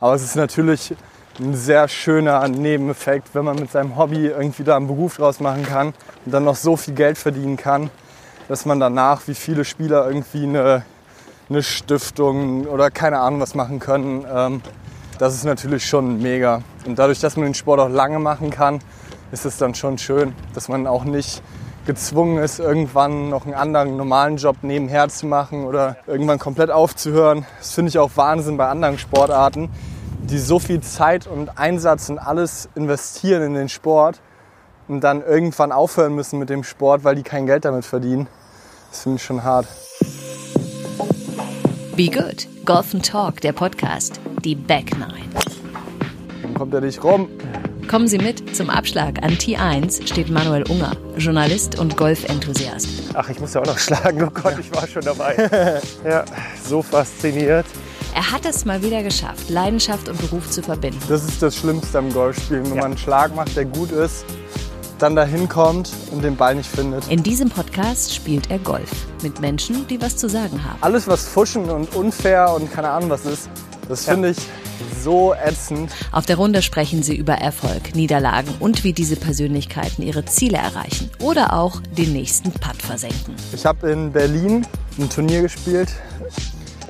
Aber es ist natürlich ein sehr schöner Nebeneffekt, wenn man mit seinem Hobby irgendwie da einen Beruf draus machen kann und dann noch so viel Geld verdienen kann, dass man danach, wie viele Spieler irgendwie eine, eine Stiftung oder keine Ahnung was machen können. Ähm, das ist natürlich schon mega. Und dadurch, dass man den Sport auch lange machen kann, ist es dann schon schön, dass man auch nicht gezwungen ist, irgendwann noch einen anderen normalen Job nebenher zu machen oder irgendwann komplett aufzuhören. Das finde ich auch Wahnsinn bei anderen Sportarten, die so viel Zeit und Einsatz und alles investieren in den Sport und dann irgendwann aufhören müssen mit dem Sport, weil die kein Geld damit verdienen. Das finde ich schon hart. Be Good. Golf and Talk, der Podcast. Die Back Nine. Dann kommt er nicht rum. Kommen Sie mit zum Abschlag an T1 steht Manuel Unger, Journalist und Golfenthusiast. Ach, ich muss ja auch noch schlagen. Oh Gott, ich war schon dabei. ja, so fasziniert. Er hat es mal wieder geschafft, Leidenschaft und Beruf zu verbinden. Das ist das Schlimmste am Golfspielen, wenn ja. man einen Schlag macht, der gut ist, dann dahin kommt und den Ball nicht findet. In diesem Podcast spielt er Golf mit Menschen, die was zu sagen haben. Alles, was fuschen und unfair und keine Ahnung was ist, das finde ich so ätzend. Auf der Runde sprechen sie über Erfolg, Niederlagen und wie diese Persönlichkeiten ihre Ziele erreichen oder auch den nächsten Putt versenken. Ich habe in Berlin ein Turnier gespielt.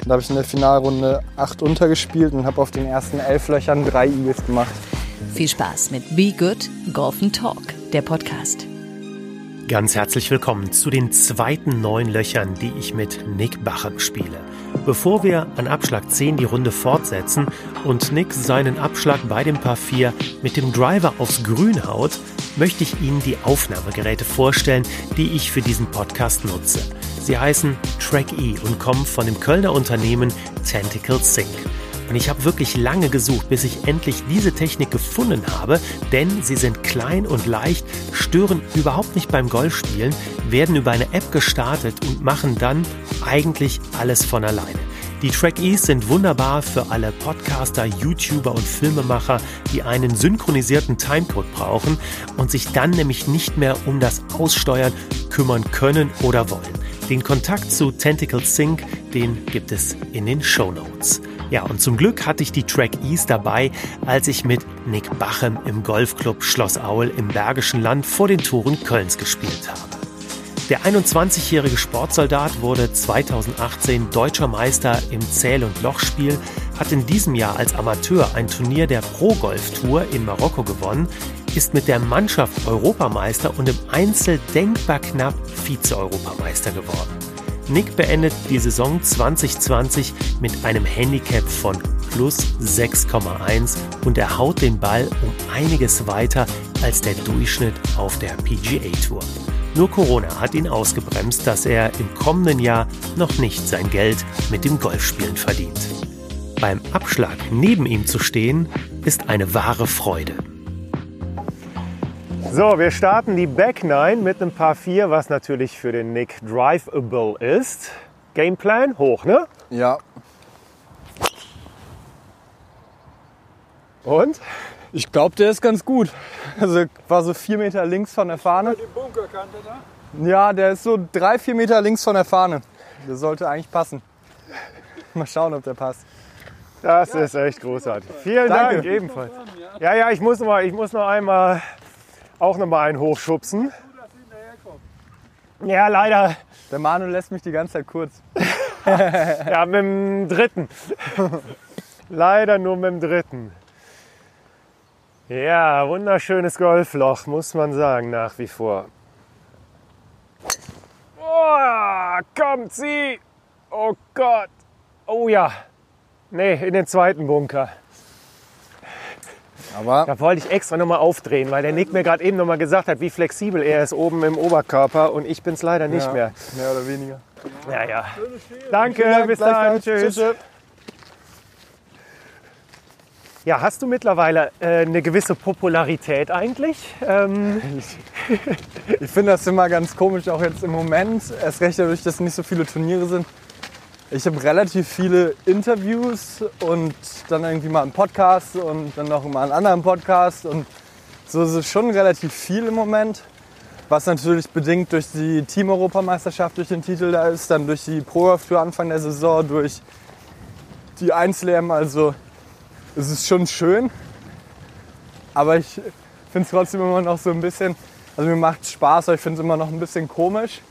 Da habe ich in der Finalrunde acht untergespielt und habe auf den ersten elf Löchern drei Eagles gemacht. Viel Spaß mit Be Good Golf Talk, der Podcast. Ganz herzlich willkommen zu den zweiten neun Löchern, die ich mit Nick Bachem spiele. Bevor wir an Abschlag 10 die Runde fortsetzen und Nick seinen Abschlag bei dem Paar 4 mit dem Driver aufs Grün haut, möchte ich Ihnen die Aufnahmegeräte vorstellen, die ich für diesen Podcast nutze. Sie heißen Track E und kommen von dem Kölner Unternehmen Tentacle Sync. Und ich habe wirklich lange gesucht, bis ich endlich diese Technik gefunden habe, denn sie sind klein und leicht, stören überhaupt nicht beim Golfspielen, werden über eine App gestartet und machen dann eigentlich alles von alleine. Die Track-E's sind wunderbar für alle Podcaster, YouTuber und Filmemacher, die einen synchronisierten Timecode brauchen und sich dann nämlich nicht mehr um das Aussteuern kümmern können oder wollen. Den Kontakt zu Tentacle Sync, den gibt es in den Show Notes. Ja, und zum Glück hatte ich die Track East dabei, als ich mit Nick Bachem im Golfclub Schloss Aul im Bergischen Land vor den Toren Kölns gespielt habe. Der 21-jährige Sportsoldat wurde 2018 deutscher Meister im Zähl- und Lochspiel, hat in diesem Jahr als Amateur ein Turnier der Pro Golf Tour in Marokko gewonnen, ist mit der Mannschaft Europameister und im Einzel denkbar knapp Vize-Europameister geworden. Nick beendet die Saison 2020 mit einem Handicap von plus 6,1 und er haut den Ball um einiges weiter als der Durchschnitt auf der PGA Tour. Nur Corona hat ihn ausgebremst, dass er im kommenden Jahr noch nicht sein Geld mit dem Golfspielen verdient. Beim Abschlag neben ihm zu stehen, ist eine wahre Freude. So, wir starten die Back 9 mit einem Paar 4, was natürlich für den Nick drivable ist. Gameplan hoch, ne? Ja. Und? Ich glaube, der ist ganz gut. Also war so vier Meter links von der Fahne. Die Bunkerkante da? Ja, der ist so drei, vier Meter links von der Fahne. Der sollte eigentlich passen. Mal schauen, ob der passt. Das ist echt großartig. Vielen Danke. Dank ebenfalls. Ja, ja, ich muss noch, mal, ich muss noch einmal auch noch mal einen hochschubsen. Ja, leider. Der Manu lässt mich die ganze Zeit kurz. ja, mit dem dritten. leider nur mit dem dritten. Ja, wunderschönes Golfloch, muss man sagen, nach wie vor. Oh, kommt sie! Oh Gott! Oh ja! Nee, in den zweiten Bunker. Aber da wollte ich extra nochmal aufdrehen, weil der Nick mir gerade eben nochmal gesagt hat, wie flexibel er ist oben im Oberkörper und ich bin es leider nicht ja, mehr. Mehr oder weniger. Ja, ja. Danke, bis dann. Tschüss. tschüss. Ja, hast du mittlerweile äh, eine gewisse Popularität eigentlich? Ähm ich finde das immer ganz komisch, auch jetzt im Moment. Erst recht dadurch, dass nicht so viele Turniere sind. Ich habe relativ viele Interviews und dann irgendwie mal einen Podcast und dann noch mal einen anderen Podcast. Und so ist es schon relativ viel im Moment. Was natürlich bedingt durch die Team-Europameisterschaft, durch den Titel da ist, dann durch die Pro-Tour Anfang der Saison, durch die Einzel-EM. Also es ist schon schön, aber ich finde es trotzdem immer noch so ein bisschen, also mir macht es Spaß, aber ich finde es immer noch ein bisschen komisch.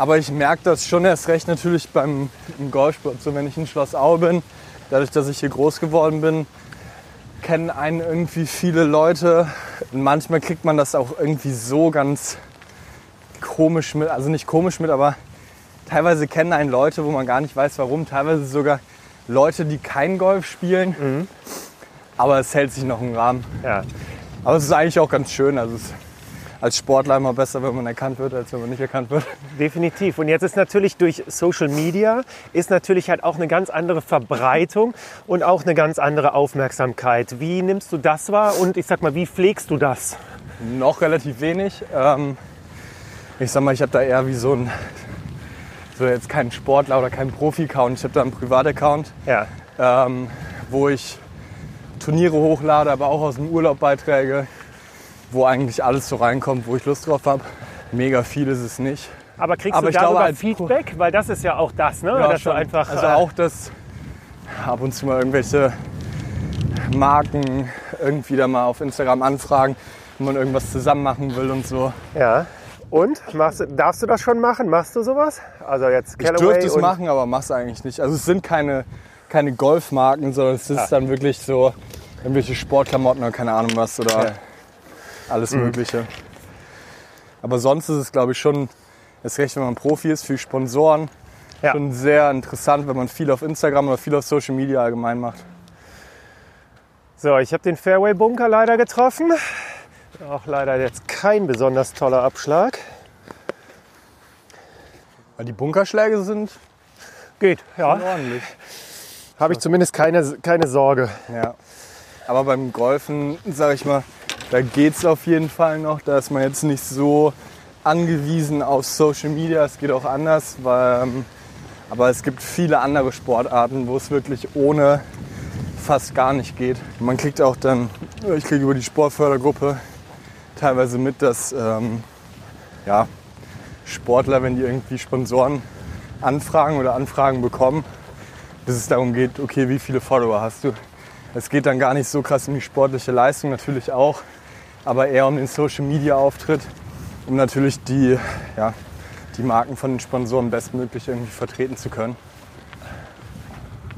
Aber ich merke das schon erst recht natürlich beim im Golfsport. So, wenn ich in Schloss Aue bin, dadurch, dass ich hier groß geworden bin, kennen einen irgendwie viele Leute. Und manchmal kriegt man das auch irgendwie so ganz komisch mit, also nicht komisch mit, aber teilweise kennen einen Leute, wo man gar nicht weiß warum. Teilweise sogar Leute, die kein Golf spielen. Aber es hält sich noch im Rahmen. Ja. Aber es ist eigentlich auch ganz schön. Also es als Sportler immer besser, wenn man erkannt wird, als wenn man nicht erkannt wird. Definitiv. Und jetzt ist natürlich durch Social Media ist natürlich halt auch eine ganz andere Verbreitung und auch eine ganz andere Aufmerksamkeit. Wie nimmst du das wahr und ich sag mal, wie pflegst du das? Noch relativ wenig. Ähm, ich sag mal, ich habe da eher wie so ein, so jetzt kein Sportler oder kein Profi-Account. Ich habe da einen Privataccount, Ja. ähm, wo ich Turniere hochlade, aber auch aus dem Urlaub Beiträge, wo eigentlich alles so reinkommt, wo ich Lust drauf habe. Mega viel ist es nicht. Aber kriegst Aber du ich glaube, darüber als- Feedback? Weil das ist ja auch das, ne? Ja, Dass schon. du einfach. also äh, auch das ab und zu mal irgendwelche Marken irgendwie da mal auf Instagram anfragen, wenn man irgendwas zusammen machen will und so. Ja. Und machst, du- darfst du das schon machen? Machst du sowas? Also jetzt Ich Callaway dürfte es machen, aber mach's eigentlich nicht. Also es sind keine, keine Golfmarken, sondern es ist Ah. dann wirklich so irgendwelche Sportklamotten oder keine Ahnung was oder Ja. Mhm. alles Mögliche. Aber sonst ist es, glaube ich, schon, erst recht, wenn man Profi ist, für Sponsoren, Ja. schon sehr interessant, wenn man viel auf Instagram oder viel auf Social Media allgemein macht. So, ich habe den Fairway Bunker leider getroffen. Auch leider jetzt kein besonders toller Abschlag. Weil die Bunkerschläge sind Geht, ja. ordentlich. Habe ich zumindest keine, keine Sorge. Ja. Aber beim Golfen, sage ich mal, da geht's auf jeden Fall noch. Da ist man jetzt nicht so angewiesen auf Social Media. Es geht auch anders. Weil, ähm, aber es gibt viele andere Sportarten, wo es wirklich ohne fast gar nicht geht. Man kriegt auch dann, ich kriege über die Sportfördergruppe teilweise mit, dass ähm, ja, Sportler, wenn die irgendwie Sponsoren anfragen oder Anfragen bekommen, bis es darum geht, okay, wie viele Follower hast du? Es geht dann gar nicht so krass um die sportliche Leistung, natürlich auch, aber eher um den Social Media Auftritt, um natürlich die, ja, die Marken von den Sponsoren bestmöglich irgendwie vertreten zu können.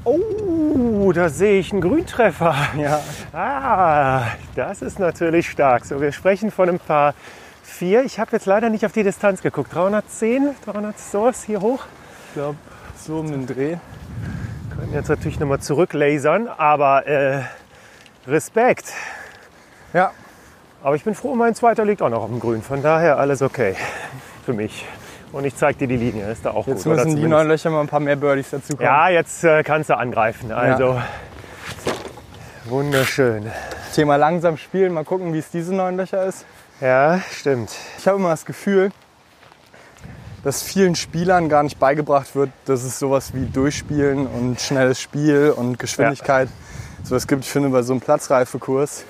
Oh, da sehe ich einen Grüntreffer. Ja, Ah, das ist natürlich stark. So, wir sprechen von einem Paar 4. Ich habe jetzt leider nicht auf die Distanz geguckt. 310, 300 sowas hier hoch. ich glaube, so um den Dreh. Können jetzt natürlich nochmal zurücklasern, aber äh, Respekt. Ja, Aber ich bin froh, mein zweiter liegt auch noch auf dem Grün. Von daher alles okay für mich. Und ich zeige dir die Linie, ist da auch jetzt gut. oder müssen die zumindest- neun Löcher mal ein paar mehr Birdies dazu kommen. Ja, jetzt äh, kannst du angreifen. Also wunderschön. Thema langsam spielen, mal gucken, wie es diese neun Löcher ist. Ja, stimmt. Ich habe immer das Gefühl, dass vielen Spielern gar nicht beigebracht wird, dass es sowas wie Durchspielen und schnelles Spiel und Geschwindigkeit so es gibt. Ich finde, bei so einem Platzreifekurs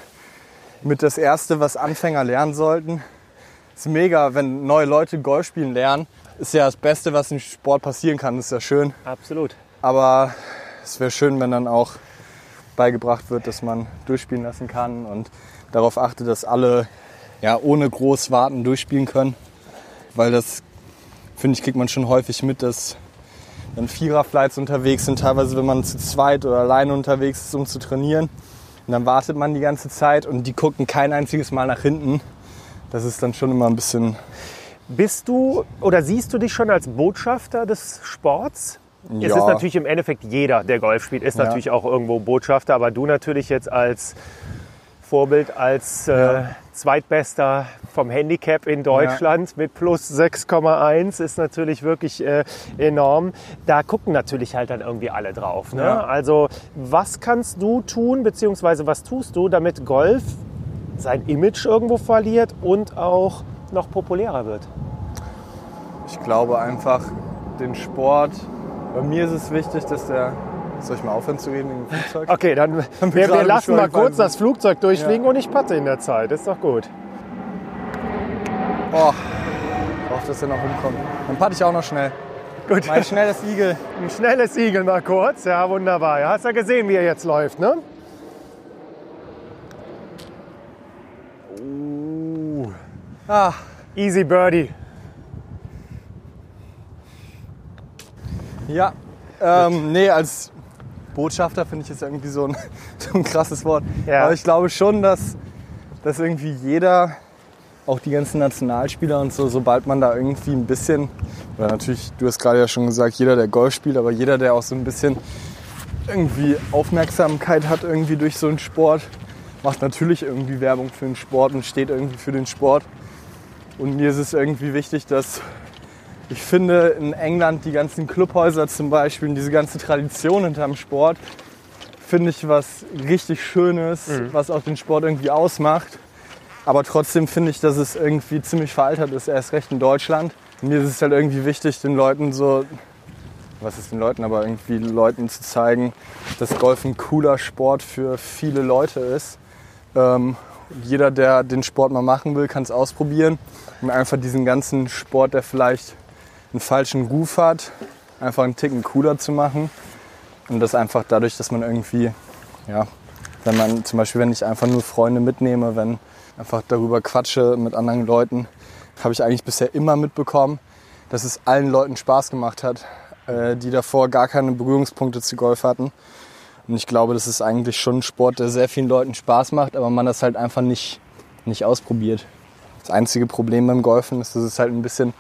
mit das Erste, was Anfänger lernen sollten, ist mega, wenn neue Leute Golf spielen lernen. Ist ja das Beste, was im Sport passieren kann. ist ja schön. Absolut. Aber es wäre schön, wenn dann auch beigebracht wird, dass man durchspielen lassen kann und darauf achtet, dass alle ja, ohne groß warten durchspielen können. Weil das, finde ich, kriegt man schon häufig mit, dass dann Viererflights unterwegs sind, teilweise wenn man zu zweit oder alleine unterwegs ist, um zu trainieren. Und dann wartet man die ganze Zeit und die gucken kein einziges Mal nach hinten. Das ist dann schon immer ein bisschen, Bist du oder siehst du dich schon als Botschafter des Sports? Es Ja. ist natürlich im Endeffekt jeder, der Golf spielt, ist Ja. natürlich auch irgendwo Botschafter, aber du natürlich jetzt als Vorbild, als äh, Zweitbester vom Handicap in Deutschland mit plus 6,1 ist natürlich wirklich äh, enorm. Da gucken natürlich halt dann irgendwie alle drauf. Ne? Ja. Also was kannst du tun, beziehungsweise was tust du, damit Golf sein Image irgendwo verliert und auch noch populärer wird? ich glaube einfach, den Sport, bei mir ist es wichtig, dass der, soll ich mal aufhören zu reden im Flugzeug? Okay, dann wir, wir lassen mal kurz das Flugzeug durchfliegen Ja. und ich patte in der Zeit. Ist doch gut. Oh, ich hoffe, dass er noch hinkommt. Dann patte ich auch noch schnell. Gut. Mein schnelles Igel. Ein schnelles Igel mal kurz. Ja, wunderbar. Ja, hast ja gesehen, wie er jetzt läuft, ne? Uh, Ah, easy Birdie. ja. Ähm, nee, als Botschafter finde ich es irgendwie so ein, so ein krasses Wort. Ja. Aber ich glaube schon, dass, dass irgendwie jeder, auch die ganzen Nationalspieler und so, sobald man da irgendwie ein bisschen, oder natürlich, du hast gerade ja schon gesagt, jeder, der Golf spielt, aber jeder, der auch so ein bisschen irgendwie Aufmerksamkeit hat irgendwie durch so einen Sport, macht natürlich irgendwie Werbung für den Sport und steht irgendwie für den Sport. Und mir ist es irgendwie wichtig, dass ich finde in England die ganzen Clubhäuser zum Beispiel und diese ganze Tradition hinterm Sport, finde ich was richtig Schönes, was auch den Sport irgendwie ausmacht. Aber trotzdem finde ich, dass es irgendwie ziemlich veraltet ist, erst recht in Deutschland. Mir ist es halt irgendwie wichtig, den Leuten so, was ist den Leuten, aber irgendwie Leuten zu zeigen, dass Golf ein cooler Sport für viele Leute ist. Ähm, jeder, der den Sport mal machen will, kann es ausprobieren. Und einfach diesen ganzen Sport, der vielleicht einen falschen Ruf hat, einfach einen Ticken cooler zu machen. Und das einfach dadurch, dass man irgendwie, ja, wenn man zum Beispiel, wenn ich einfach nur Freunde mitnehme, wenn einfach darüber quatsche mit anderen Leuten, habe ich eigentlich bisher immer mitbekommen, dass es allen Leuten Spaß gemacht hat, äh, die davor gar keine Berührungspunkte zu Golf hatten. Und ich glaube, das ist eigentlich schon ein Sport, der sehr vielen Leuten Spaß macht, aber man das halt einfach nicht, nicht ausprobiert. Das einzige Problem beim Golfen ist, dass es halt ein bisschen,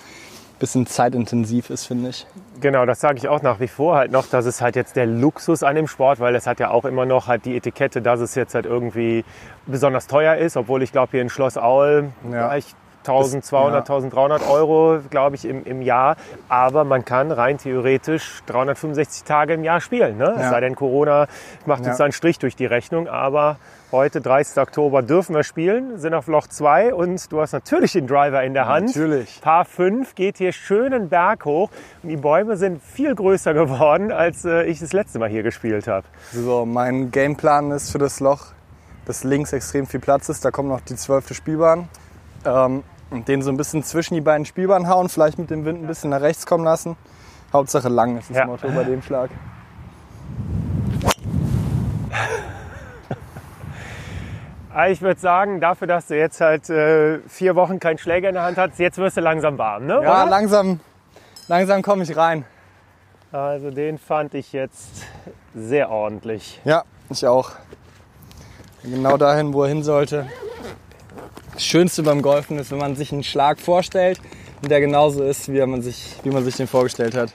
bisschen zeitintensiv ist, finde ich. Genau, das sage ich auch nach wie vor halt noch, dass es halt jetzt der Luxus an dem Sport, weil es hat ja auch immer noch halt die Etikette, dass es jetzt halt irgendwie besonders teuer ist, obwohl ich glaube hier in Schloss Aul Ja. vielleicht 1200, ja. 1300 Euro, glaube ich, im, im Jahr. Aber man kann rein theoretisch 365 Tage im Jahr spielen. Ne? Es Ja. sei denn, Corona macht uns Ja. da einen Strich durch die Rechnung. Aber heute, 30. Oktober, dürfen wir spielen, sind auf Loch 2 und du hast natürlich den Driver in der Hand. Natürlich. Paar 5 geht hier schön einen Berg hoch und die Bäume sind viel größer geworden, als äh, ich das letzte Mal hier gespielt habe. So, mein Gameplan ist für das Loch, dass links extrem viel Platz ist. Da kommt noch die zwölfte Spielbahn. Ähm, den so ein bisschen zwischen die beiden Spielbahnen hauen, vielleicht mit dem Wind ein bisschen nach rechts kommen lassen. Hauptsache lang ist das Ja. Motto bei dem Schlag. Aber Ich würde sagen, dafür, dass du jetzt halt äh, vier Wochen keinen Schläger in der Hand hast, jetzt wirst du langsam warm, ne? Ja, oder? langsam, langsam komme ich rein. Also den fand ich jetzt sehr ordentlich. Ja, ich auch. Genau dahin, wo er hin sollte. Das Schönste beim Golfen ist, wenn man sich einen Schlag vorstellt und der genauso ist, wie man sich, wie man sich den vorgestellt hat.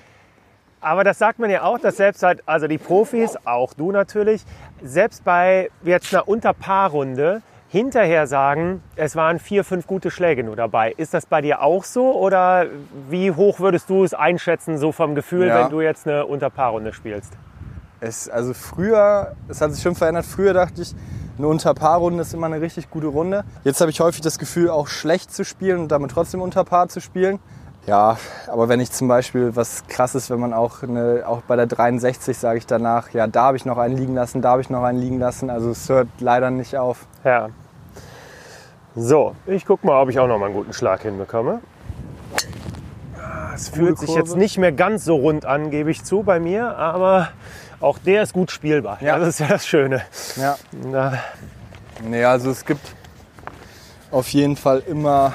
Aber das sagt man ja auch, dass selbst halt, also die Profis, auch du natürlich, selbst bei jetzt einer Unterpaarrunde hinterher sagen, es waren vier, fünf gute Schläge nur dabei. Ist das bei dir auch so oder wie hoch würdest du es einschätzen, so vom Gefühl, Ja. wenn du jetzt eine Unterpaarrunde spielst? Es, also früher, es hat sich schon verändert. Früher dachte ich, eine Unterpaarrunde ist immer eine richtig gute Runde. Jetzt habe ich häufig das Gefühl, auch schlecht zu spielen und damit trotzdem Unterpaar zu spielen. Ja, aber wenn ich zum Beispiel was krass ist, wenn man auch, eine, auch bei der 63 sage ich danach, ja, da habe ich noch einen liegen lassen, da habe ich noch einen liegen lassen. Also es hört leider nicht auf. Ja. So, ich guck mal, ob ich auch noch mal einen guten Schlag hinbekomme. Es fühlt sich jetzt nicht mehr ganz so rund an, gebe ich zu, bei mir, aber auch der ist gut spielbar. Ja. Das ist ja das Schöne. Ja. Na, Nee, also es gibt auf jeden Fall immer,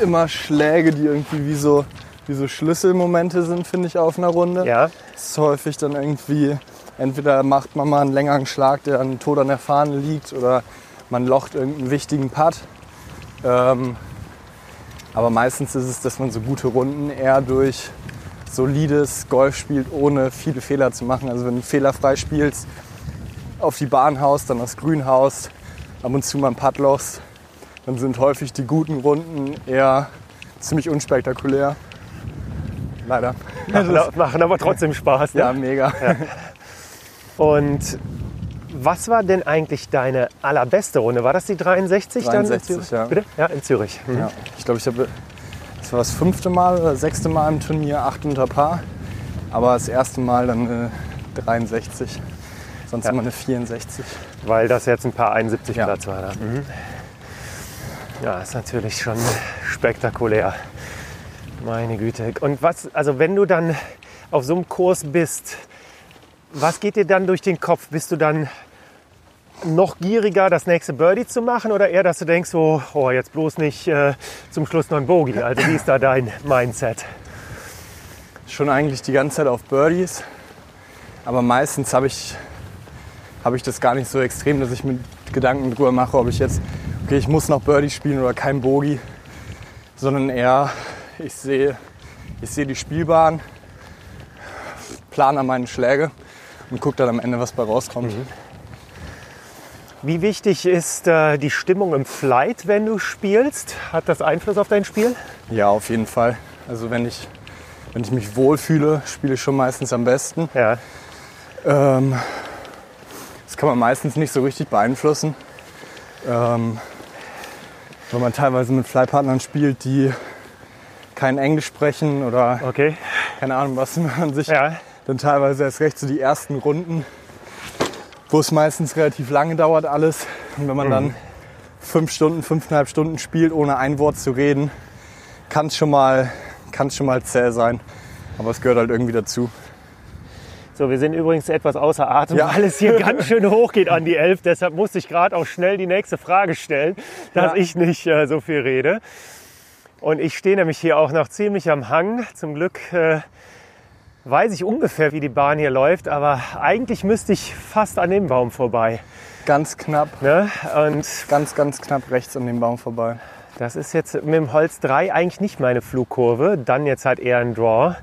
immer Schläge, die irgendwie wie so, wie so Schlüsselmomente sind, finde ich, auf einer Runde. ja, Es ist häufig dann irgendwie, entweder macht man mal einen längeren Schlag, der dann tot an der Fahne liegt, oder man locht irgendeinen wichtigen Putt. Ähm, aber meistens ist es, dass man so gute Runden eher durch solides Golf spielt, ohne viele Fehler zu machen. Also wenn du fehlerfrei spielst, auf die Bahn haust, dann das Grün haust, ab und zu mal ein Putt lochst, dann sind häufig die guten Runden eher ziemlich unspektakulär. Leider. machen, machen aber trotzdem Spaß. Ne? Ja, mega. Und was war denn eigentlich deine allerbeste Runde? War das die 63, dann? in 63, Zürich? ja. Bitte? Ja, in Zürich. Mhm. Ja, ich glaube, ich habe das war das fünfte Mal oder sechste Mal im Turnier, acht unter Paar. Aber das erste Mal dann eine 63. Sonst Ja. immer eine 64. Weil das jetzt ein paar 71 Ja. Platz war da. Mhm. Ja, ist natürlich schon spektakulär. Meine Güte. Und was, also wenn du dann auf so einem Kurs bist, was geht dir dann durch den Kopf? Bist du dann noch gieriger, das nächste Birdie zu machen oder eher, dass du denkst, so, oh, jetzt bloß nicht äh, zum Schluss noch ein Bogey? Also wie ist da dein Mindset? Schon eigentlich die ganze Zeit auf Birdies. Aber meistens habe ich, hab ich das gar nicht so extrem, dass ich mir Gedanken drüber mache, ob ich jetzt, okay, ich muss noch Birdie spielen oder kein Bogey. Sondern eher, ich sehe ich seh die Spielbahn, plane meine Schläge und gucke dann am Ende, was bei rauskommt. Mhm. Wie wichtig ist äh, die Stimmung im Flight, wenn du spielst? Hat das Einfluss auf dein Spiel? Ja, auf jeden Fall. Also wenn ich, wenn ich mich wohlfühle, spiele ich schon meistens am besten. Ja. Ähm, das kann man meistens nicht so richtig beeinflussen. Ähm, wenn man teilweise mit Flypartnern spielt, die kein Englisch sprechen oder Okay. keine Ahnung, was man sich Ja. dann teilweise erst recht so die ersten Runden, wo es meistens relativ lange dauert alles. Und wenn man dann fünf Stunden, fünfeinhalb Stunden spielt, ohne ein Wort zu reden, kann es schon mal, kann's schon mal zäh sein. Aber es gehört halt irgendwie dazu. So, wir sind übrigens etwas außer Atem, Ja. weil es hier ganz schön hoch geht an die Elf. Deshalb musste ich gerade auch schnell die nächste Frage stellen, dass Ja. ich nicht äh, so viel rede. Und ich stehe nämlich hier auch noch ziemlich am Hang. Zum Glück äh, weiß ich ungefähr, wie die Bahn hier läuft, aber eigentlich müsste ich fast an dem Baum vorbei. Ganz knapp, Ne? Und ganz, ganz knapp rechts an dem Baum vorbei. das ist jetzt mit dem Holz 3 eigentlich nicht meine Flugkurve, dann jetzt halt eher ein Draw.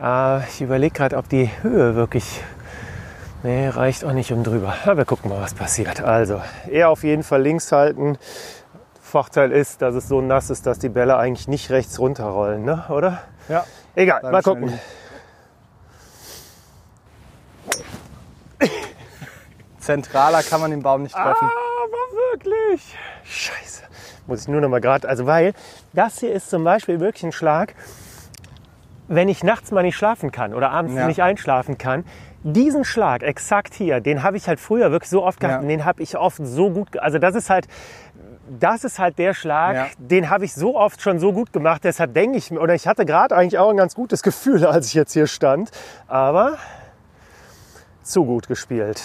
Äh, ich überlege gerade, ob die Höhe wirklich. Nee, reicht auch nicht um drüber. Aber wir gucken mal, was passiert. Also, eher auf jeden Fall links halten. Vorteil ist, dass es so nass ist, dass die Bälle eigentlich nicht rechts runterrollen, ne? oder? Ja. Egal, mal gucken. Zentraler kann man den Baum nicht treffen. Aber wirklich. Scheiße. Muss ich nur noch mal gerade, also weil das hier ist zum Beispiel wirklich ein Schlag, wenn ich nachts mal nicht schlafen kann oder abends Ja. nicht einschlafen kann. Diesen Schlag, exakt hier, den habe ich halt früher wirklich so oft gehabt Ja. und den habe ich oft so gut, also das ist halt, das ist halt der Schlag, Ja. den habe ich so oft schon so gut gemacht, deshalb denke ich mir, oder ich hatte gerade eigentlich auch ein ganz gutes Gefühl, als ich jetzt hier stand, aber zu gut gespielt.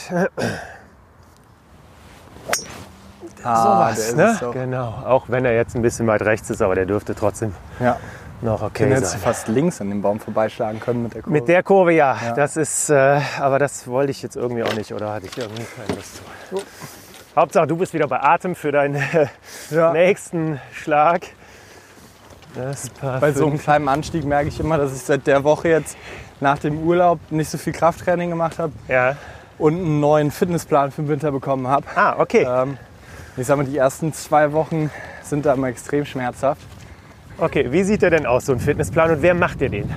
Ah, Sowas, ist ne? doch. Genau, auch wenn er jetzt ein bisschen weit rechts ist, aber der dürfte trotzdem Ja. Noch okay hättest du fast links an dem Baum vorbeischlagen können mit der Kurve. Mit der Kurve ja, Ja. das ist, äh, aber das wollte ich jetzt irgendwie auch nicht oder hatte ich irgendwie keine Lust zu. Hauptsache, du bist wieder bei Atem für deinen äh, ja. nächsten Schlag. Das Paar Bei so einem kleinen Anstieg merke ich immer, dass ich seit der Woche jetzt nach dem Urlaub nicht so viel Krafttraining gemacht habe Ja. und einen neuen Fitnessplan für den Winter bekommen habe. Ah, okay. Ähm, ich sag mal, die ersten zwei Wochen sind da immer extrem schmerzhaft. Okay, wie sieht der denn aus, so ein Fitnessplan und wer macht dir den?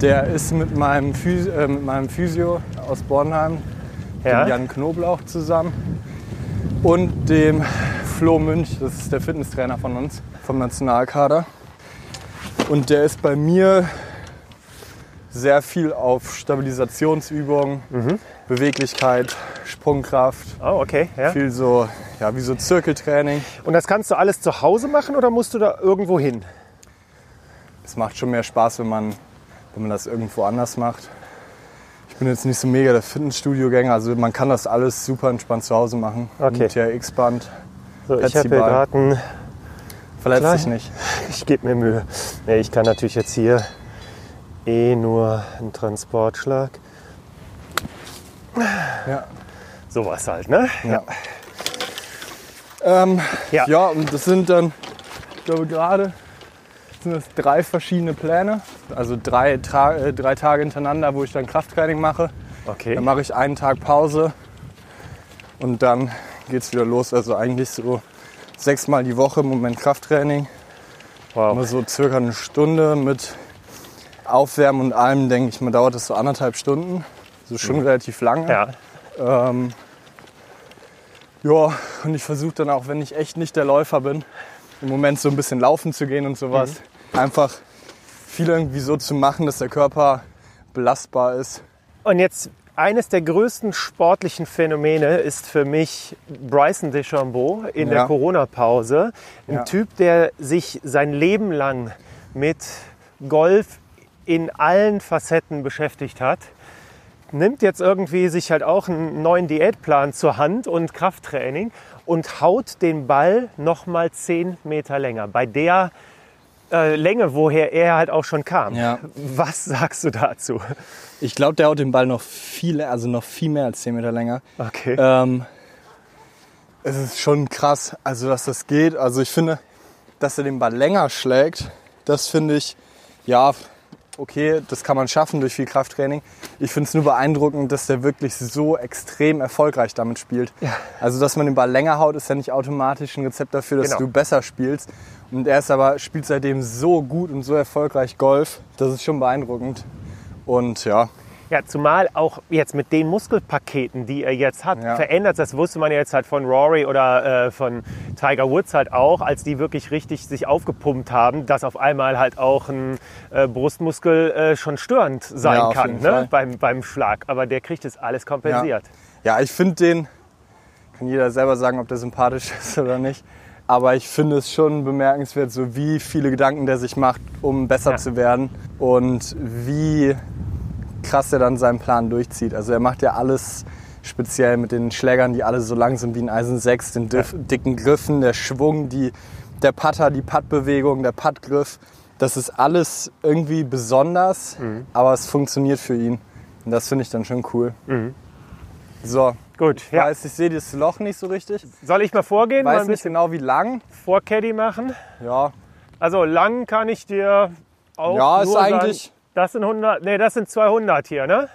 Der ist mit meinem, Physio, äh, mit meinem Physio aus Bornheim, Ja. dem Jan Knoblauch zusammen und dem Flo Münch, das ist der Fitnesstrainer von uns, vom Nationalkader. Und der ist bei mir sehr viel auf Stabilisationsübungen, Mhm. Beweglichkeit, Sprungkraft, Oh, okay. Ja. viel so, ja, wie so Zirkeltraining. Und das kannst du alles zu Hause machen oder musst du da irgendwo hin? Es macht schon mehr Spaß, wenn man, wenn man das irgendwo anders macht. Ich bin jetzt nicht so mega der Fitnessstudio-Gänger, also man kann das alles super entspannt zu Hause machen. Okay. Mit TRX-Band, So, ich habe gerade einen verletzt sich nicht. Ich gebe mir Mühe. Nee, ich kann natürlich jetzt hier eh nur einen Transportschlag. Ja. Sowas halt, ne? Ja. Ähm, Ja. ja. und das sind dann, ich glaube gerade, sind das drei verschiedene Pläne. Also drei, Tra äh, drei Tage hintereinander, wo ich dann Krafttraining mache. Okay. Dann mache ich einen Tag Pause und dann geht es wieder los. Also eigentlich so sechsmal die Woche im Moment Krafttraining. Immer Wow. so circa eine Stunde mit Aufwärmen und allem, denke ich mal, dauert das so anderthalb Stunden. So schon relativ lange. Ja. Ähm, ja, und ich versuche dann auch, wenn ich echt nicht der Läufer bin, im Moment so ein bisschen laufen zu gehen und sowas. Einfach viel irgendwie so zu machen, dass der Körper belastbar ist. Und jetzt eines der größten sportlichen Phänomene ist für mich Bryson DeChambeau in der Ja. Corona-Pause. Ein Ja. Typ, der sich sein Leben lang mit Golf in allen Facetten beschäftigt hat. Nimmt jetzt irgendwie sich halt auch einen neuen Diätplan zur Hand und Krafttraining und haut den Ball noch mal 10 Meter länger. Bei der äh, Länge, woher er halt auch schon kam. Ja. Was sagst du dazu? Ich glaube, der haut den Ball noch viel, also noch viel mehr als 10 Meter länger. Okay. Ähm, es ist schon krass, also dass das geht. Also ich finde, dass er den Ball länger schlägt, das finde ich, ja, okay, das kann man schaffen durch viel Krafttraining. Ich finde es nur beeindruckend, dass der wirklich so extrem erfolgreich damit spielt. Also, dass man den Ball länger haut, ist ja nicht automatisch ein Rezept dafür, dass Genau. du besser spielst. Und er ist aber, spielt seitdem so gut und so erfolgreich Golf. Das ist schon beeindruckend. Und ja, Ja, zumal auch jetzt mit den Muskelpaketen, die er jetzt hat, Ja. verändert. Das wusste man ja jetzt halt von Rory oder äh, von Tiger Woods halt auch, als die wirklich richtig sich aufgepumpt haben, dass auf einmal halt auch ein äh, Brustmuskel äh, schon störend sein Ja, kann ne? Beim, beim Schlag. Aber der kriegt es alles kompensiert. Ja, ich finde den, kann jeder selber sagen, ob der sympathisch ist oder nicht. Aber ich finde es schon bemerkenswert, so wie viele Gedanken der sich macht, um besser Ja. zu werden und wie krass er dann seinen Plan durchzieht. Also er macht ja alles speziell mit den Schlägern, die alle so lang sind wie ein Eisen 6, den diff- dicken Griffen, der Schwung, die, der Putter, die Puttbewegung, der Puttgriff. Das ist alles irgendwie besonders, aber es funktioniert für ihn. Und das finde ich dann schon cool. So, Gut, ich ja. weiß, ich sehe das Loch nicht so richtig. Soll ich mal vorgehen, mal Weiß ein nicht genau wie lang. Vorcaddy machen? Ja, Also lang kann ich dir auch Ja, ist eigentlich- sagen, das sind 100, nee, das sind 200 hier, ne?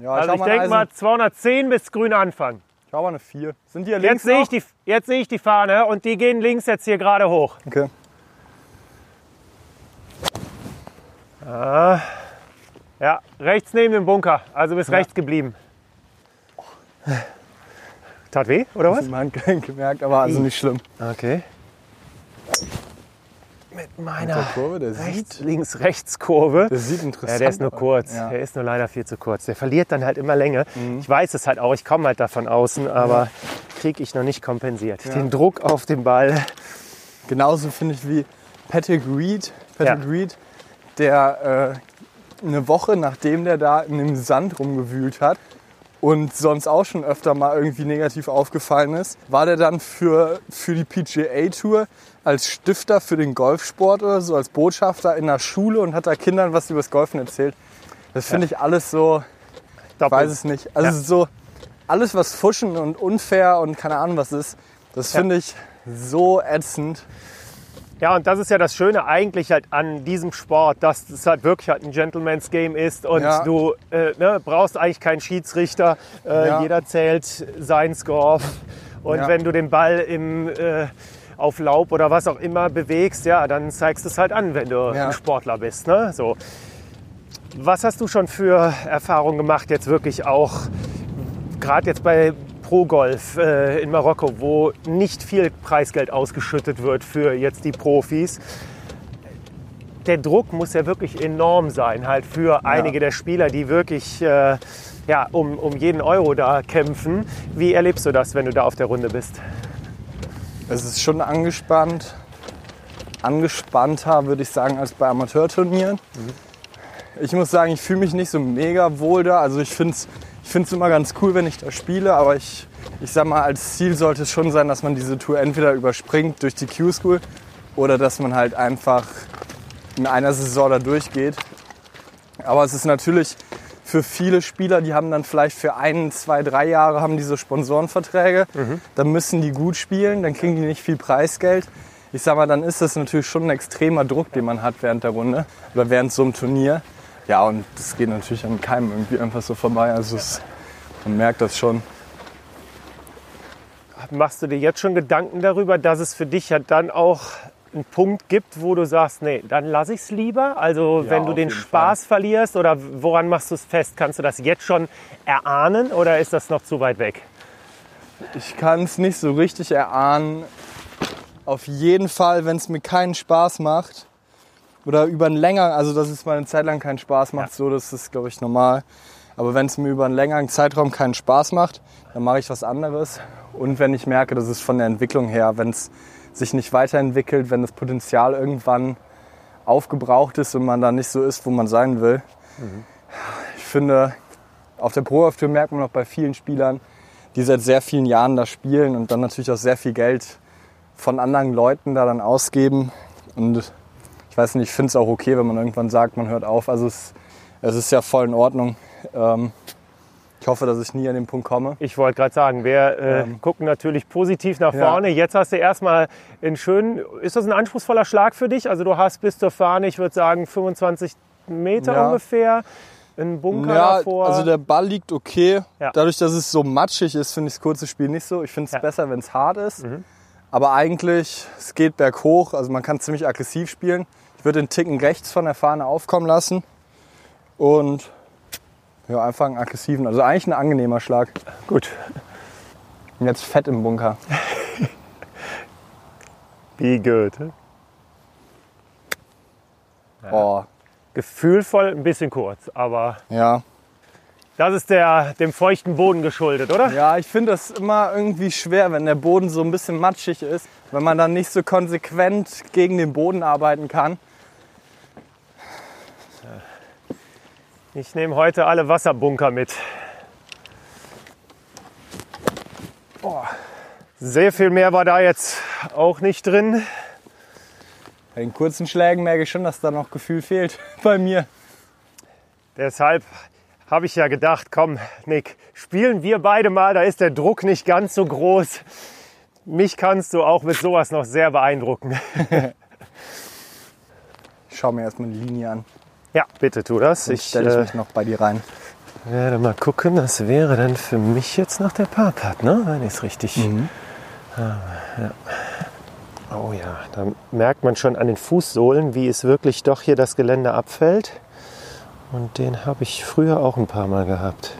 ja Also ich mal, denke mal 210 bis grün Anfang. Schau mal eine 4. Sind die hier Jetzt links sehe noch? ich, die, jetzt sehe ich die Fahne und die gehen links jetzt hier gerade hoch. Okay. Ja, rechts neben dem Bunker. Also bis rechts geblieben. Tat weh, oder was? Ich mein gemerkt, aber also nicht schlimm. Okay. Mit meiner Der Kurve, der rechts, sieht, links, rechts Kurve. der sieht interessant Ja, der ist nur kurz. Ja. Mhm. Der ist nur leider viel zu kurz. Der verliert dann halt immer Länge. Ich weiß es halt auch. Ich komme halt da von außen, aber kriege ich noch nicht kompensiert. Den Druck auf den Ball. Genauso finde ich wie Patrick Reed. Patrick Ja. Reed, der äh, eine Woche nachdem der da in dem Sand rumgewühlt hat und sonst auch schon öfter mal irgendwie negativ aufgefallen ist, war der dann für, für die PGA Tour als Stifter für den Golfsport oder so, als Botschafter in der Schule und hat da Kindern was über das Golfen erzählt. Das finde ich alles so, ich weiß es nicht. Also Ja. so alles was fuschen und unfair und keine Ahnung was ist, das Ja. finde ich so ätzend. Ja, und das ist ja das Schöne eigentlich halt an diesem Sport, dass es halt wirklich halt ein Gentleman's Game ist und Ja. du äh, ne, brauchst eigentlich keinen Schiedsrichter. Äh, Ja. Jeder zählt seinen Score. Und Ja. wenn du den Ball im, äh, auf Laub oder was auch immer bewegst, ja, dann zeigst du es halt an, wenn du Ja. ein Sportler bist. Ne? So. Was hast du schon für Erfahrungen gemacht, jetzt wirklich auch, gerade jetzt bei Pro Golf äh, in Marokko, wo nicht viel Preisgeld ausgeschüttet wird für jetzt die Profis? Der Druck muss ja wirklich enorm sein, halt für einige der Spieler, die wirklich äh, ja, um, um jeden Euro da kämpfen. Wie erlebst du das, wenn du da auf der Runde bist? Es ist schon angespannt, angespannter, würde ich sagen, als bei Amateurturnieren. Ich muss sagen, ich fühle mich nicht so mega wohl da. Also ich finde es ich find's immer ganz cool, wenn ich da spiele, aber ich, ich sag mal, als Ziel sollte es schon sein, dass man diese Tour entweder überspringt durch die Q-School oder dass man halt einfach in einer Saison da durchgeht. Aber es ist natürlich für viele Spieler, die haben dann vielleicht für ein, zwei, drei Jahre haben diese Sponsorenverträge. Dann müssen die gut spielen, dann kriegen die nicht viel Preisgeld. Ich sag mal, dann ist das natürlich schon ein extremer Druck, den man hat während der Runde oder während so einem Turnier. Ja, und das geht natürlich an keinem irgendwie einfach so vorbei. Also es, man merkt das schon. Machst du dir jetzt schon Gedanken darüber, dass es für dich ja dann auch einen Punkt gibt, wo du sagst, nee, dann lasse ich es lieber? Also Ja, wenn du den Spaß verlierst oder woran machst du es fest? Kannst du das jetzt schon erahnen oder ist das noch zu weit weg? Ich kann es nicht so richtig erahnen. Auf jeden Fall, wenn es mir keinen Spaß macht oder über einen länger, also dass es mal eine Zeit lang keinen Spaß macht, so das ist glaube ich normal. Aber wenn es mir über einen längeren Zeitraum keinen Spaß macht, dann mache ich was anderes. Und wenn ich merke, dass es von der Entwicklung her, wenn es sich nicht weiterentwickelt, wenn das Potenzial irgendwann aufgebraucht ist und man da nicht so ist, wo man sein will. Ich finde, auf der Pro-Tour merkt man auch bei vielen Spielern, die seit sehr vielen Jahren da spielen und dann natürlich auch sehr viel Geld von anderen Leuten da dann ausgeben. Und ich weiß nicht, ich finde es auch okay, wenn man irgendwann sagt, man hört auf. Also es, es ist ja voll in Ordnung. Ähm, ich hoffe, dass ich nie an den Punkt komme. Ich wollte gerade sagen, wir äh, Ähm. gucken natürlich positiv nach Ja. vorne. Jetzt hast du erstmal einen schönen, ist das ein anspruchsvoller Schlag für dich? Also du hast bis zur Fahne, ich würde sagen 25 Meter Ja. ungefähr, einen Bunker Ja, davor. also der Ball liegt okay. Ja. Dadurch, dass es so matschig ist, finde ich das kurze Spiel nicht so. Ich finde es Ja. Mhm. besser, wenn es hart ist. Aber eigentlich, es geht berghoch, also man kann ziemlich aggressiv spielen. Ich würde den Ticken rechts von der Fahne aufkommen lassen und ja, einfach einen aggressiven, also eigentlich ein angenehmer Schlag. Gut. Und jetzt fett im Bunker. Be good. Oh, Gefühlvoll, ein bisschen kurz, aber ja. das ist der, dem feuchten Boden geschuldet, oder? Ja, ich finde das immer irgendwie schwer, wenn der Boden so ein bisschen matschig ist, wenn man dann nicht so konsequent gegen den Boden arbeiten kann. Ich nehme heute alle Wasserbunker mit. Sehr viel mehr war da jetzt auch nicht drin. Bei den kurzen Schlägen merke ich schon, dass da noch Gefühl fehlt bei mir. Deshalb habe ich ja gedacht, komm, Nick, spielen wir beide mal, da ist der Druck nicht ganz so groß. Mich kannst du auch mit sowas noch sehr beeindrucken. Ich schaue mir erstmal die Linie an. Ja, bitte tu das. Ich Ich stelle äh, mich noch bei dir rein. werde mal gucken, das wäre dann für mich jetzt noch der Parkplatz, ne? wenn ich es richtig habe. Ja. Oh ja, da merkt man schon an den Fußsohlen, wie es wirklich doch hier das Gelände abfällt. Und den habe ich früher auch ein paar Mal gehabt.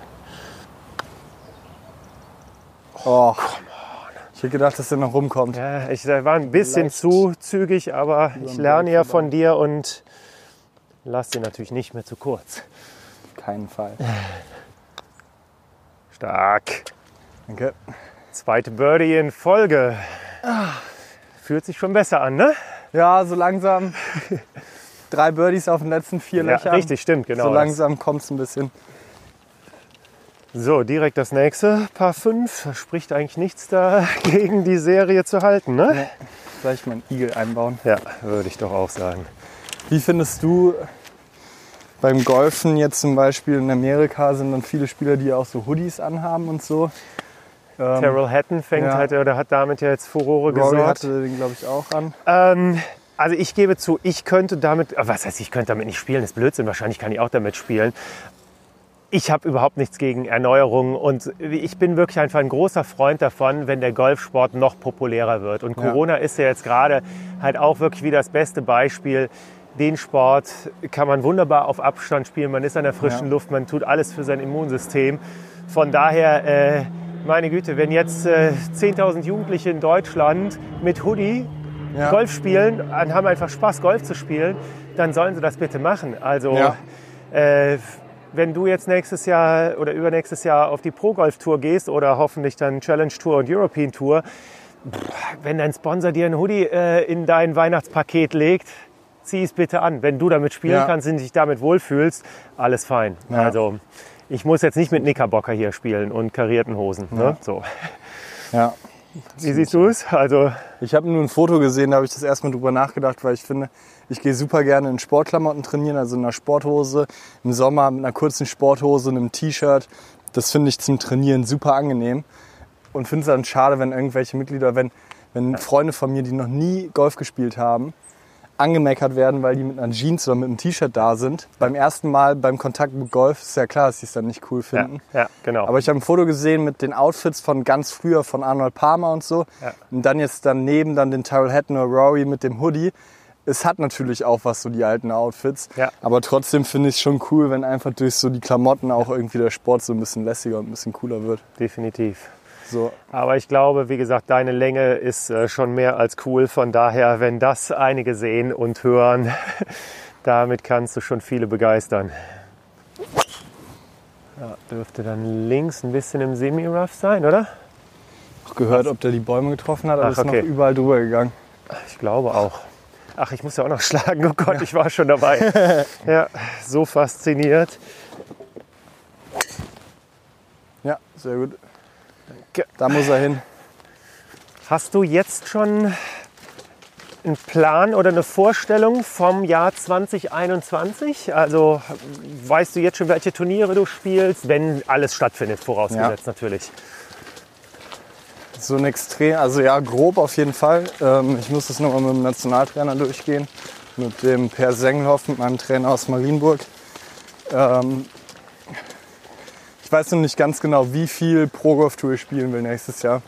Oh, ich hätte gedacht, dass der noch rumkommt. Ja, ich war ein bisschen Leicht zu zügig, aber ich lerne ja von dir und lass den natürlich nicht mehr zu kurz. Keinen Fall. Stark. Danke. Zweite Birdie in Folge. Fühlt sich schon besser an, ne? Ja, so langsam. Drei Birdies auf den letzten vier Ja, Löchern. richtig, stimmt, genau. So langsam kommt es ein bisschen. So, direkt das nächste, Paar 5. Da spricht eigentlich nichts dagegen, die Serie zu halten, ne? Vielleicht mal einen Igel einbauen. Ja, würde ich doch auch sagen. Wie findest du beim Golfen jetzt zum Beispiel in Amerika sind dann viele Spieler, die auch so Hoodies anhaben und so. Ähm, Terrell Hatton fängt ja. halt, oder hat damit ja jetzt Furore Rory gesorgt. hatte den, glaube ich, auch an. Ähm, also ich gebe zu, ich könnte damit, ah, was heißt, ich könnte damit nicht spielen, das ist Blödsinn, wahrscheinlich kann ich auch damit spielen. Ich habe überhaupt nichts gegen Erneuerungen und ich bin wirklich einfach ein großer Freund davon, wenn der Golfsport noch populärer wird. Und Ja. Corona ist ja jetzt gerade halt auch wirklich wie das beste Beispiel. Den Sport kann man wunderbar auf Abstand spielen, man ist an der frischen Ja. Luft, man tut alles für sein Immunsystem. Von daher, äh, meine Güte, wenn jetzt äh, 10.000 Jugendliche in Deutschland mit Hoodie Ja. Golf spielen und haben einfach Spaß, Golf zu spielen, dann sollen sie das bitte machen. Also Ja. äh, wenn du jetzt nächstes Jahr oder übernächstes Jahr auf die Pro-Golf-Tour gehst oder hoffentlich dann Challenge Tour und European Tour, pff, wenn dein Sponsor dir ein Hoodie äh, in dein Weihnachtspaket legt, zieh es bitte an. Wenn du damit spielen Ja. kannst und dich damit wohlfühlst, alles fein. Ja. Also ich muss jetzt nicht mit Knickerbocker hier spielen und karierten Hosen. Ne? So. Ja. Wie siehst du es? Also Ich habe nur ein Foto gesehen, da habe ich das erstmal drüber nachgedacht, weil ich finde, ich gehe super gerne in Sportklamotten trainieren, also in einer Sporthose, im Sommer mit einer kurzen Sporthose, einem T-Shirt. Das finde ich zum Trainieren super angenehm. Und finde es dann schade, wenn irgendwelche Mitglieder, wenn, wenn Freunde von mir, die noch nie Golf gespielt haben, angemeckert werden, weil die mit einer Jeans oder mit einem T-Shirt da sind. Beim ersten Mal beim Kontakt mit Golf ist ja klar, dass sie es dann nicht cool ja, finden. ja, genau. Aber ich habe ein Foto gesehen mit den Outfits von ganz früher von Arnold Palmer und so. Ja. Und dann jetzt daneben dann den Tyrell Hatton oder Rory mit dem Hoodie. Es hat natürlich auch was, so die alten Outfits. Ja. Aber trotzdem finde ich es schon cool, wenn einfach durch so die Klamotten auch irgendwie der Sport so ein bisschen lässiger und ein bisschen cooler wird. Definitiv. So, Aber ich glaube, wie gesagt, deine Länge ist äh, schon mehr als cool. Von daher, wenn das einige sehen und hören, damit kannst du schon viele begeistern. Ja, dürfte dann links ein bisschen im Semi-Rough sein, oder? auch gehört, ob der die Bäume getroffen hat, aber Ach, ist okay. noch überall drüber gegangen. Ich glaube auch. Ach, ich muss ja auch noch schlagen. Oh Gott, ich war schon dabei. Ja, so fasziniert. Ja, sehr gut. Da muss er hin. Hast du jetzt schon einen Plan oder eine Vorstellung vom Jahr 2021? Also weißt du jetzt schon, welche Turniere du spielst, wenn alles stattfindet, vorausgesetzt natürlich. So ein extrem, also ja, grob auf jeden Fall. Ähm, ich muss das nochmal mit dem Nationaltrainer durchgehen. Mit dem Per Sengelhoff, mit meinem Trainer aus Marienburg. Ähm, ich weiß noch nicht ganz genau, wie viel Pro Golf Tour ich spielen will nächstes Jahr.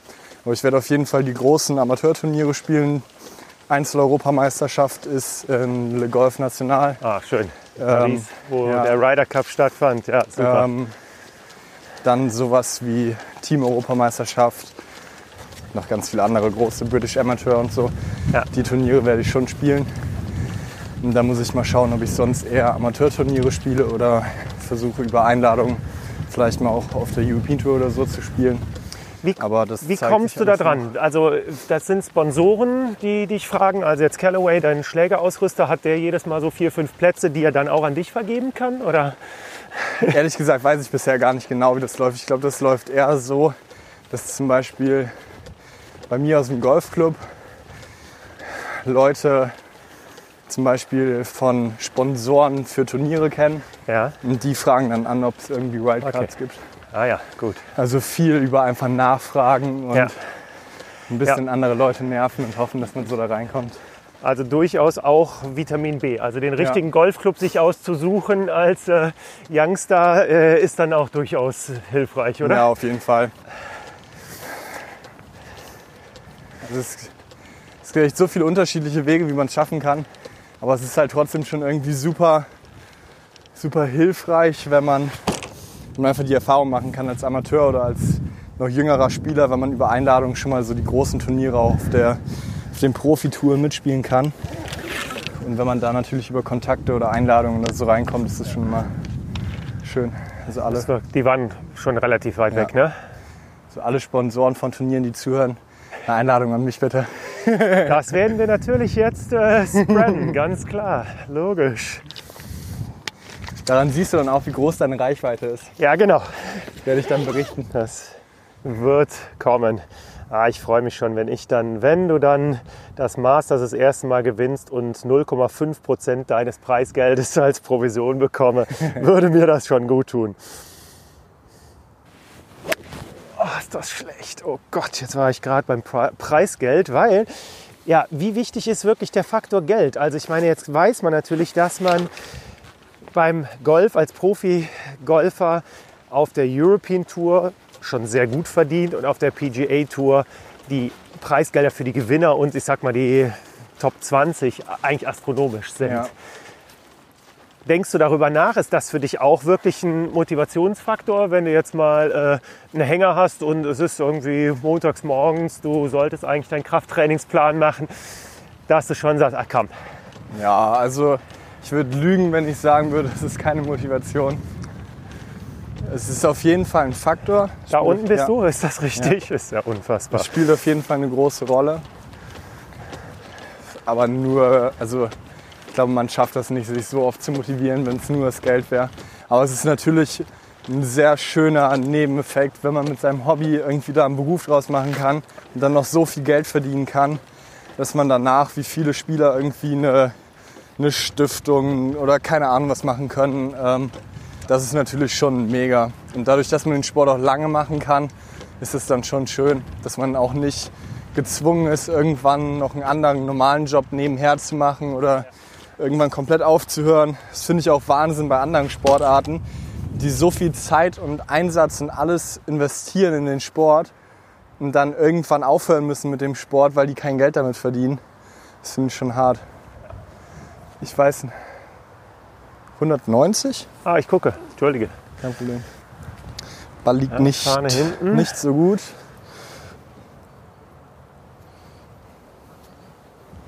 Aber ich werde auf jeden Fall die großen Amateurturniere spielen. Einzel-Europameisterschaft ist in Le Golf National. Ah, schön. Paris, wo ja. der Ryder Cup stattfand. Ja, super. Ähm, dann sowas wie Team-Europameisterschaft, noch ganz viele andere große British Amateur und so. Ja. Die Turniere werde ich schon spielen. Und da muss ich mal schauen, ob ich sonst eher Amateurturniere spiele oder versuche über Einladung vielleicht mal auch auf der European Tour oder so zu spielen. Wie, wie kommst du da alles noch. dran? Also das sind Sponsoren, die dich fragen. Also jetzt Callaway, dein Schlägerausrüster, hat der jedes Mal so vier, fünf Plätze, die er dann auch an dich vergeben kann? Oder? Ehrlich gesagt weiß ich bisher gar nicht genau, wie das läuft. Ich glaube, das läuft eher so, dass zum Beispiel bei mir aus dem Golfclub Leute zum Beispiel von Sponsoren für Turniere kennen Ja. und die fragen dann an, ob es irgendwie Wildcards Okay. gibt. Ah ja, gut. Also viel über einfach nachfragen und Ja. ein bisschen andere Leute nerven und hoffen, dass man so da reinkommt. Also durchaus auch Vitamin B. Also den richtigen Golfclub sich auszusuchen als äh, Youngster äh, ist dann auch durchaus hilfreich, oder? Ja, auf jeden Fall. Also es, es gibt so viele unterschiedliche Wege, wie man es schaffen kann. Aber es ist halt trotzdem schon irgendwie super, super hilfreich, wenn man, wenn man einfach die Erfahrung machen kann als Amateur oder als noch jüngerer Spieler, wenn man über Einladungen schon mal so die großen Turniere auf, der, auf den Profitouren mitspielen kann. Und wenn man da natürlich über Kontakte oder Einladungen oder so reinkommt, ist das schon immer schön. Also alle, Die waren schon relativ weit Ja. weg, ne? so alle Sponsoren von Turnieren, die zuhören, eine Einladung an mich bitte. Das werden wir natürlich jetzt äh, spreaden, ganz klar, logisch. Daran siehst du dann auch, wie groß deine Reichweite ist. Ja, genau. Werde ich dann berichten. Das wird kommen. Ah, ich freue mich schon, wenn ich dann, wenn du dann das Masters das erste Mal gewinnst und 0,5 Prozent deines Preisgeldes als Provision bekomme, würde mir das schon gut tun. Oh, ist das schlecht. Oh Gott, jetzt war ich gerade beim Pre Preisgeld, weil, ja, wie wichtig ist wirklich der Faktor Geld? Also ich meine, jetzt weiß man natürlich, dass man beim Golf als Profi-Golfer auf der European Tour schon sehr gut verdient und auf der PGA Tour die Preisgelder für die Gewinner und ich sag mal die Top 20 eigentlich astronomisch sind. Ja. Denkst du darüber nach? Ist das für dich auch wirklich ein Motivationsfaktor, wenn du jetzt mal äh, einen Hänger hast und es ist irgendwie montags morgens, du solltest eigentlich deinen Krafttrainingsplan machen, dass du schon sagst, ach komm, Ja, also ich würde lügen, wenn ich sagen würde, es ist keine Motivation. Es ist auf jeden Fall ein Faktor. da Spielt- unten bist ja, du, ist das richtig? Ist ja unfassbar. Es spielt auf jeden Fall eine große Rolle. Aber nur, also ich glaube, man schafft das nicht, sich so oft zu motivieren, wenn es nur das Geld wäre. Aber es ist natürlich ein sehr schöner Nebeneffekt, wenn man mit seinem Hobby irgendwie da einen Beruf draus machen kann und dann noch so viel Geld verdienen kann, dass man danach, wie viele Spieler irgendwie eine, eine Stiftung oder keine Ahnung was machen können. Ähm, das ist natürlich schon mega. Und dadurch, dass man den Sport auch lange machen kann, ist es dann schon schön, dass man auch nicht gezwungen ist, irgendwann noch einen anderen normalen Job nebenher zu machen oder irgendwann komplett aufzuhören. Das finde ich auch Wahnsinn bei anderen Sportarten, die so viel Zeit und Einsatz und alles investieren in den Sport und dann irgendwann aufhören müssen mit dem Sport, weil die kein Geld damit verdienen. Das finde ich schon hart. Ich weiß nicht. 190? Ah, ich gucke. Entschuldige. Kein Problem. Ball liegt Ja, nicht, nicht so gut.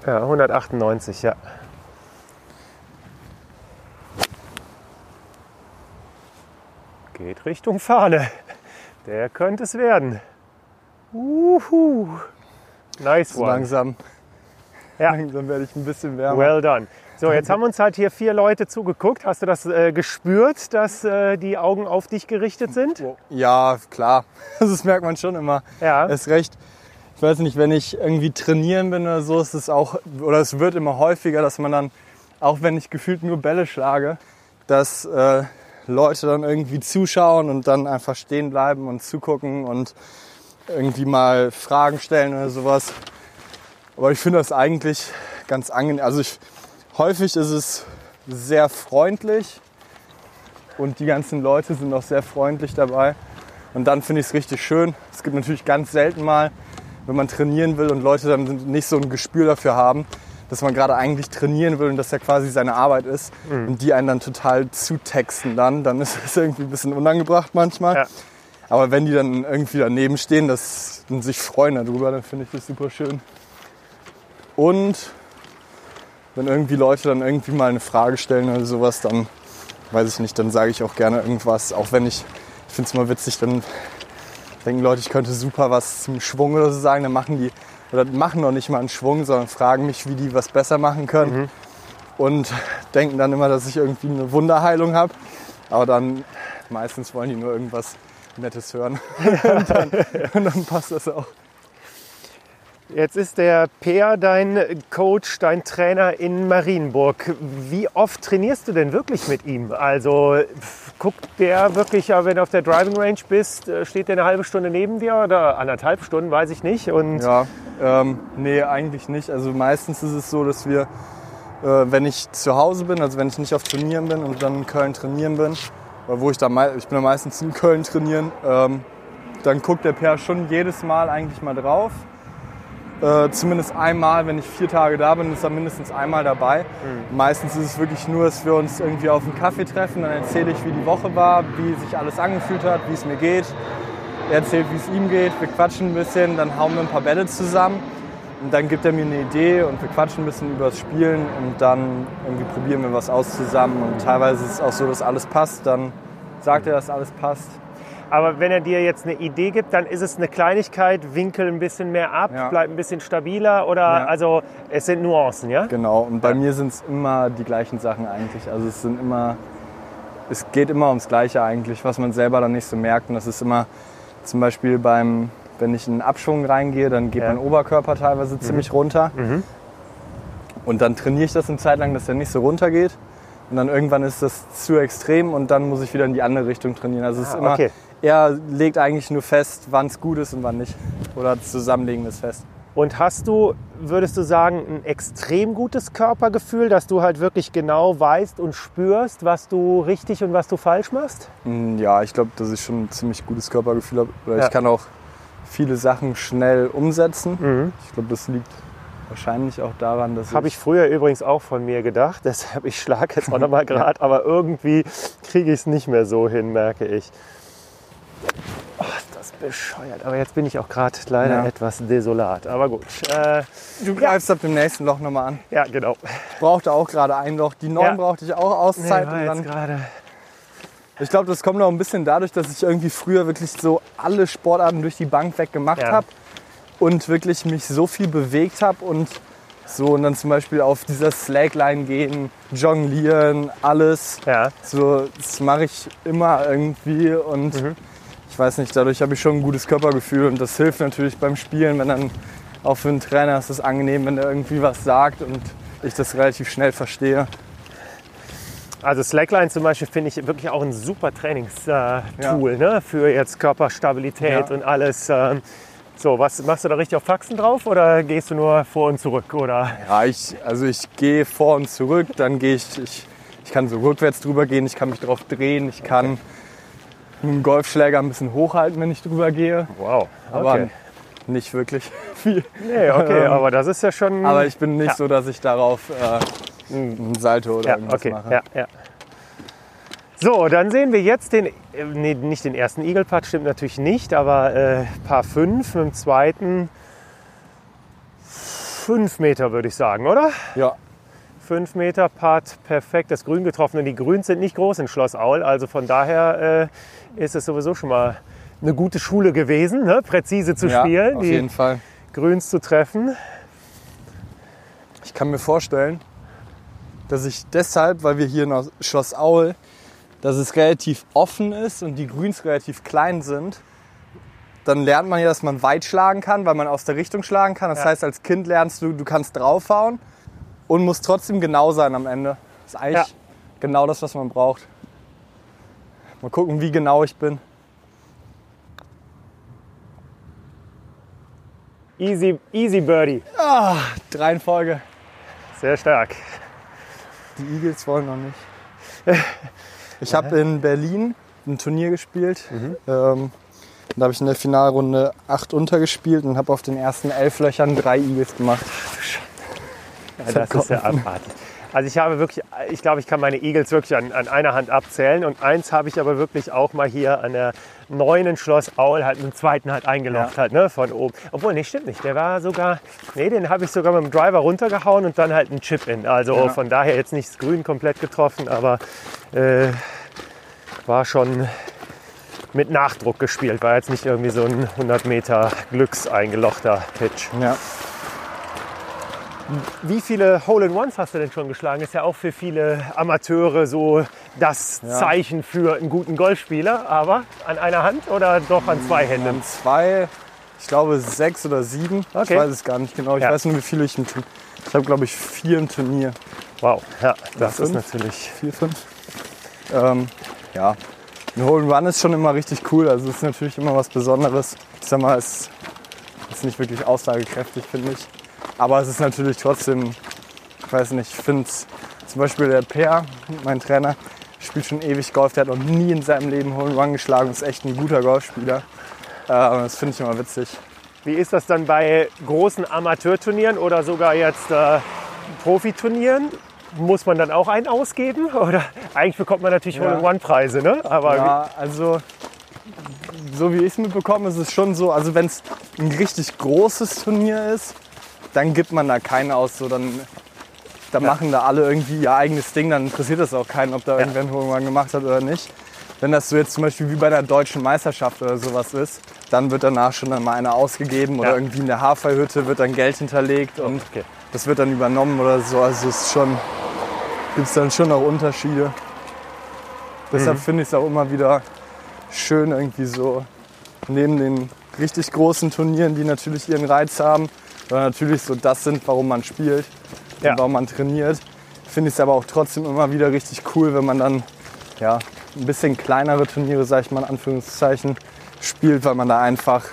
Ja, 198, ja. Geht Richtung Fahne. Der könnte es werden. Uhu. Nice So one. langsam, Ja. langsam werde ich ein bisschen wärmer. Well done. So, jetzt haben uns halt hier vier Leute zugeguckt. Hast du das äh, gespürt, dass äh, die Augen auf dich gerichtet sind? Ja, klar. Das merkt man schon immer. Ja. Ist recht. Ich weiß nicht, wenn ich irgendwie trainieren bin oder so, ist es auch, oder es wird immer häufiger, dass man dann, auch wenn ich gefühlt nur Bälle schlage, dass äh, Leute dann irgendwie zuschauen und dann einfach stehen bleiben und zugucken und irgendwie mal Fragen stellen oder sowas. Aber ich finde das eigentlich ganz angenehm. Also ich, häufig ist es sehr freundlich und die ganzen Leute sind auch sehr freundlich dabei. Und dann finde ich es richtig schön. Es gibt natürlich ganz selten mal, wenn man trainieren will und Leute dann nicht so ein Gespür dafür haben, dass man gerade eigentlich trainieren will und dass ja quasi seine Arbeit ist und die einen dann total zutexten dann, dann ist es irgendwie ein bisschen unangebracht manchmal. Ja. Aber wenn die dann irgendwie daneben stehen das, und sich freuen darüber, dann finde ich das super schön. Und wenn irgendwie Leute dann irgendwie mal eine Frage stellen oder sowas, dann weiß ich nicht, dann sage ich auch gerne irgendwas. Auch wenn ich, ich finde es mal witzig, dann denken Leute, ich könnte super was zum Schwung oder so sagen, dann machen die, oder machen noch nicht mal einen Schwung, sondern fragen mich, wie die was besser machen können. Und denken dann immer, dass ich irgendwie eine Wunderheilung habe. Aber dann meistens wollen die nur irgendwas Nettes hören. und, dann, und dann passt das auch. Jetzt ist der Peer dein Coach, dein Trainer in Marienburg. Wie oft trainierst du denn wirklich mit ihm? Also guckt der wirklich, ja, wenn du auf der Driving Range bist, äh, steht der eine halbe Stunde neben dir oder anderthalb Stunden, weiß ich nicht. Und Ja, ähm, nee, eigentlich nicht. Also meistens ist es so, dass wir, äh, wenn ich zu Hause bin, also wenn ich nicht auf Turnieren bin und dann in Köln trainieren bin, oder wo ich da ich bin da meistens in Köln trainieren, ähm, dann guckt der Per schon jedes Mal eigentlich mal drauf. Äh, zumindest einmal, wenn ich vier Tage da bin, ist er mindestens einmal dabei. Meistens ist es wirklich nur, dass wir uns irgendwie auf einen Kaffee treffen, dann erzähle ich, wie die Woche war, wie sich alles angefühlt hat, wie es mir geht. Er erzählt, wie es ihm geht, wir quatschen ein bisschen, dann hauen wir ein paar Bälle zusammen und dann gibt er mir eine Idee und wir quatschen ein bisschen über das Spielen und dann irgendwie probieren wir was aus zusammen und teilweise ist es auch so, dass alles passt, dann sagt er, dass alles passt. Aber wenn er dir jetzt eine Idee gibt, dann ist es eine Kleinigkeit, Winkel ein bisschen mehr ab, Ja. bleibt ein bisschen stabiler oder Ja. also es sind Nuancen, ja? Genau, und bei mir sind es immer die gleichen Sachen eigentlich. Also es sind immer, es geht immer ums Gleiche eigentlich, was man selber dann nicht so merkt. Und das ist immer zum Beispiel beim, wenn ich in einen Abschwung reingehe, dann geht Ja. mein Oberkörper teilweise ziemlich runter. Und dann trainiere ich das eine Zeit lang, dass der nicht so runter geht. Und dann irgendwann ist das zu extrem und dann muss ich wieder in die andere Richtung trainieren. Also es ist Ah, immer, okay. Er legt eigentlich nur fest, wann es gut ist und wann nicht. Oder das Zusammenlegen ist fest. Und hast du, würdest du sagen, ein extrem gutes Körpergefühl, dass du halt wirklich genau weißt und spürst, was du richtig und was du falsch machst? Mm, Ja, ich glaube, dass ich schon ein ziemlich gutes Körpergefühl habe. Oder Ja. Ich kann auch viele Sachen schnell umsetzen. Mhm. Ich glaube, das liegt wahrscheinlich auch daran, dass Habe ich früher übrigens auch von mir gedacht. Deshalb, ich schlage jetzt auch nochmal gerade, aber irgendwie kriege ich es nicht mehr so hin, merke ich. Ist bescheuert. Aber jetzt bin ich auch gerade leider Ja. etwas desolat. Aber gut. Äh, Du greifst ab dem nächsten Loch nochmal an. ja, genau. Ich brauchte auch gerade ein Loch. Die neun Ja. brauchte ich auch Auszeit. und jetzt dann, gerade. ich glaube, das kommt auch ein bisschen dadurch, dass ich irgendwie früher wirklich so alle Sportarten durch die Bank weg gemacht Ja. habe und wirklich mich so viel bewegt habe und so und dann zum Beispiel auf dieser Slackline gehen, jonglieren, alles. Ja. So, das mache ich immer irgendwie und ich weiß nicht, dadurch habe ich schon ein gutes Körpergefühl und das hilft natürlich beim Spielen, wenn dann auch für einen Trainer ist es angenehm, wenn er irgendwie was sagt und ich das relativ schnell verstehe. Also Slackline zum Beispiel finde ich wirklich auch ein super Trainingstool äh, ne? für jetzt Körperstabilität Ja. und alles. ähm. So, was machst du da richtig auf Faxen drauf oder gehst du nur vor und zurück? Oder? Ja, ich, also ich gehe vor und zurück, dann gehe ich, ich, ich kann so rückwärts drüber gehen, ich kann mich drauf drehen, ich kann mit dem Golfschläger ein bisschen hochhalten, wenn ich drüber gehe, Wow. aber Okay. nicht wirklich viel. Nee, okay, Ähm, aber das ist ja schon. Aber ich bin nicht Ja. so, dass ich darauf äh, ein Salto oder ja, irgendwas okay, mache. ja, ja. So, dann sehen wir jetzt den, äh, nee, nicht den ersten Putt, stimmt natürlich nicht, aber äh, Paar 5 mit dem zweiten 5 Meter würde ich sagen, oder? ja. 5 Meter Putt, perfekt, das Grün getroffen. Und die Grüns sind nicht groß in Schloss Aul, also von daher äh, ist es sowieso schon mal eine gute Schule gewesen, ne? präzise zu ja, spielen, auf die jeden Fall. Grüns zu treffen. Ich kann mir vorstellen, dass ich deshalb, weil wir hier in Schloss Aul, dass es relativ offen ist und die Grüns relativ klein sind, dann lernt man ja, dass man weit schlagen kann, weil man aus der Richtung schlagen kann. Das Ja. heißt, als Kind lernst du, du kannst draufhauen und musst trotzdem genau sein am Ende. Das ist eigentlich Ja. genau das, was man braucht. Mal gucken, wie genau ich bin. Easy, easy Birdie. Drei in Folge. Sehr stark. Die Eagles wollen noch nicht. Ich habe in Berlin ein Turnier gespielt. Ähm, da habe ich in der Finalrunde acht untergespielt und habe auf den ersten elf Löchern drei Eagles gemacht. Ja, das ist ja abartig. Also ich habe wirklich, ich glaube, ich kann meine Eagles wirklich an, an einer Hand abzählen. Und eins habe ich aber wirklich auch mal hier an der neunen Schloss Aul halt dem zweiten halt eingelocht halt, ne, von oben. Obwohl, nee, stimmt nicht. Der war sogar, nee, den habe ich sogar mit dem Driver runtergehauen und dann halt einen Chip in. Also Ja. von daher jetzt nicht das Grün komplett getroffen, aber äh, war schon mit Nachdruck gespielt. War jetzt nicht irgendwie so ein 100 Meter Glückseingelochter Pitch. Ja. Wie viele Hole-in-Ones hast du denn schon geschlagen? Ist ja auch für viele Amateure so das Ja. Zeichen für einen guten Golfspieler. Aber an einer Hand oder doch an zwei Händen? An zwei, ich glaube sechs oder sieben. Okay. Ich weiß es gar nicht genau. Ich Ja. weiß nur, wie viele ich im Turnier. Ich habe, glaube ich, vier im Turnier. Wow, ja, das ist fünf? natürlich. Vier, fünf. Ähm, ja. Ein Hole in One ist schon immer richtig cool. Also es ist natürlich immer was Besonderes. Ich sag mal, es ist nicht wirklich aussagekräftig, finde ich. Aber es ist natürlich trotzdem, ich weiß nicht, ich finde zum Beispiel der Per, mein Trainer, spielt schon ewig Golf. Der hat noch nie in seinem Leben in One geschlagen. Ist echt ein guter Golfspieler. Äh, das finde ich immer witzig. Wie ist das dann bei großen Amateurturnieren oder sogar jetzt äh, Profiturnieren? Muss man dann auch einen ausgeben? Oder eigentlich bekommt man natürlich Ja. Hole-in-One-Preise, ne? Aber Ja, also so wie ich es mitbekomme, ist es schon so, also wenn es ein richtig großes Turnier ist, dann gibt man da keinen aus. So, dann, dann machen da alle irgendwie ihr eigenes Ding, dann interessiert das auch keinen, ob da irgendwer einen One gemacht hat oder nicht. Wenn das so jetzt zum Beispiel wie bei der deutschen Meisterschaft oder sowas ist, dann wird danach schon dann mal einer ausgegeben oder Ja. irgendwie in der Haferhütte wird dann Geld hinterlegt und Okay. das wird dann übernommen oder so. Also es ist schon, gibt es dann schon auch Unterschiede. Deshalb finde ich es auch immer wieder schön irgendwie so neben den richtig großen Turnieren, die natürlich ihren Reiz haben, oder natürlich so das sind, warum man spielt Ja. und warum man trainiert, finde ich es aber auch trotzdem immer wieder richtig cool, wenn man dann ja, ein bisschen kleinere Turniere, sage ich mal in Anführungszeichen, spielt, weil man da einfach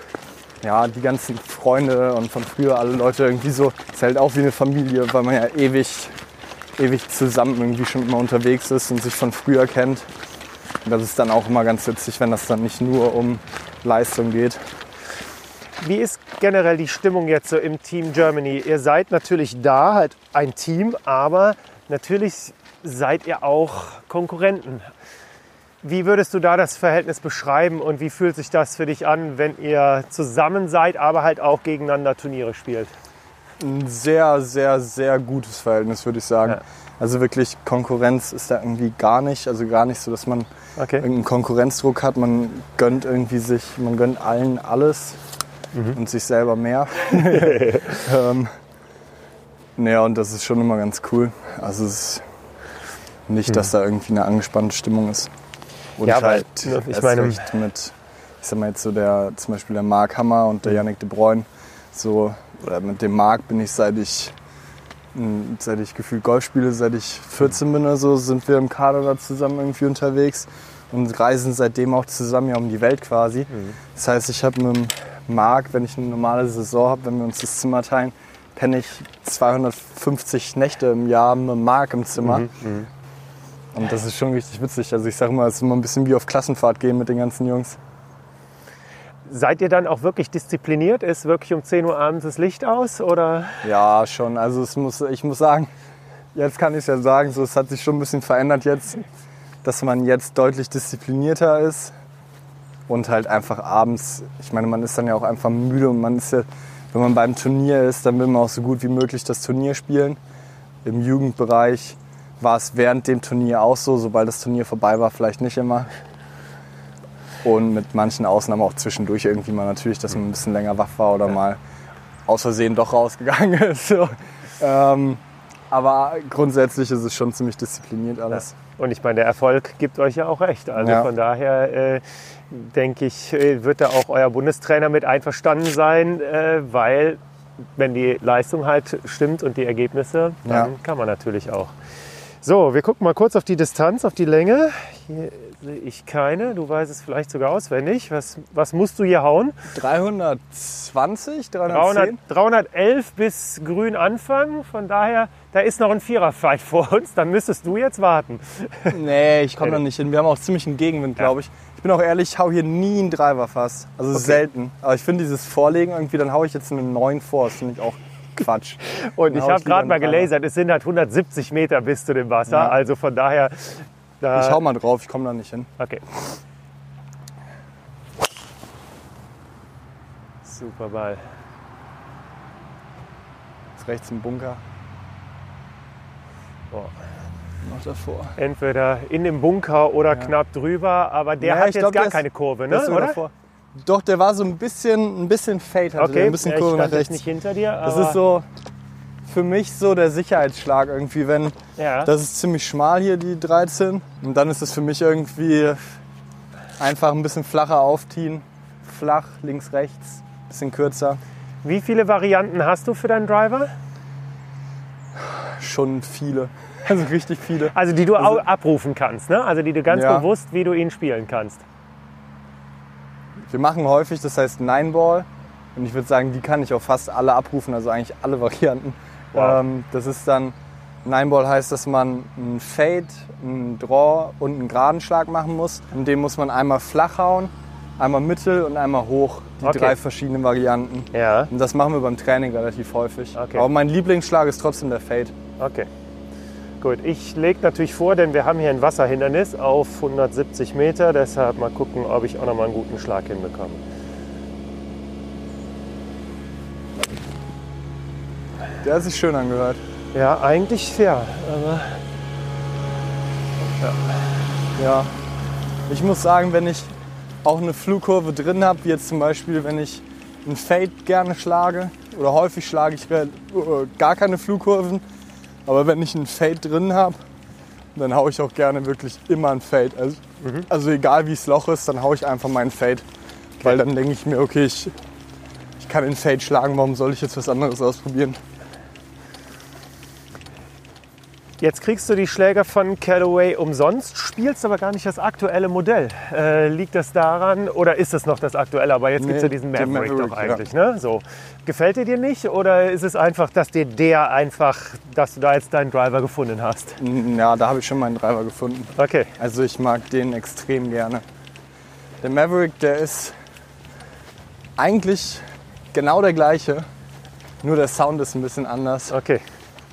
ja, die ganzen Freunde und von früher alle Leute irgendwie so, ist halt auch wie eine Familie, weil man ja ewig, ewig zusammen irgendwie schon immer unterwegs ist und sich von früher kennt. Und das ist dann auch immer ganz witzig, wenn das dann nicht nur um Leistung geht. Wie ist generell die Stimmung jetzt so im Team Germany? Ihr seid natürlich da, halt ein Team, aber natürlich seid ihr auch Konkurrenten. Wie würdest du da das Verhältnis beschreiben und wie fühlt sich das für dich an, wenn ihr zusammen seid, aber halt auch gegeneinander Turniere spielt? Ein sehr, sehr, sehr gutes Verhältnis, würde ich sagen. Ja. Also wirklich Konkurrenz ist da irgendwie gar nicht. Also gar nicht so, dass man Okay. irgendeinen Konkurrenzdruck hat. Man gönnt irgendwie sich, man gönnt allen alles und sich selber mehr. ähm, naja, und das ist schon immer ganz cool. Also es ist nicht, dass da irgendwie eine angespannte Stimmung ist. Und Ja, weil, halt ne, ich meine- mit, ich sag mal jetzt so der, zum Beispiel der Marc Hammer und der Yannick de Bruyne, so, oder mit dem Marc bin ich seit ich seit ich gefühlt Golf spiele, seit ich 14 bin oder so, sind wir im Kader da zusammen irgendwie unterwegs und reisen seitdem auch zusammen ja um die Welt quasi. Das heißt, ich habe mit Marc, wenn ich eine normale Saison habe, wenn wir uns das Zimmer teilen, penne ich 250 Nächte im Jahr mit Marc im Zimmer. Und das ist schon richtig witzig. Also ich sage mal, es ist immer ein bisschen wie auf Klassenfahrt gehen mit den ganzen Jungs. Seid ihr dann auch wirklich diszipliniert? Ist wirklich um 10 Uhr abends das Licht aus? Oder? Ja, schon. Also es muss, ich muss sagen, jetzt kann ich es ja sagen, so, es hat sich schon ein bisschen verändert jetzt, dass man jetzt deutlich disziplinierter ist und halt einfach abends, ich meine, man ist dann ja auch einfach müde und man ist ja, wenn man beim Turnier ist, dann will man auch so gut wie möglich das Turnier spielen. Im Jugendbereich war es während dem Turnier auch so, sobald das Turnier vorbei war, vielleicht nicht immer. Und mit manchen Ausnahmen auch zwischendurch irgendwie mal natürlich, dass man ein bisschen länger wach war oder mal aus Versehen doch rausgegangen ist. So. Ähm, Aber grundsätzlich ist es schon ziemlich diszipliniert alles. Und ich meine, der Erfolg gibt euch ja auch recht. Also Ja. von daher äh, denke ich, äh, wird da auch euer Bundestrainer mit einverstanden sein, äh, weil wenn die Leistung halt stimmt und die Ergebnisse, dann Ja. kann man natürlich auch. So, wir gucken mal kurz auf die Distanz, auf die Länge. Hier sehe ich keine. Du weißt es vielleicht sogar auswendig. Was, was musst du hier hauen? 320, 300, 310? 311 bis grün anfangen. Von daher, da ist noch ein Viererfight vor uns. Da müsstest du jetzt warten. Nee, ich komme da nicht hin. Wir haben auch ziemlich einen Gegenwind, glaube ich. Ich bin auch ehrlich, ich hau hier nie einen Driver fast. Also selten. Aber ich finde dieses Vorlegen irgendwie, dann hau ich jetzt einen neuen vor. Das finde ich auch Quatsch. Und Dann ich habe gerade mal gelasert, es sind halt 170 Meter bis zu dem Wasser. Ja. Also von daher. Da, Ich hau mal drauf, ich komme da nicht hin. Okay. Super Ball. Ist rechts im Bunker. Boah. Noch davor. Entweder in dem Bunker oder knapp drüber, aber der Ja, hat jetzt glaub, gar der keine Kurve, Der ne? oder? davor. Doch, der war so ein bisschen, ein bisschen Fade, hatte der, Okay, ein bisschen ja, Kurve nach rechts. nicht hinter dir. Das ist so für mich so der Sicherheitsschlag irgendwie, wenn Ja. das ist ziemlich schmal hier die 13 und dann ist es für mich irgendwie einfach ein bisschen flacher aufziehen, flach links rechts, bisschen kürzer, Wie viele Varianten hast du für deinen Driver? schon viele, also richtig viele. Also die du au- abrufen kannst, ne? Also die du ganz Ja. bewusst, wie du ihn spielen kannst. Wir machen häufig, das heißt Nine Ball und ich würde sagen, die kann ich auch fast alle abrufen, also eigentlich alle Varianten. Wow. Ähm, das ist dann Nine Ball heißt, dass man einen Fade, einen Draw und einen geraden Schlag machen muss. Und den muss man einmal flach hauen, einmal mittel und einmal hoch. Die Okay. drei verschiedenen Varianten. Ja. Und das machen wir beim Training relativ häufig. Okay. Aber mein Lieblingsschlag ist trotzdem der Fade. Okay. Gut, ich lege natürlich vor, denn wir haben hier ein Wasserhindernis auf 170 Meter. Deshalb mal gucken, ob ich auch noch mal einen guten Schlag hinbekomme. Der hat sich schön angehört. Ja, eigentlich ja. Aber Ja. Ich muss sagen, wenn ich auch eine Flugkurve drin habe, wie jetzt zum Beispiel, wenn ich einen Fade gerne schlage, oder häufig schlage ich äh, gar keine Flugkurven, aber wenn ich einen Fade drin habe, dann haue ich auch gerne wirklich immer einen Fade. Also, also egal wie das Loch ist, dann haue ich einfach meinen Fade. Weil dann denke ich mir, okay, ich, ich kann den Fade schlagen, warum soll ich jetzt was anderes ausprobieren? Jetzt kriegst du die Schläger von Callaway umsonst, spielst aber gar nicht das aktuelle Modell. Äh, liegt das daran oder ist es noch das aktuelle? Aber jetzt gibt es Nee, ja diesen Maverick, Maverick, doch eigentlich. Ne? So. Gefällt dir dir nicht oder ist es einfach, dass dir der einfach, dass du da jetzt deinen Driver gefunden hast? Ja, da habe ich schon meinen Driver gefunden. Okay. Also ich mag den extrem gerne. Der Maverick, der ist eigentlich genau der gleiche, nur der Sound ist ein bisschen anders. Okay.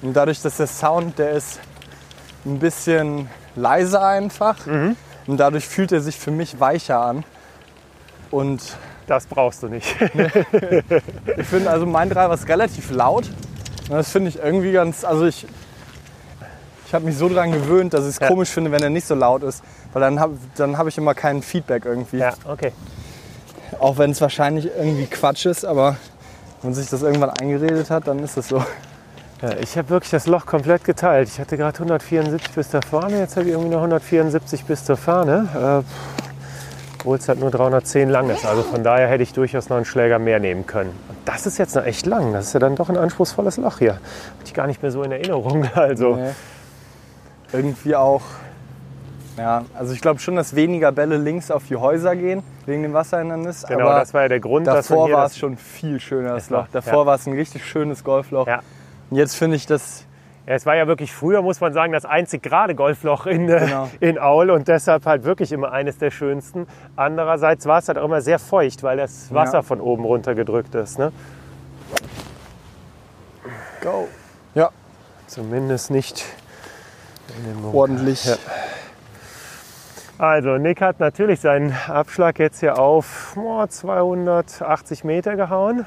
Und dadurch, dass der Sound, der ist ein bisschen leiser einfach und dadurch fühlt er sich für mich weicher an. Und Das brauchst du nicht. ich finde, also mein Driver ist relativ laut. Und das finde ich irgendwie ganz, also ich, ich habe mich so daran gewöhnt, dass ich es Ja. komisch finde, wenn er nicht so laut ist. Weil dann habe dann hab ich immer kein Feedback irgendwie. ja, okay. Auch wenn es wahrscheinlich irgendwie Quatsch ist, aber wenn man sich das irgendwann eingeredet hat, dann ist es so. Ja, ich habe wirklich das Loch komplett geteilt. Ich hatte gerade 174 bis zur Fahne, jetzt habe ich irgendwie noch 174 bis zur Fahne. Äh, obwohl es halt nur 310 lang ist. Also von daher hätte ich durchaus noch einen Schläger mehr nehmen können. Und das ist jetzt noch echt lang. Das ist ja dann doch ein anspruchsvolles Loch hier. Hatte ich gar nicht mehr so in Erinnerung. Also Nee. Irgendwie auch, ja, also ich glaube schon, dass weniger Bälle links auf die Häuser gehen, wegen dem Wasserhindernis. genau, aber das war ja der Grund, dass davor hier war es schon viel schöner, das Loch. Davor ja. war es ein richtig schönes Golfloch. Ja. Und jetzt finde ich das, Ja, es war ja wirklich früher, muss man sagen, das einzig gerade Golfloch in, äh, Genau. in Aul und deshalb halt wirklich immer eines der schönsten. Andererseits war es halt auch immer sehr feucht, weil das Wasser Ja. von oben runter gedrückt ist. Ne? go. Ja, Zumindest nicht ordentlich. Ja. Also Nick hat natürlich seinen Abschlag jetzt hier auf oh, 280 Meter gehauen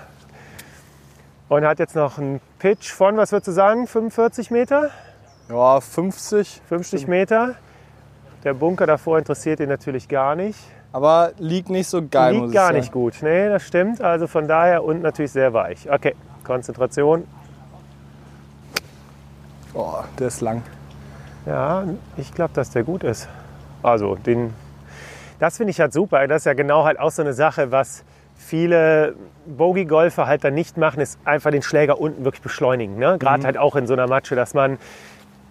und hat jetzt noch einen Pitch von, was würdest du sagen, 45 Meter? Ja, 50. 50 Meter. Der Bunker davor interessiert ihn natürlich gar nicht. Aber liegt nicht so geil, muss Liegt ich gar sagen. nicht gut. Nee, das stimmt. Also von daher und natürlich sehr weich. Okay, Konzentration. Oh, der ist lang. Ja, ich glaube, dass der gut ist. Also, den, das finde ich halt super. Das ist ja genau halt auch so eine Sache, was viele Bogey-Golfer halt dann nicht machen, ist einfach den Schläger unten wirklich beschleunigen. Ne? Gerade Mhm. halt auch in so einer Matsche, dass man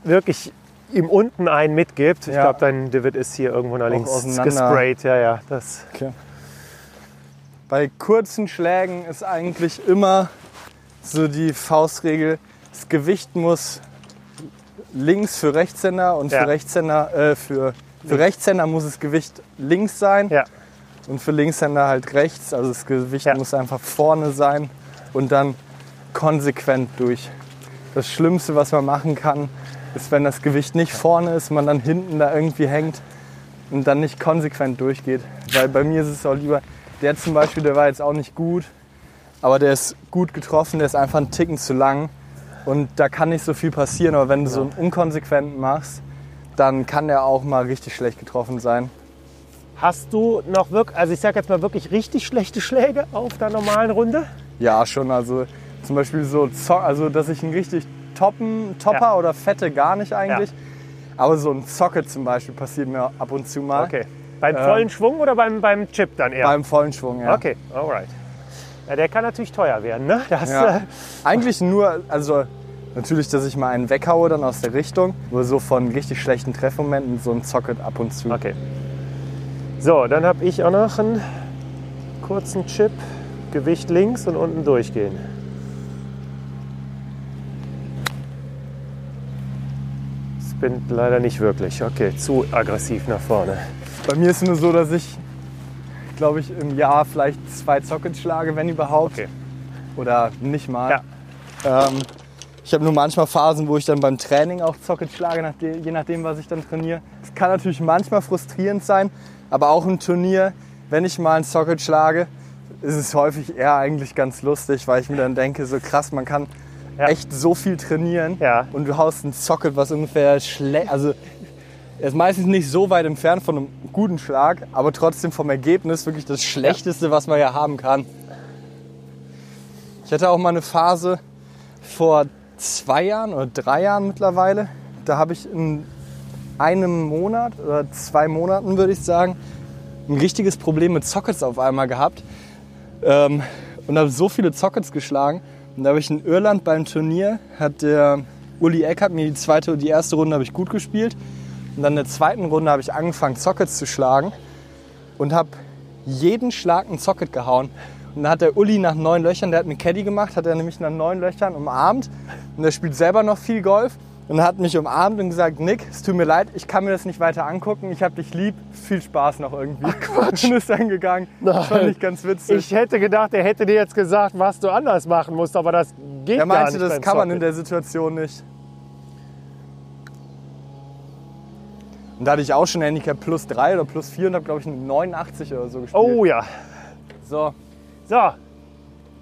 wirklich ihm unten einen mitgibt. Ich Ja. glaube, dein Divid ist hier irgendwo nach links gesprayt. Ja, ja, das Okay. Bei kurzen Schlägen ist eigentlich immer so die Faustregel, das Gewicht muss links für Rechtshänder und Ja. für Rechtshänder äh, für, für Rechtshänder muss das Gewicht links sein Ja. Und für Linkshänder halt rechts. Also das Gewicht Ja. muss einfach vorne sein und dann konsequent durch. Das Schlimmste, was man machen kann, ist, wenn das Gewicht nicht vorne ist, man dann hinten da irgendwie hängt und dann nicht konsequent durchgeht. Weil bei mir ist es auch lieber, der zum Beispiel, der war jetzt auch nicht gut, aber der ist gut getroffen, der ist einfach einen Ticken zu lang und da kann nicht so viel passieren. Aber wenn du so einen unkonsequenten machst, dann kann der auch mal richtig schlecht getroffen sein. Hast du noch wirklich, also ich sag jetzt mal wirklich richtig schlechte Schläge auf der normalen Runde? Ja, schon. Also zum Beispiel so, also dass ich einen richtig toppen, Topper Ja. oder Fette gar nicht eigentlich. Aber so ein Zocke zum Beispiel passiert mir ab und zu mal. Okay. Beim Ähm, vollen Schwung oder beim, beim Chip dann eher? Beim vollen Schwung, ja. Okay, alright. Ja, der kann natürlich teuer werden, ne? Das, Ja. äh, Eigentlich nur, also natürlich, dass ich mal einen weghaue dann aus der Richtung. Nur so von richtig schlechten Treffmomenten so ein Zocket ab und zu. Okay. So, dann habe ich auch noch einen kurzen Chip, Gewicht links und unten durchgehen. Spinnt leider nicht wirklich. Okay, zu aggressiv nach vorne. Bei mir ist es nur so, dass ich, glaube ich, im Jahr vielleicht zwei Zockets schlage, wenn überhaupt. Okay. Oder nicht mal. Ähm, ich habe nur manchmal Phasen, wo ich dann beim Training auch Zocket schlage, je nachdem, was ich dann trainiere. Es kann natürlich manchmal frustrierend sein, aber auch im Turnier, wenn ich mal ein Socket schlage, ist es häufig eher eigentlich ganz lustig, weil ich mir dann denke, so krass, man kann Ja. echt so viel trainieren Ja. und du haust ein Socket, was ungefähr schlecht, also er ist meistens nicht so weit entfernt von einem guten Schlag, aber trotzdem vom Ergebnis wirklich das Schlechteste, was man ja haben kann. Ich hatte auch mal eine Phase vor zwei Jahren oder drei Jahren mittlerweile. Da habe ich in einem Monat oder zwei Monaten, würde ich sagen, ein richtiges Problem mit Sockets auf einmal gehabt. Ähm, und habe so viele Sockets geschlagen. Und da habe ich in Irland beim Turnier, hat der Uli Eck hat mir die zweite, die erste Runde habe ich gut gespielt. Und dann in der zweiten Runde habe ich angefangen, Sockets zu schlagen und habe jeden Schlag ein Socket gehauen. Und dann hat der Uli nach neun Löchern, der hat eine Caddy gemacht, hat er nämlich nach neun Löchern umarmt. Und der spielt selber noch viel Golf. Und hat mich umarmt und gesagt, Nick, es tut mir leid, ich kann mir das nicht weiter angucken. Ich hab dich lieb. Viel Spaß noch irgendwie. Quatsch. Und ist dann gegangen. Das fand ich ganz witzig. Ich hätte gedacht, er hätte dir jetzt gesagt, was du anders machen musst, aber das geht er gar meinte, nicht das beim kann man in der Situation nicht. Und da hatte ich auch schon Handicap plus 3 oder plus 4 und habe, glaube ich, eine 89 oder so gespielt. Oh ja. So, So,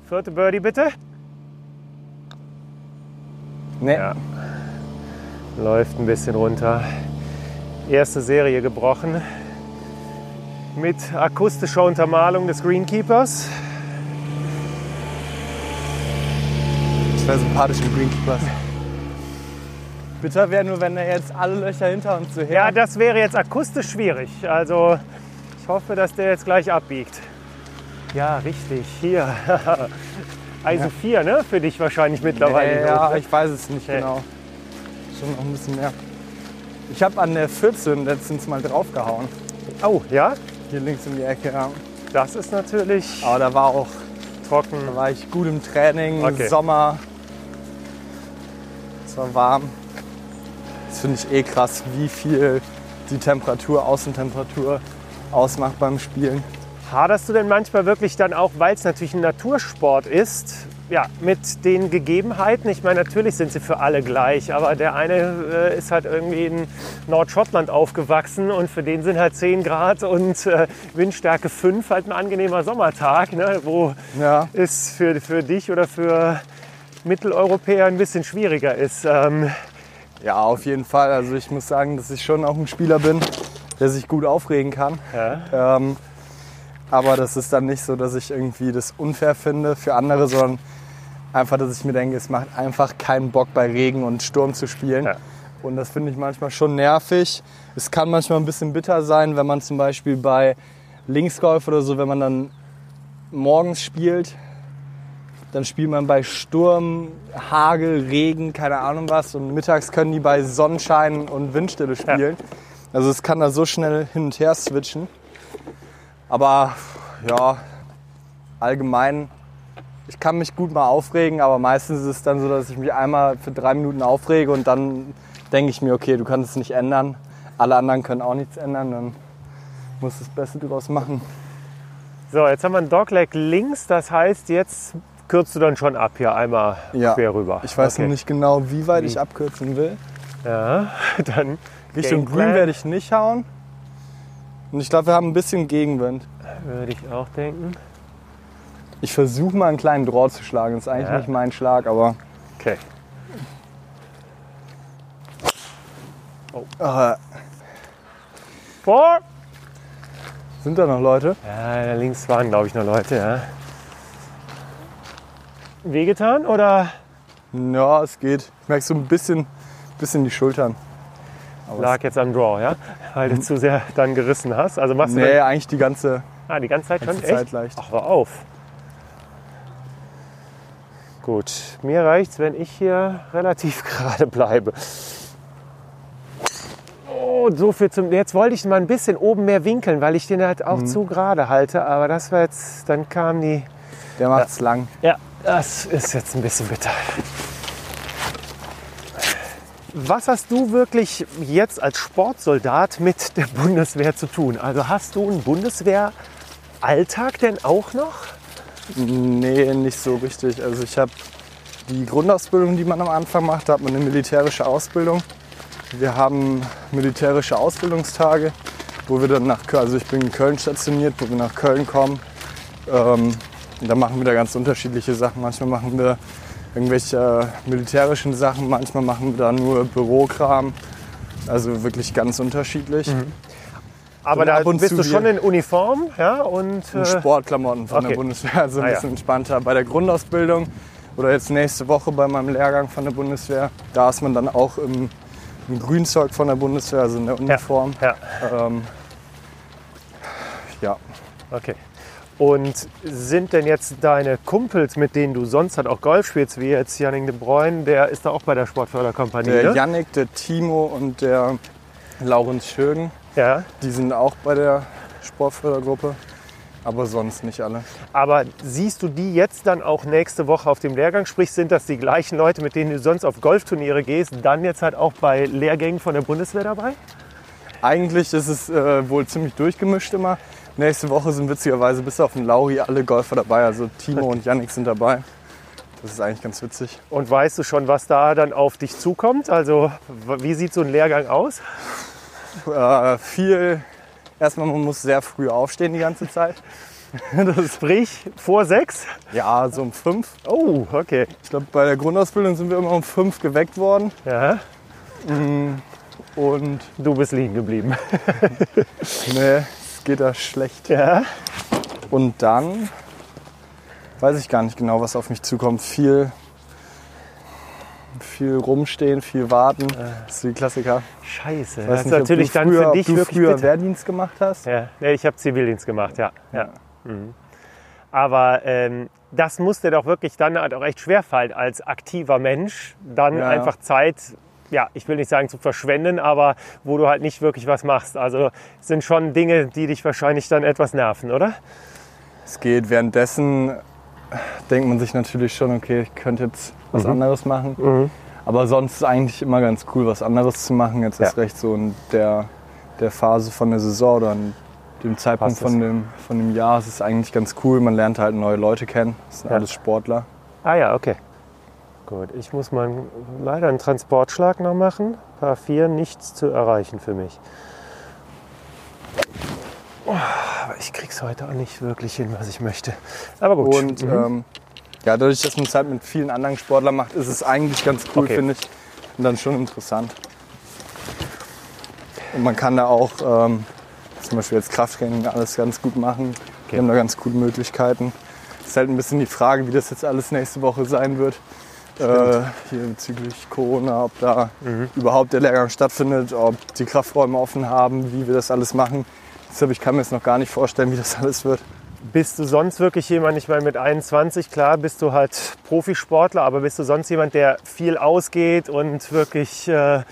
vierte Birdie bitte. nee. Ja. Läuft ein bisschen runter. Erste Serie gebrochen. Mit akustischer Untermalung des Greenkeepers. Das wäre sympathisch im Greenkeepers. Bitter wäre nur, wenn er jetzt alle Löcher hinter uns so her. Ja, das wäre jetzt akustisch schwierig. Also ich hoffe, dass der jetzt gleich abbiegt. Ja, richtig. Hier. Eisen 4, ne? Für dich wahrscheinlich mittlerweile. Nee, ja, ne? ich weiß es nicht Okay. genau. Schon noch ein bisschen mehr. Ich habe an der 14 letztens mal draufgehauen. Oh, ja? Hier links in die Ecke, ja. Das ist natürlich Aber da war auch, trocken. da war ich gut im Training, Okay. Sommer. Es war warm. Das finde ich eh krass, wie viel die Temperatur, Außentemperatur ausmacht beim Spielen. Haderst du denn manchmal wirklich dann auch, weil es natürlich ein Natursport ist, ja, mit den Gegebenheiten? Ich meine, natürlich sind sie für alle gleich, aber der eine äh, ist halt irgendwie in Nordschottland aufgewachsen und für den sind halt 10 Grad und äh, Windstärke 5 halt ein angenehmer Sommertag, ne, wo Ja, es für, für dich oder für Mitteleuropäer ein bisschen schwieriger ist. Ähm, ja, auf jeden Fall. Also ich muss sagen, dass ich schon auch ein Spieler bin, der sich gut aufregen kann. ja. Ähm, aber das ist dann nicht so, dass ich irgendwie das unfair finde für andere, sondern Einfach, dass ich mir denke, es macht einfach keinen Bock bei Regen und Sturm zu spielen. Ja. Und das finde ich manchmal schon nervig. Es kann manchmal ein bisschen bitter sein, wenn man zum Beispiel bei Linksgolf oder so, wenn man dann morgens spielt, dann spielt man bei Sturm, Hagel, Regen, keine Ahnung was. Und mittags können die bei Sonnenschein und Windstille spielen. Also es kann da so schnell hin und her switchen. Aber ja, allgemein, ich kann mich gut mal aufregen, aber meistens ist es dann so, dass ich mich einmal für drei Minuten aufrege und dann denke ich mir, okay, du kannst es nicht ändern. Alle anderen können auch nichts ändern, dann musst du das Beste draus machen. So, jetzt haben wir ein Dogleg links, das heißt, jetzt kürzt du dann schon ab hier einmal Ja. quer rüber. Ich weiß Okay. noch nicht genau, wie weit ich abkürzen will. Ja, dann Richtung. Grün werde ich nicht hauen. Und ich glaube, wir haben ein bisschen Gegenwind. würde ich auch denken. Ich versuche mal einen kleinen Draw zu schlagen. Das ist eigentlich Ja. nicht mein Schlag, aber Okay. äh, Vor! sind da noch Leute? Ja, da links waren, glaube ich, noch Leute, ja. Wehgetan oder Ja, es geht. Ich merke so ein bisschen, bisschen die Schultern. Aber lag jetzt am Draw, ja? Weil du zu sehr dann gerissen hast. Also machst du nee, eigentlich die ganze, ah, die ganze Zeit schon? ganze Echt? Zeit leicht. Ach, hör auf. Gut, mir reicht's, wenn ich hier relativ gerade bleibe. Oh, so viel zum. Jetzt wollte ich mal ein bisschen oben mehr winkeln, weil ich den halt auch zu gerade halte. Aber das war jetzt. Dann kam die. Der macht's lang. Ja, das ist jetzt ein bisschen bitter. Was hast du wirklich jetzt als Sportsoldat mit der Bundeswehr zu tun? Also hast du einen Bundeswehr-Alltag denn auch noch? Nee, nicht so richtig. Also ich habe die Grundausbildung, die man am Anfang macht, da hat man eine militärische Ausbildung. Wir haben militärische Ausbildungstage, wo wir dann nach Köln, also ich bin in Köln stationiert, wo wir nach Köln kommen. Ähm, da machen wir da ganz unterschiedliche Sachen. Manchmal machen wir irgendwelche äh, militärischen Sachen, manchmal machen wir da nur Bürokram. Also wirklich ganz unterschiedlich. Aber da bist du schon in Uniform, ja? Und, in äh, Sportklamotten von okay. der Bundeswehr, also ein Ah, ja. bisschen entspannter. Bei der Grundausbildung oder jetzt nächste Woche bei meinem Lehrgang von der Bundeswehr, da ist man dann auch im, im Grünzeug von der Bundeswehr, also in der Uniform. ja, Ähm, ja. okay. Und sind denn jetzt deine Kumpels, mit denen du sonst halt auch Golf spielst, wie jetzt Janning de Bruyne, der ist da auch bei der Sportförderkompanie, Der ne? Yannick, der Timo und der Laurenz Schögen, Ja. die sind auch bei der Sportfördergruppe, aber sonst nicht alle. Aber siehst du die jetzt dann auch nächste Woche auf dem Lehrgang? Sprich, sind das die gleichen Leute, mit denen du sonst auf Golfturniere gehst, dann jetzt halt auch bei Lehrgängen von der Bundeswehr dabei? Eigentlich ist es äh, wohl ziemlich durchgemischt immer. Nächste Woche sind witzigerweise bis auf den Lauri alle Golfer dabei. Also Timo und Yannick sind dabei. Das ist eigentlich ganz witzig. Und weißt du schon, was da dann auf dich zukommt? Also, wie sieht so ein Lehrgang aus? Äh, viel. Erstmal, man muss sehr früh aufstehen die ganze Zeit. Das, Sprich, vor sechs? ja, so um fünf. Oh, okay. Ich glaube, bei der Grundausbildung sind wir immer um fünf geweckt worden. Ja, Und du bist liegen geblieben. nee, es geht da schlecht. Ja. Und dann weiß ich gar nicht genau, was auf mich zukommt. Viel, viel rumstehen, viel warten. Das ist die Klassiker. Scheiße. Ich Das weiß ist nicht, ob natürlich du dann für ob dich du wirklich früher bitter. Wehrdienst gemacht hast. Ja, nee, ich habe Zivildienst gemacht, ja. ja. Mhm. Aber ähm, das muss dir doch wirklich dann halt auch echt schwerfallen als aktiver Mensch, dann Ja. einfach Zeit, ja, ich will nicht sagen zu verschwenden, aber wo du halt nicht wirklich was machst. Also sind schon Dinge, die dich wahrscheinlich dann etwas nerven, oder? Es geht. Währenddessen denkt man sich natürlich schon, okay, ich könnte jetzt was anderes machen. Aber sonst ist es eigentlich immer ganz cool, was anderes zu machen. Jetzt Ja. ist recht so in der, der Phase von der Saison oder an dem Zeitpunkt von dem, von dem Jahr. Es ist eigentlich ganz cool. Man lernt halt neue Leute kennen. Das sind Ja. alles Sportler. Ah ja, okay. Gut, ich muss mal leider einen Transportschlag noch machen. Paar 4, nichts zu erreichen für mich. Oh, aber ich krieg's heute auch nicht wirklich hin, was ich möchte. Aber gut. Und Mhm. ähm, ja, dadurch, dass man es halt mit vielen anderen Sportlern macht, ist es eigentlich ganz cool, Okay. finde ich. Und dann schon interessant. Und man kann da auch ähm, zum Beispiel jetzt Krafttraining alles ganz gut machen. Wir haben da ganz gute Möglichkeiten. Es Ist halt ein bisschen die Frage, wie das jetzt alles nächste Woche sein wird. Äh, hier bezüglich Corona, ob da mhm. überhaupt der Lehrgang stattfindet, ob die Krafträume offen haben, wie wir das alles machen. Deshalb ich kann mir jetzt noch gar nicht vorstellen, wie das alles wird. Bist du sonst wirklich jemand, ich meine mit 21, klar, bist du halt Profisportler, aber bist du sonst jemand, der viel ausgeht und wirklich äh,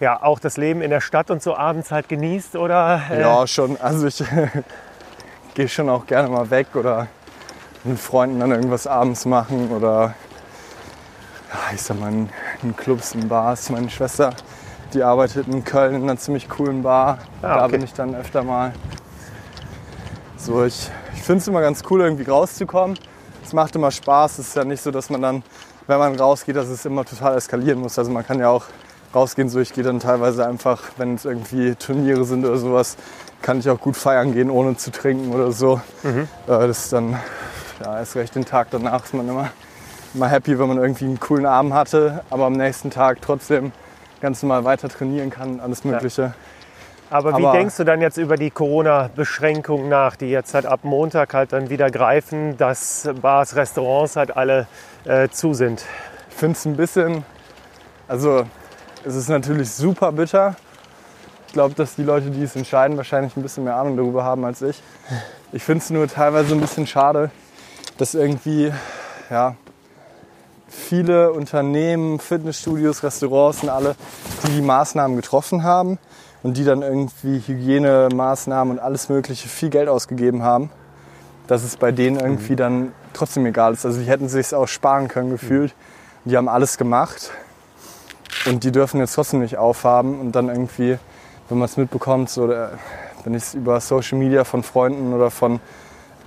ja, auch das Leben in der Stadt und so abends halt genießt? Oder, äh? Ja, schon. Also ich gehe schon auch gerne mal weg oder mit Freunden dann irgendwas abends machen oder ja, ich sag mal in, in Clubs, in Bars. Meine Schwester, die arbeitet in Köln in einer ziemlich coolen Bar. Ah, okay. Da bin ich dann öfter mal. So, ich, ich finde es immer ganz cool, irgendwie rauszukommen. Es macht immer Spaß. Es ist ja nicht so, dass man dann, wenn man rausgeht, dass es immer total eskalieren muss. Also man kann ja auch rausgehen. So, ich gehe dann teilweise einfach, wenn es irgendwie Turniere sind oder sowas, kann ich auch gut feiern gehen, ohne zu trinken oder so. Mhm. Äh, das ist dann, ja, erst recht den Tag danach ist man immer, immer happy, wenn man irgendwie einen coolen Abend hatte, aber am nächsten Tag trotzdem ganz normal weiter trainieren kann, alles Mögliche. Ja. Aber wie Aber denkst du dann jetzt über die Corona-Beschränkungen nach, die jetzt halt ab Montag halt dann wieder greifen, dass Bars, Restaurants halt alle äh, zu sind? Ich finde es ein bisschen, also es ist natürlich super bitter. Ich glaube, dass die Leute, die es entscheiden, wahrscheinlich ein bisschen mehr Ahnung darüber haben als ich. Ich finde es nur teilweise ein bisschen schade, dass irgendwie ja, viele Unternehmen, Fitnessstudios, Restaurants und alle, die die Maßnahmen getroffen haben und die dann irgendwie Hygienemaßnahmen und alles Mögliche viel Geld ausgegeben haben, dass es bei denen irgendwie mhm. dann trotzdem egal ist. Also die hätten sich auch sparen können gefühlt. Mhm. Die haben alles gemacht und die dürfen jetzt trotzdem nicht aufhaben und dann irgendwie, wenn man es mitbekommt, so, wenn ich es über Social Media von Freunden oder von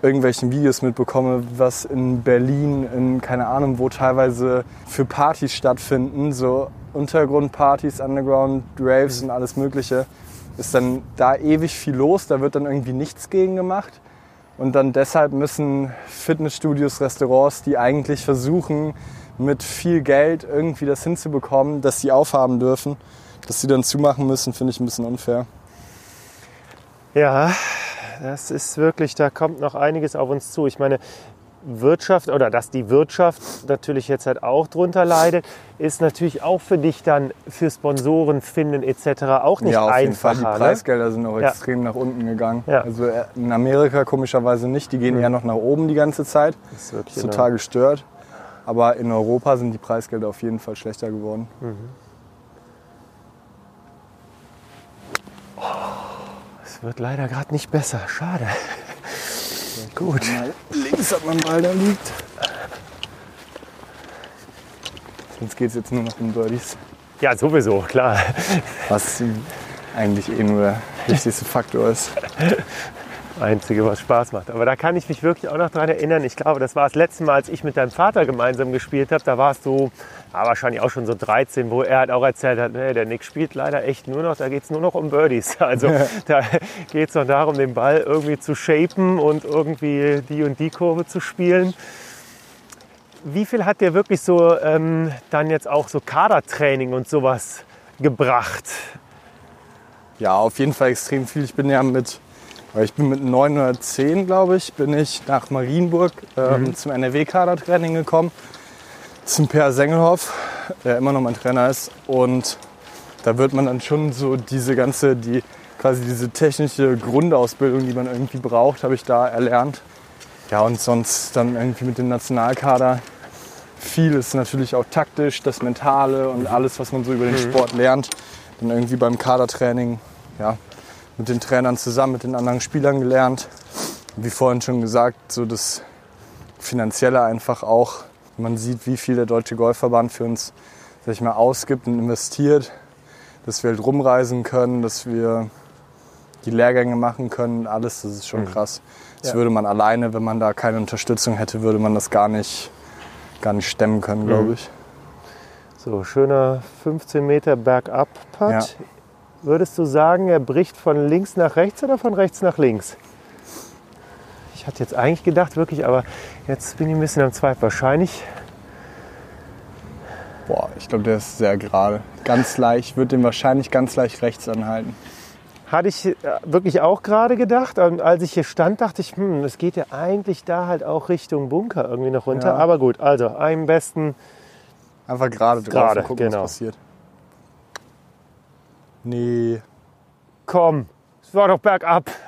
irgendwelchen Videos mitbekomme, was in Berlin, in keine Ahnung wo teilweise für Partys stattfinden, so Untergrundpartys, Underground, Raves und alles Mögliche, ist dann da ewig viel los, da wird dann irgendwie nichts gegen gemacht. Und dann deshalb müssen Fitnessstudios, Restaurants, die eigentlich versuchen, mit viel Geld irgendwie das hinzubekommen, dass sie aufhaben dürfen, dass sie dann zumachen müssen, finde ich ein bisschen unfair. Ja, das ist wirklich, da kommt noch einiges auf uns zu. Ich meine, Wirtschaft oder dass die Wirtschaft natürlich jetzt halt auch drunter leidet, ist natürlich auch für dich dann für Sponsoren finden etc. auch nicht ja, auf einfacher. Jeden Fall. Die ne? Preisgelder sind auch ja. extrem nach unten gegangen. Ja. Also äh, in Amerika komischerweise nicht, die gehen mhm. eher noch nach oben die ganze Zeit. Das ist, ist total genau. gestört. Aber in Europa sind die Preisgelder auf jeden Fall schlechter geworden. Mhm. Oh, es wird leider gerade nicht besser. Schade. Gut. Links hat man Ball, da liegt. Sonst geht es jetzt nur noch um Birdies. Ja, sowieso, klar. Was eigentlich eh nur der wichtigste Faktor ist. Einzige, was Spaß macht. Aber da kann ich mich wirklich auch noch dran erinnern. Ich glaube, das war das letzte Mal, als ich mit deinem Vater gemeinsam gespielt habe. Da warst du ja, wahrscheinlich auch schon so 13, wo er halt auch erzählt hat, nee, der Nick spielt leider echt nur noch, da geht es nur noch um Birdies. Also ja. da geht es noch darum, den Ball irgendwie zu shapen und irgendwie die und die Kurve zu spielen. Wie viel hat dir wirklich so ähm, dann jetzt auch so Kadertraining und sowas gebracht? Ja, auf jeden Fall extrem viel. Ich bin ja mit ich bin mit 910, glaube ich, bin ich nach Marienburg ähm, mhm. zum NRW-Kadertraining gekommen. Zum Per Sengelhoff, der immer noch mein Trainer ist. Und da wird man dann schon so diese ganze, die, quasi diese technische Grundausbildung, die man irgendwie braucht, habe ich da erlernt. Ja, und sonst dann irgendwie mit dem Nationalkader. Viel ist natürlich auch taktisch, das Mentale und alles, was man so über den mhm. Sport lernt. Dann irgendwie beim Kadertraining, ja, mit den Trainern zusammen, mit den anderen Spielern gelernt. Wie vorhin schon gesagt, so das Finanzielle einfach auch. Man sieht, wie viel der Deutsche Golfverband für uns sag ich mal, ausgibt und investiert, dass wir halt rumreisen können, dass wir die Lehrgänge machen können, alles, das ist schon mhm. krass. Das ja. würde man alleine, wenn man da keine Unterstützung hätte, würde man das gar nicht, gar nicht stemmen können, glaube mhm. ich. So, schöner 15 Meter Bergab-Putt. Ja. Würdest du sagen, er bricht von links nach rechts oder von rechts nach links? Ich hatte jetzt eigentlich gedacht, wirklich, aber jetzt bin ich ein bisschen am Zweifel. Wahrscheinlich. Boah, ich glaube, der ist sehr gerade. Ganz leicht, würde den wahrscheinlich ganz leicht rechts anhalten. Hatte ich äh, wirklich auch gerade gedacht. Und als ich hier stand, dachte ich, hm, es geht ja eigentlich da halt auch Richtung Bunker irgendwie noch runter. Ja. Aber gut, also am besten Einfach gerade drauf Gerade, gucken, genau. was passiert. Nee. komm, es war doch bergab.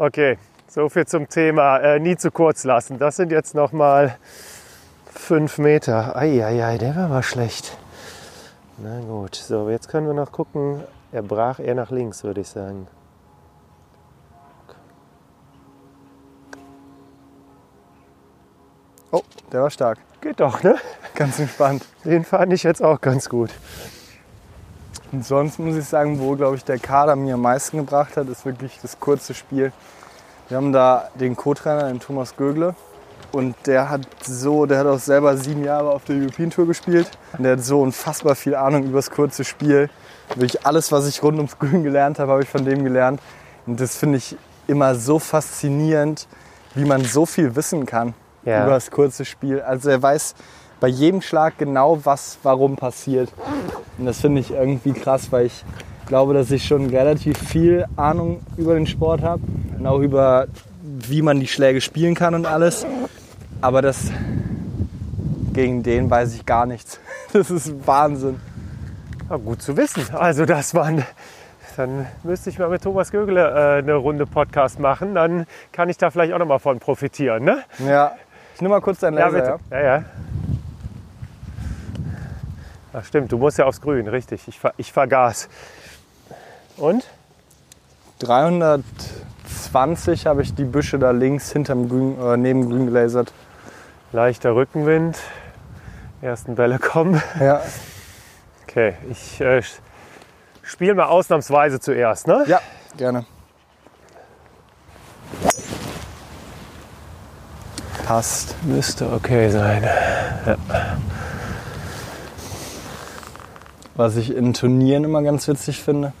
Okay, so viel zum Thema äh, nie zu kurz lassen. Das sind jetzt noch mal fünf Meter. Eieiei, der war mal schlecht. Na gut, so jetzt können wir noch gucken. Er brach eher nach links, würde ich sagen. Oh, der war stark. Geht doch, ne? Ganz entspannt. Den fand ich jetzt auch ganz gut. Und sonst muss ich sagen, wo, glaube ich, der Kader mir am meisten gebracht hat, ist wirklich das kurze Spiel. Wir haben da den Co-Trainer, den Thomas Gögle. Und der hat so, der hat auch selber sieben Jahre auf der European Tour gespielt. Und der hat so unfassbar viel Ahnung über das kurze Spiel. Wirklich alles, was ich rund ums Grün gelernt habe, habe ich von dem gelernt. Und das finde ich immer so faszinierend, wie man so viel wissen kann Ja. über das kurze Spiel. Also er weiß bei jedem Schlag genau, was warum passiert. Und das finde ich irgendwie krass, weil ich glaube, dass ich schon relativ viel Ahnung über den Sport habe und auch über, wie man die Schläge spielen kann und alles. Aber das gegen den weiß ich gar nichts. Das ist Wahnsinn. Ja, gut zu wissen. Also das waren. Dann müsste ich mal mit Thomas Gögele äh, eine Runde Podcast machen. Dann kann ich da vielleicht auch noch mal von profitieren. Ne? Ja, ich nehme mal kurz deinen Laser. Ja, Ja, ja. Ach, stimmt, du musst ja aufs Grün, richtig. Ich, ich vergaß. Und? 320 habe ich die Büsche da links hinterm Grün, äh, neben Grün gelasert. Leichter Rückenwind. Ersten Bälle kommen. Ja, Okay, ich äh, spiele mal ausnahmsweise zuerst. Ne? ja, gerne. Passt. Müsste okay sein. Was ich in Turnieren immer ganz witzig finde,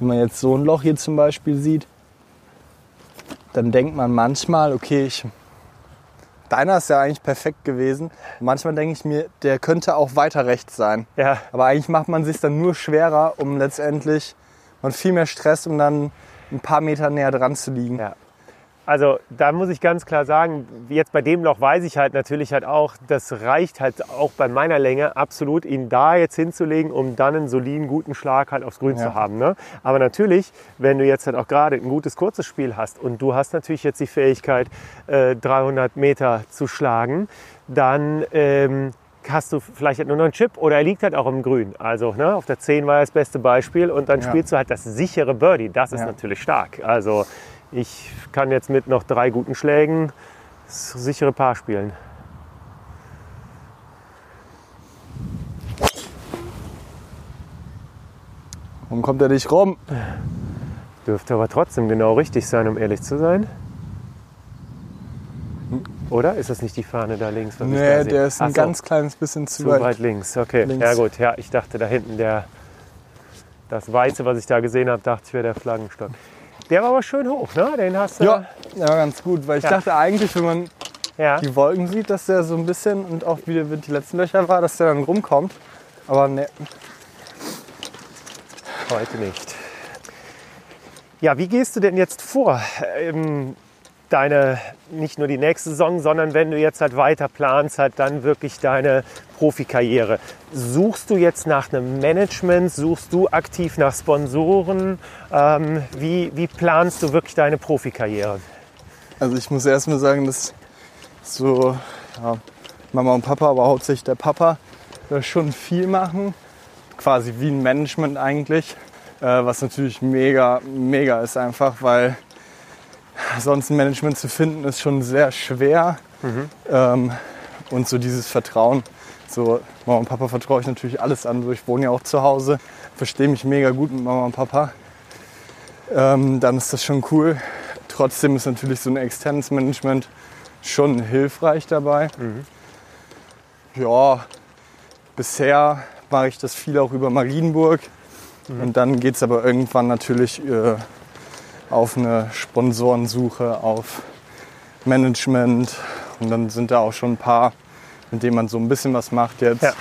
wenn man jetzt so ein Loch hier zum Beispiel sieht, dann denkt man manchmal, okay, ich, deiner ist ja eigentlich perfekt gewesen. Manchmal denke ich mir, der könnte auch weiter rechts sein. Ja, Aber eigentlich macht man sich dann nur schwerer, um letztendlich, man viel mehr Stress, um dann ein paar Meter näher dran zu liegen. Ja. Also da muss ich ganz klar sagen, jetzt bei dem Loch weiß ich halt natürlich halt auch, das reicht halt auch bei meiner Länge absolut, ihn da jetzt hinzulegen, um dann einen soliden, guten Schlag halt aufs Grün Ja. zu haben. Ne? Aber natürlich, wenn du jetzt halt auch gerade ein gutes, kurzes Spiel hast und du hast natürlich jetzt die Fähigkeit, äh, 300 Meter zu schlagen, dann ähm, hast du vielleicht halt nur noch einen Chip oder er liegt halt auch im Grün. Also ne, auf der 10 war das beste Beispiel und dann Ja. spielst du halt das sichere Birdie. Das ist Ja. natürlich stark. Also ich kann jetzt mit noch drei guten Schlägen das sichere Paar spielen. Warum kommt er nicht rum? Dürfte aber trotzdem genau richtig sein, um ehrlich zu sein. Oder? Ist das nicht die Fahne da links? was da Nee, sehe? der ist ein Ach so, ganz kleines bisschen zu, zu weit. links. Okay, links. ja gut. Ja, ich dachte da hinten der, das Weiße, was ich da gesehen habe, dachte ich wäre der Flaggenstock. Der war aber schön hoch, ne? Den hast du. Ja, ja, ganz gut, weil ich Ja. dachte eigentlich, wenn man ja. die Wolken sieht, dass der so ein bisschen und auch wie der mit die letzten Löcher war, dass der dann rumkommt. Aber ne, Heute nicht. Ja, wie gehst du denn jetzt vor? Ähm, deine, nicht nur die nächste Saison, sondern wenn du jetzt halt weiter planst, halt dann wirklich deine Profikarriere. Suchst du jetzt nach einem Management? Suchst du aktiv nach Sponsoren? Ähm, wie, wie planst du wirklich deine Profikarriere? also ich muss erst mal sagen, dass so ja, Mama und Papa, aber hauptsächlich der Papa, da schon viel machen. Quasi wie ein Management eigentlich. Äh, was natürlich mega, mega ist einfach, weil sonst ein Management zu finden ist schon sehr schwer. Ähm, und so dieses Vertrauen. So, Mama und Papa vertraue ich natürlich alles an. So, ich wohne ja auch zu Hause, verstehe mich mega gut mit Mama und Papa. Ähm, dann ist das schon cool. Trotzdem ist natürlich so ein externes Management schon hilfreich dabei. Ja, bisher mache ich das viel auch über Marienburg. Und dann geht es aber irgendwann natürlich äh, auf eine Sponsorensuche, auf Management. Und dann sind da auch schon ein paar, mit denen man so ein bisschen was macht jetzt. Ja.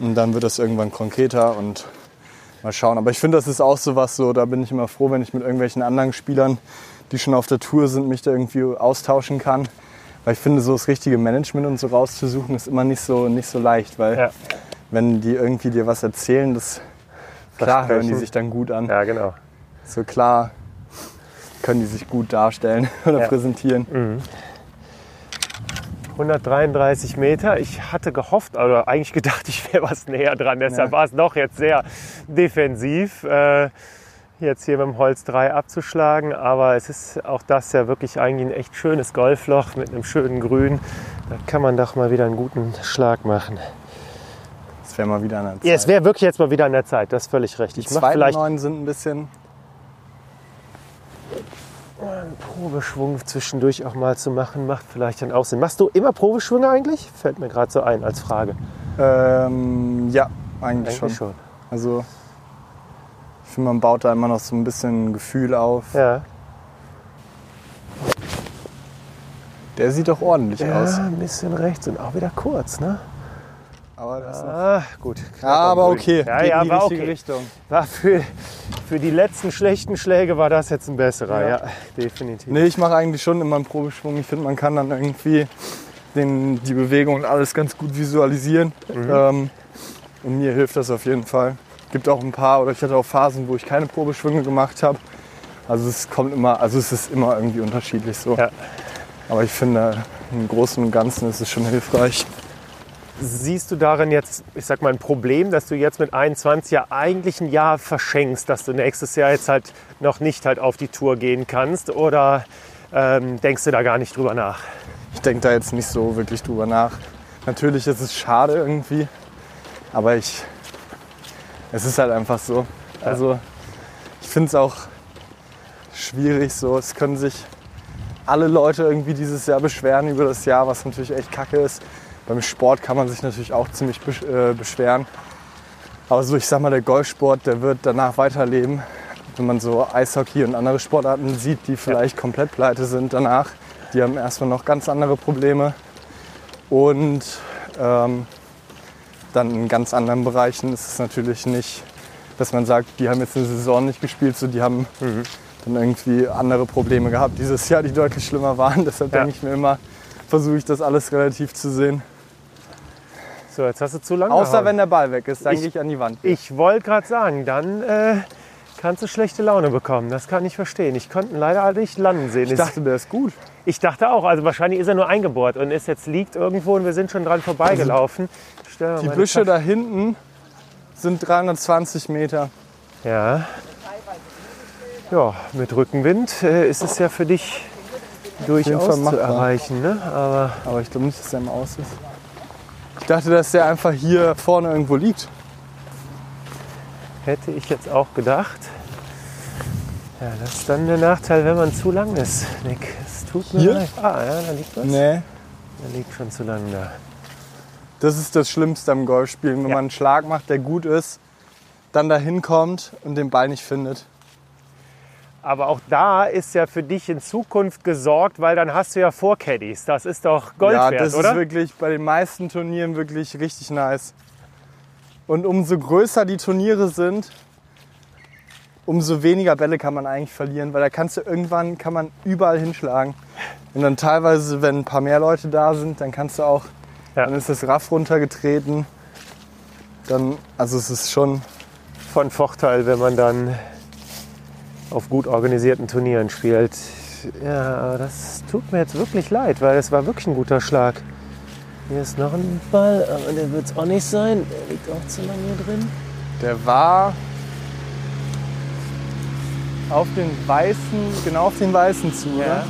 Und dann wird das irgendwann konkreter und Mal schauen. Aber ich finde, das ist auch so was, so, da bin ich immer froh, wenn ich mit irgendwelchen anderen Spielern, die schon auf der Tour sind, mich da irgendwie austauschen kann. Weil ich finde, so das richtige Management und so rauszusuchen, ist immer nicht so, nicht so leicht. Weil Ja. wenn die irgendwie dir was erzählen, das klar hören die sich dann gut an. Ja, genau. So klar können die sich gut darstellen oder Ja. präsentieren. 133 Meter. Ich hatte gehofft, oder eigentlich gedacht, ich wäre was näher dran. Deshalb Ja. war es doch jetzt sehr defensiv, äh, jetzt hier mit dem Holz 3 abzuschlagen. Aber es ist auch das ja wirklich eigentlich ein echt schönes Golfloch mit einem schönen Grün. Da kann man doch mal wieder einen guten Schlag machen. Das wäre mal wieder eine Zeit. Ja, es wäre wirklich jetzt mal wieder an der Zeit. Das ist völlig recht. die Ich zweiten vielleicht neun sind ein bisschen. Einen Probeschwung zwischendurch auch mal zu machen. Macht vielleicht dann auch Sinn. Machst du immer Probeschwünge eigentlich? Fällt mir gerade so ein als Frage. Ähm, ja, eigentlich, Eigentlich schon. schon. Also ich finde, man baut da immer noch so ein bisschen Gefühl auf. Ja. Der sieht doch ordentlich Ja, aus. ein bisschen rechts und auch wieder kurz, ne? Aber das ist Ah, gut. ja, aber okay. Ja, Geht ja, war richtige okay. Richtung. War für, für die letzten schlechten Schläge war das jetzt ein besserer, ja, Ja. definitiv. Nee, ich mache eigentlich schon immer einen Probeschwung. Ich finde, man kann dann irgendwie den, die Bewegung und alles ganz gut visualisieren. Mhm. Ähm, und mir hilft das auf jeden Fall. Gibt auch ein paar, oder ich hatte auch Phasen, wo ich keine Probeschwünge gemacht habe. Also es kommt immer, also es ist immer irgendwie unterschiedlich so. Ja. Aber ich finde, im Großen und Ganzen ist es schon hilfreich. Siehst du darin jetzt, ich sag mal, ein Problem, dass du jetzt mit 21 ja eigentlich ein Jahr verschenkst, dass du nächstes Jahr jetzt halt noch nicht halt auf die Tour gehen kannst? Oder ähm, denkst du da gar nicht drüber nach? Ich denke da jetzt nicht so wirklich drüber nach. Natürlich ist es schade irgendwie, aber ich, es ist halt einfach so. Also ich finde es auch schwierig so. Es können sich alle Leute irgendwie dieses Jahr beschweren über das Jahr, was natürlich echt kacke ist. Beim Sport kann man sich natürlich auch ziemlich äh, beschweren. Aber so, ich sag mal, der Golfsport, der wird danach weiterleben. Wenn man so Eishockey und andere Sportarten sieht, die vielleicht komplett pleite sind danach, die haben erstmal noch ganz andere Probleme. Und ähm, dann in ganz anderen Bereichen ist es natürlich nicht, dass man sagt, die haben jetzt eine Saison nicht gespielt, so die haben dann irgendwie andere Probleme gehabt dieses Jahr, die deutlich schlimmer waren. Deshalb Ja. denke ich mir immer, versuche ich das alles relativ zu sehen. So, jetzt hast du zu lange. Außer gehauen. wenn der Ball weg ist, dann gehe ich an die Wand. Ich wollte gerade sagen, dann äh, kannst du schlechte Laune bekommen. Das kann ich verstehen. Ich konnte ihn leider nicht landen sehen. Ich dachte, der ist gut. ich dachte auch, also wahrscheinlich ist er nur eingebohrt und ist jetzt liegt irgendwo und wir sind schon dran vorbeigelaufen. Mal Die Büsche Tasche- da hinten sind 320 Meter. Ja. Ja, mit Rückenwind äh, ist es ja für dich durchaus zu erreichen. Ne? Aber Aber ich glaube nicht, dass der im Aus ist. Ich dachte, dass der einfach hier vorne irgendwo liegt. hätte ich jetzt auch gedacht. Ja, das ist dann der Nachteil, wenn man zu lang ist, Nick. Es tut mir Hier? leid. Ah, ja, da liegt was. Nee. Da liegt schon zu lang da. Das ist das Schlimmste am Golfspielen, wenn Ja. man einen Schlag macht, der gut ist, dann dahin kommt und den Ball nicht findet. Aber auch da ist ja für dich in Zukunft gesorgt, weil dann hast du ja Vorcaddies. Das ist doch Gold ja, wert, das oder? ist wirklich bei den meisten Turnieren wirklich richtig nice. Und umso größer die Turniere sind, umso weniger Bälle kann man eigentlich verlieren, weil da kannst du irgendwann kann man überall hinschlagen. Und dann teilweise, wenn ein paar mehr Leute da sind, dann kannst du auch, Ja. dann ist das Raff runtergetreten. Dann, also es ist schon, Von Vorteil, wenn man dann auf gut organisierten Turnieren spielt. Ja, aber das tut mir jetzt wirklich leid, weil es war wirklich ein guter Schlag. Hier ist noch ein Ball, aber der wird es auch nicht sein. Der liegt auch zu lange hier drin. der war auf den weißen, genau auf den weißen zu, oder?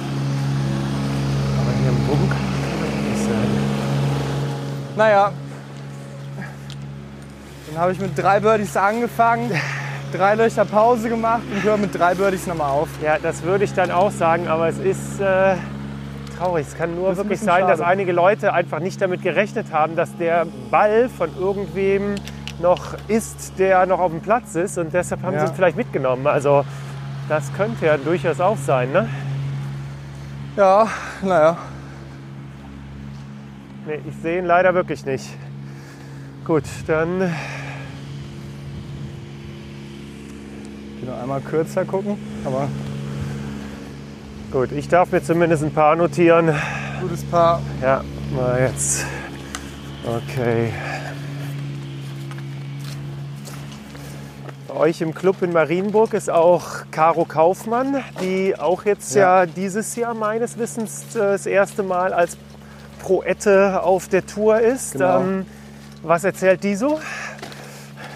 Aber hier im Bunk kann nicht sein. Naja, dann habe ich mit drei Birdies angefangen, drei Löcher Pause gemacht und höre mit drei Birdies nochmal auf. Ja, das würde ich dann auch sagen, aber es ist äh, traurig. Es kann nur Das wirklich sein, dass schade. einige Leute einfach nicht damit gerechnet haben, dass der Ball von irgendwem noch ist, der noch auf dem Platz ist und deshalb haben Ja. sie ihn vielleicht mitgenommen. Also das könnte ja durchaus auch sein, ne? Ja, naja. Nee, ich sehe ihn leider wirklich nicht. Gut, dann Nur einmal kürzer gucken, aber Gut, ich darf mir zumindest ein paar notieren. gutes Paar. Ja, mal jetzt. Okay. Bei euch im Club in Marienburg ist auch Caro Kaufmann, die auch jetzt ja, Ja. dieses Jahr meines Wissens äh, das erste Mal als Proette auf der Tour ist. Genau. Ähm, was erzählt die so?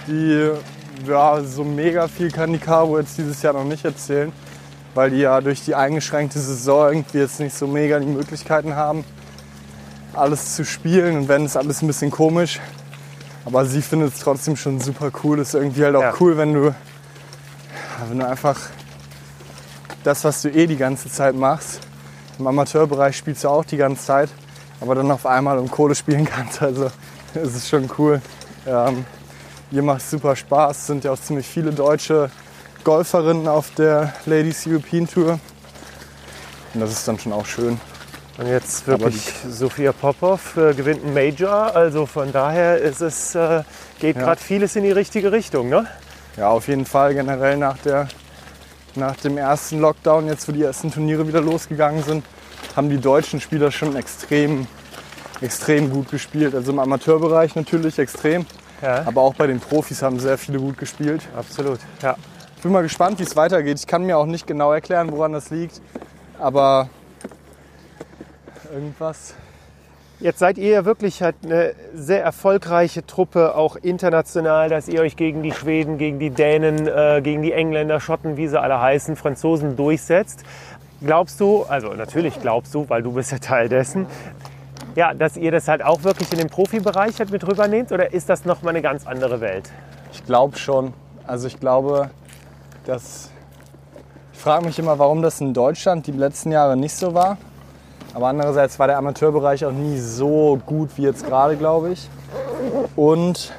Die, ja, so mega viel kann die Caro jetzt dieses Jahr noch nicht erzählen, weil die ja durch die eingeschränkte Saison irgendwie jetzt nicht so mega die Möglichkeiten haben, alles zu spielen und wenn es alles ein bisschen komisch. Aber sie findet es trotzdem schon super cool. Ist irgendwie halt auch Ja. cool, wenn du, wenn du einfach das, was du eh die ganze Zeit machst, im Amateurbereich spielst du auch die ganze Zeit, aber dann auf einmal um Kohle spielen kannst. Also es ist schon cool. Ähm, Ihr macht super Spaß. Es sind ja auch ziemlich viele deutsche Golferinnen auf der Ladies European Tour. Und das ist dann schon auch schön. Und jetzt wirklich Sophia Popov äh, gewinnt einen Major. Also von daher ist es, äh, geht Ja. gerade vieles in die richtige Richtung. Ne? Ja, auf jeden Fall generell nach, der, nach dem ersten Lockdown, jetzt wo die ersten Turniere wieder losgegangen sind, haben die deutschen Spieler schon extrem, extrem gut gespielt. Also im Amateurbereich natürlich extrem, Ja, aber auch bei den Profis haben sehr viele gut gespielt. absolut. Ja. Ich bin mal gespannt, wie es weitergeht. Ich kann mir auch nicht genau erklären, woran das liegt, aber irgendwas Jetzt seid ihr ja wirklich halt eine sehr erfolgreiche Truppe, auch international, dass ihr euch gegen die Schweden, gegen die Dänen, äh, gegen die Engländer, Schotten, wie sie alle heißen, Franzosen durchsetzt. Glaubst du, also natürlich glaubst du, weil du bist ja Teil dessen, ja, dass ihr das halt auch wirklich in den Profibereich halt mit rübernehmt oder ist das nochmal eine ganz andere Welt? Ich glaube schon. Also ich glaube, dass. Ich frage mich immer, warum das in Deutschland die letzten Jahre nicht so war. Aber andererseits war der Amateurbereich auch nie so gut wie jetzt gerade, glaube ich. Und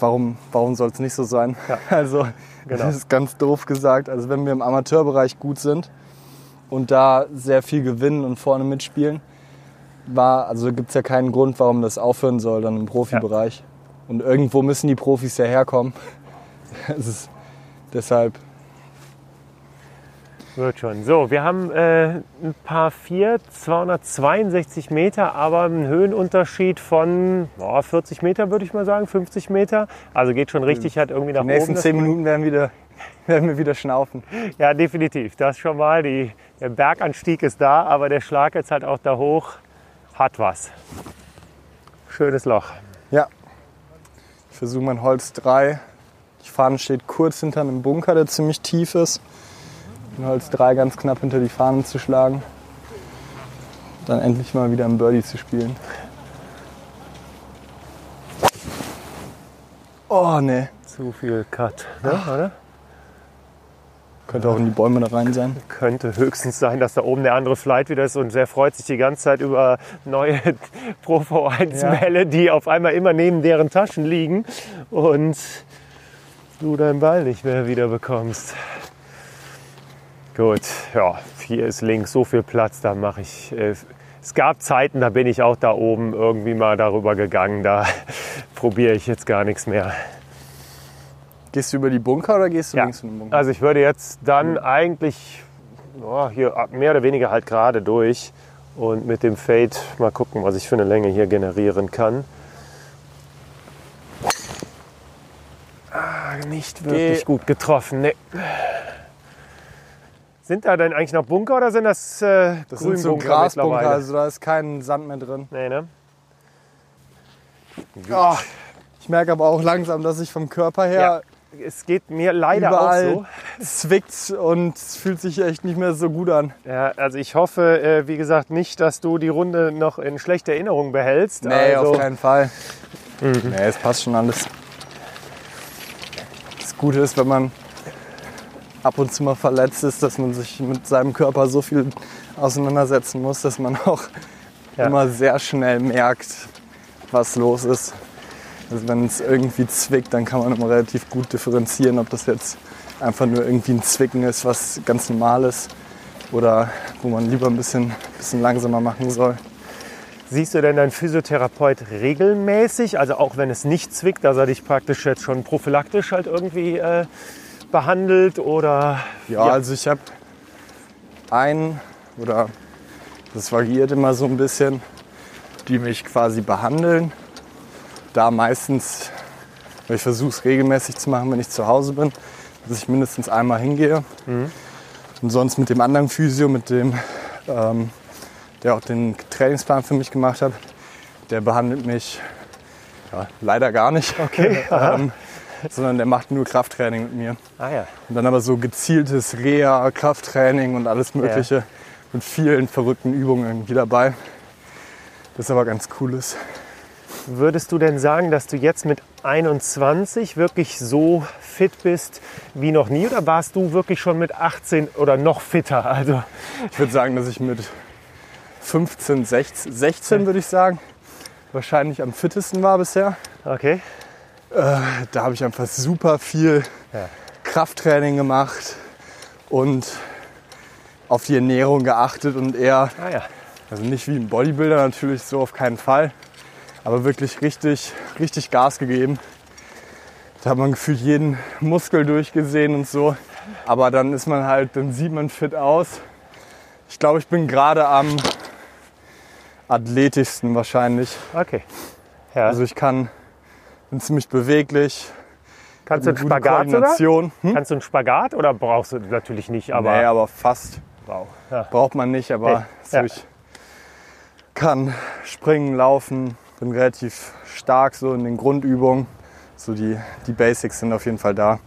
warum, warum soll es nicht so sein? Ja, Also, genau. das ist ganz doof gesagt. Also, wenn wir im Amateurbereich gut sind und da sehr viel gewinnen und vorne mitspielen, war, also gibt es ja keinen Grund, warum das aufhören soll dann im Profibereich. Und irgendwo müssen die Profis ja herkommen. Es ist deshalb, Wird schon. So, wir haben äh, ein paar vier, 262 Meter, aber einen Höhenunterschied von boah, 40 Meter, würde ich mal sagen, 50 Meter. Also geht schon richtig halt irgendwie nach die nächsten oben. das zehn Ding. Minuten werden, wieder, werden wir wieder schnaufen. Ja, definitiv. Das schon mal. Die, der Berganstieg ist da, aber der Schlag jetzt halt auch da hoch hat was. Schönes Loch. Ja. Ich versuche mein Holz 3. Die Fahne steht kurz hinter einem Bunker, der ziemlich tief ist. Mein Holz 3 ganz knapp hinter die Fahne zu schlagen. Dann endlich mal wieder im Birdie zu spielen. Oh ne. Zu viel Cut, ne, oder? Könnte auch in die Bäume da rein sein. Könnte höchstens sein, dass da oben der andere Flight wieder ist und der freut sich die ganze Zeit über neue Pro V1-Bälle, die auf einmal immer neben deren Taschen liegen und du deinen Ball nicht mehr wieder bekommst. Gut, ja, hier ist links so viel Platz, da mache ich. Äh, es gab Zeiten, da bin ich auch da oben irgendwie mal darüber gegangen, da probiere ich jetzt gar nichts mehr. Gehst du über die Bunker oder gehst du Ja. links von dem Bunker? Also ich würde jetzt dann eigentlich ja, hier mehr oder weniger halt gerade durch und mit dem Fade mal gucken, was ich für eine Länge hier generieren kann. Ah, nicht wirklich Geh. gut getroffen. Nee. Sind da denn eigentlich noch Bunker oder sind das, äh, das sind so Grasbunker, also da ist kein Sand mehr drin. Nee, ne? Ah, ich merke aber auch langsam, dass ich vom Körper her Es geht mir leider überall auch so. zwickt und es fühlt sich echt nicht mehr so gut an. Ja, also ich hoffe, äh, wie gesagt, nicht, dass du die Runde noch in schlechter Erinnerung behältst. Nee, also, auf keinen Fall. Nee, es passt schon alles. Das Gute ist, wenn man ab und zu mal verletzt ist, dass man sich mit seinem Körper so viel auseinandersetzen muss, dass man auch Ja. immer sehr schnell merkt, was los ist. Also wenn es irgendwie zwickt, dann kann man immer relativ gut differenzieren, ob das jetzt einfach nur irgendwie ein Zwicken ist, was ganz normal ist oder wo man lieber ein bisschen, bisschen langsamer machen soll. Siehst du denn deinen Physiotherapeut regelmäßig? Also auch wenn es nicht zwickt, dass er dich praktisch jetzt schon prophylaktisch halt irgendwie äh, behandelt oder? Ja, also ich habe einen oder das variiert immer so ein bisschen, die mich quasi behandeln. Da meistens, weil ich versuche es regelmäßig zu machen, wenn ich zu Hause bin, dass ich mindestens einmal hingehe. Und sonst mit dem anderen Physio, mit dem, ähm, der auch den Trainingsplan für mich gemacht hat, der behandelt mich ja, leider gar nicht. Okay, ähm, sondern der macht nur Krafttraining mit mir. Ah ja. Und dann aber so gezieltes Reha, Krafttraining und alles Mögliche mit vielen verrückten Übungen irgendwie dabei. Das ist aber ganz cooles. Würdest du denn sagen, dass du jetzt mit 21 wirklich so fit bist wie noch nie oder warst du wirklich schon mit 18 oder noch fitter? Also Ich würde sagen, dass ich mit 15, 16, 16 würde ich sagen, wahrscheinlich am fittesten war bisher. okay. Da habe ich einfach super viel Ja. Krafttraining gemacht und auf die Ernährung geachtet und eher Ah ja. Also nicht wie ein Bodybuilder natürlich, so auf keinen Fall. Aber wirklich richtig, richtig Gas gegeben. Da hat man gefühlt jeden Muskel durchgesehen und so. Aber dann ist man halt, dann sieht man fit aus. Ich glaube, ich bin gerade am athletischsten wahrscheinlich. Okay. Ja. Also ich kann, bin ziemlich beweglich. Kannst du einen Spagat? Koordination. Hm? Kannst du einen Spagat oder brauchst du natürlich nicht? Aber nee, aber fast. wow. Ja. Braucht man nicht, aber so ja. ich kann springen, laufen, bin relativ stark so in den Grundübungen. So die, die Basics sind auf jeden Fall da.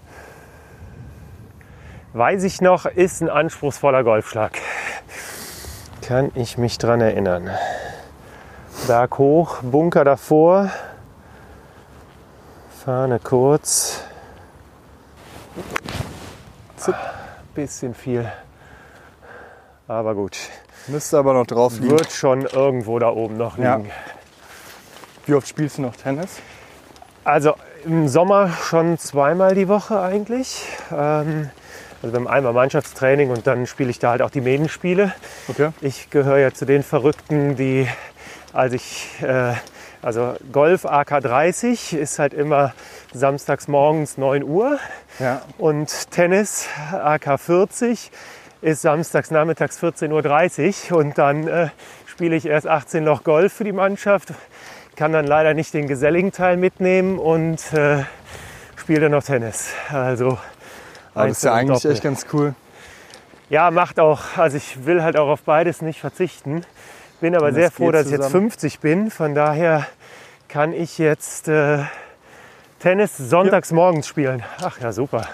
Weiß ich noch, ist ein anspruchsvoller Golfschlag. Kann ich mich dran erinnern. Berg hoch, Bunker davor. Fahne kurz. Zup. Bisschen viel. Aber gut. Müsste aber noch drauf liegen. Wird schon irgendwo da oben noch Ja. Wie oft spielst du noch Tennis? Also im Sommer schon zweimal die Woche eigentlich. Ähm, also beim einmal Mannschaftstraining und dann spiele ich da halt auch die Medenspiele. Okay. Ich gehöre ja zu den Verrückten, die, als ich, äh, also Golf AK30 ist halt immer samstags morgens 9 Uhr Ja. und Tennis AK40 ist samstags nachmittags 14.30 Uhr und dann äh, spiele ich erst 18 Loch Golf für die Mannschaft, kann dann leider nicht den geselligen Teil mitnehmen und äh, spiele dann noch Tennis. Also Aber das ist ja eigentlich Doppel. echt ganz cool. ja, macht auch. Also ich will halt auch auf beides nicht verzichten. Bin aber sehr froh, dass ich jetzt zusammen. 50 bin. Von daher kann ich jetzt äh, Tennis sonntags morgens spielen. Ach ja, super.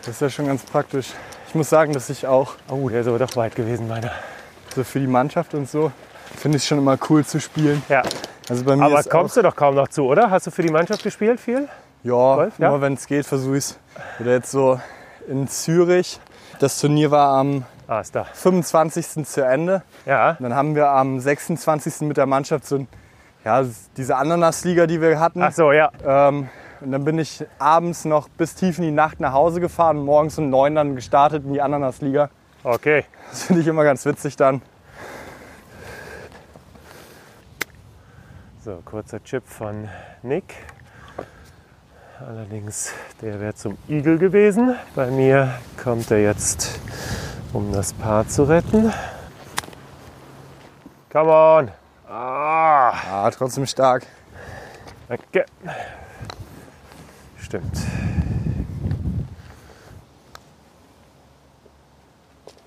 Das ist ja schon ganz praktisch. Ich muss sagen, dass ich auch Oh, der ist aber doch weit gewesen, meiner. so für die Mannschaft und so finde ich schon immer cool zu spielen. Ja, Also bei mir aber kommst du doch kaum noch zu, oder? Hast du für die Mannschaft gespielt viel? Ja, Golf, ja? nur wenn es geht, versuche ich es. Oder jetzt so in Zürich. Das Turnier war am Ah, ist da. 25. zu Ende. Ja, Und dann haben wir am 26. mit der Mannschaft so ein, ja, diese Ananasliga, die wir hatten. ach so, ja. Ähm, und dann bin ich abends noch bis tief in die Nacht nach Hause gefahren und morgens um neun dann gestartet in die Ananasliga. Okay. Das finde ich immer ganz witzig dann. So, kurzer Chip von Nick. Allerdings, der wäre zum Igel gewesen. Bei mir kommt er jetzt, um das Paar zu retten. Come on! Ah, Ah, trotzdem stark. danke. Stimmt.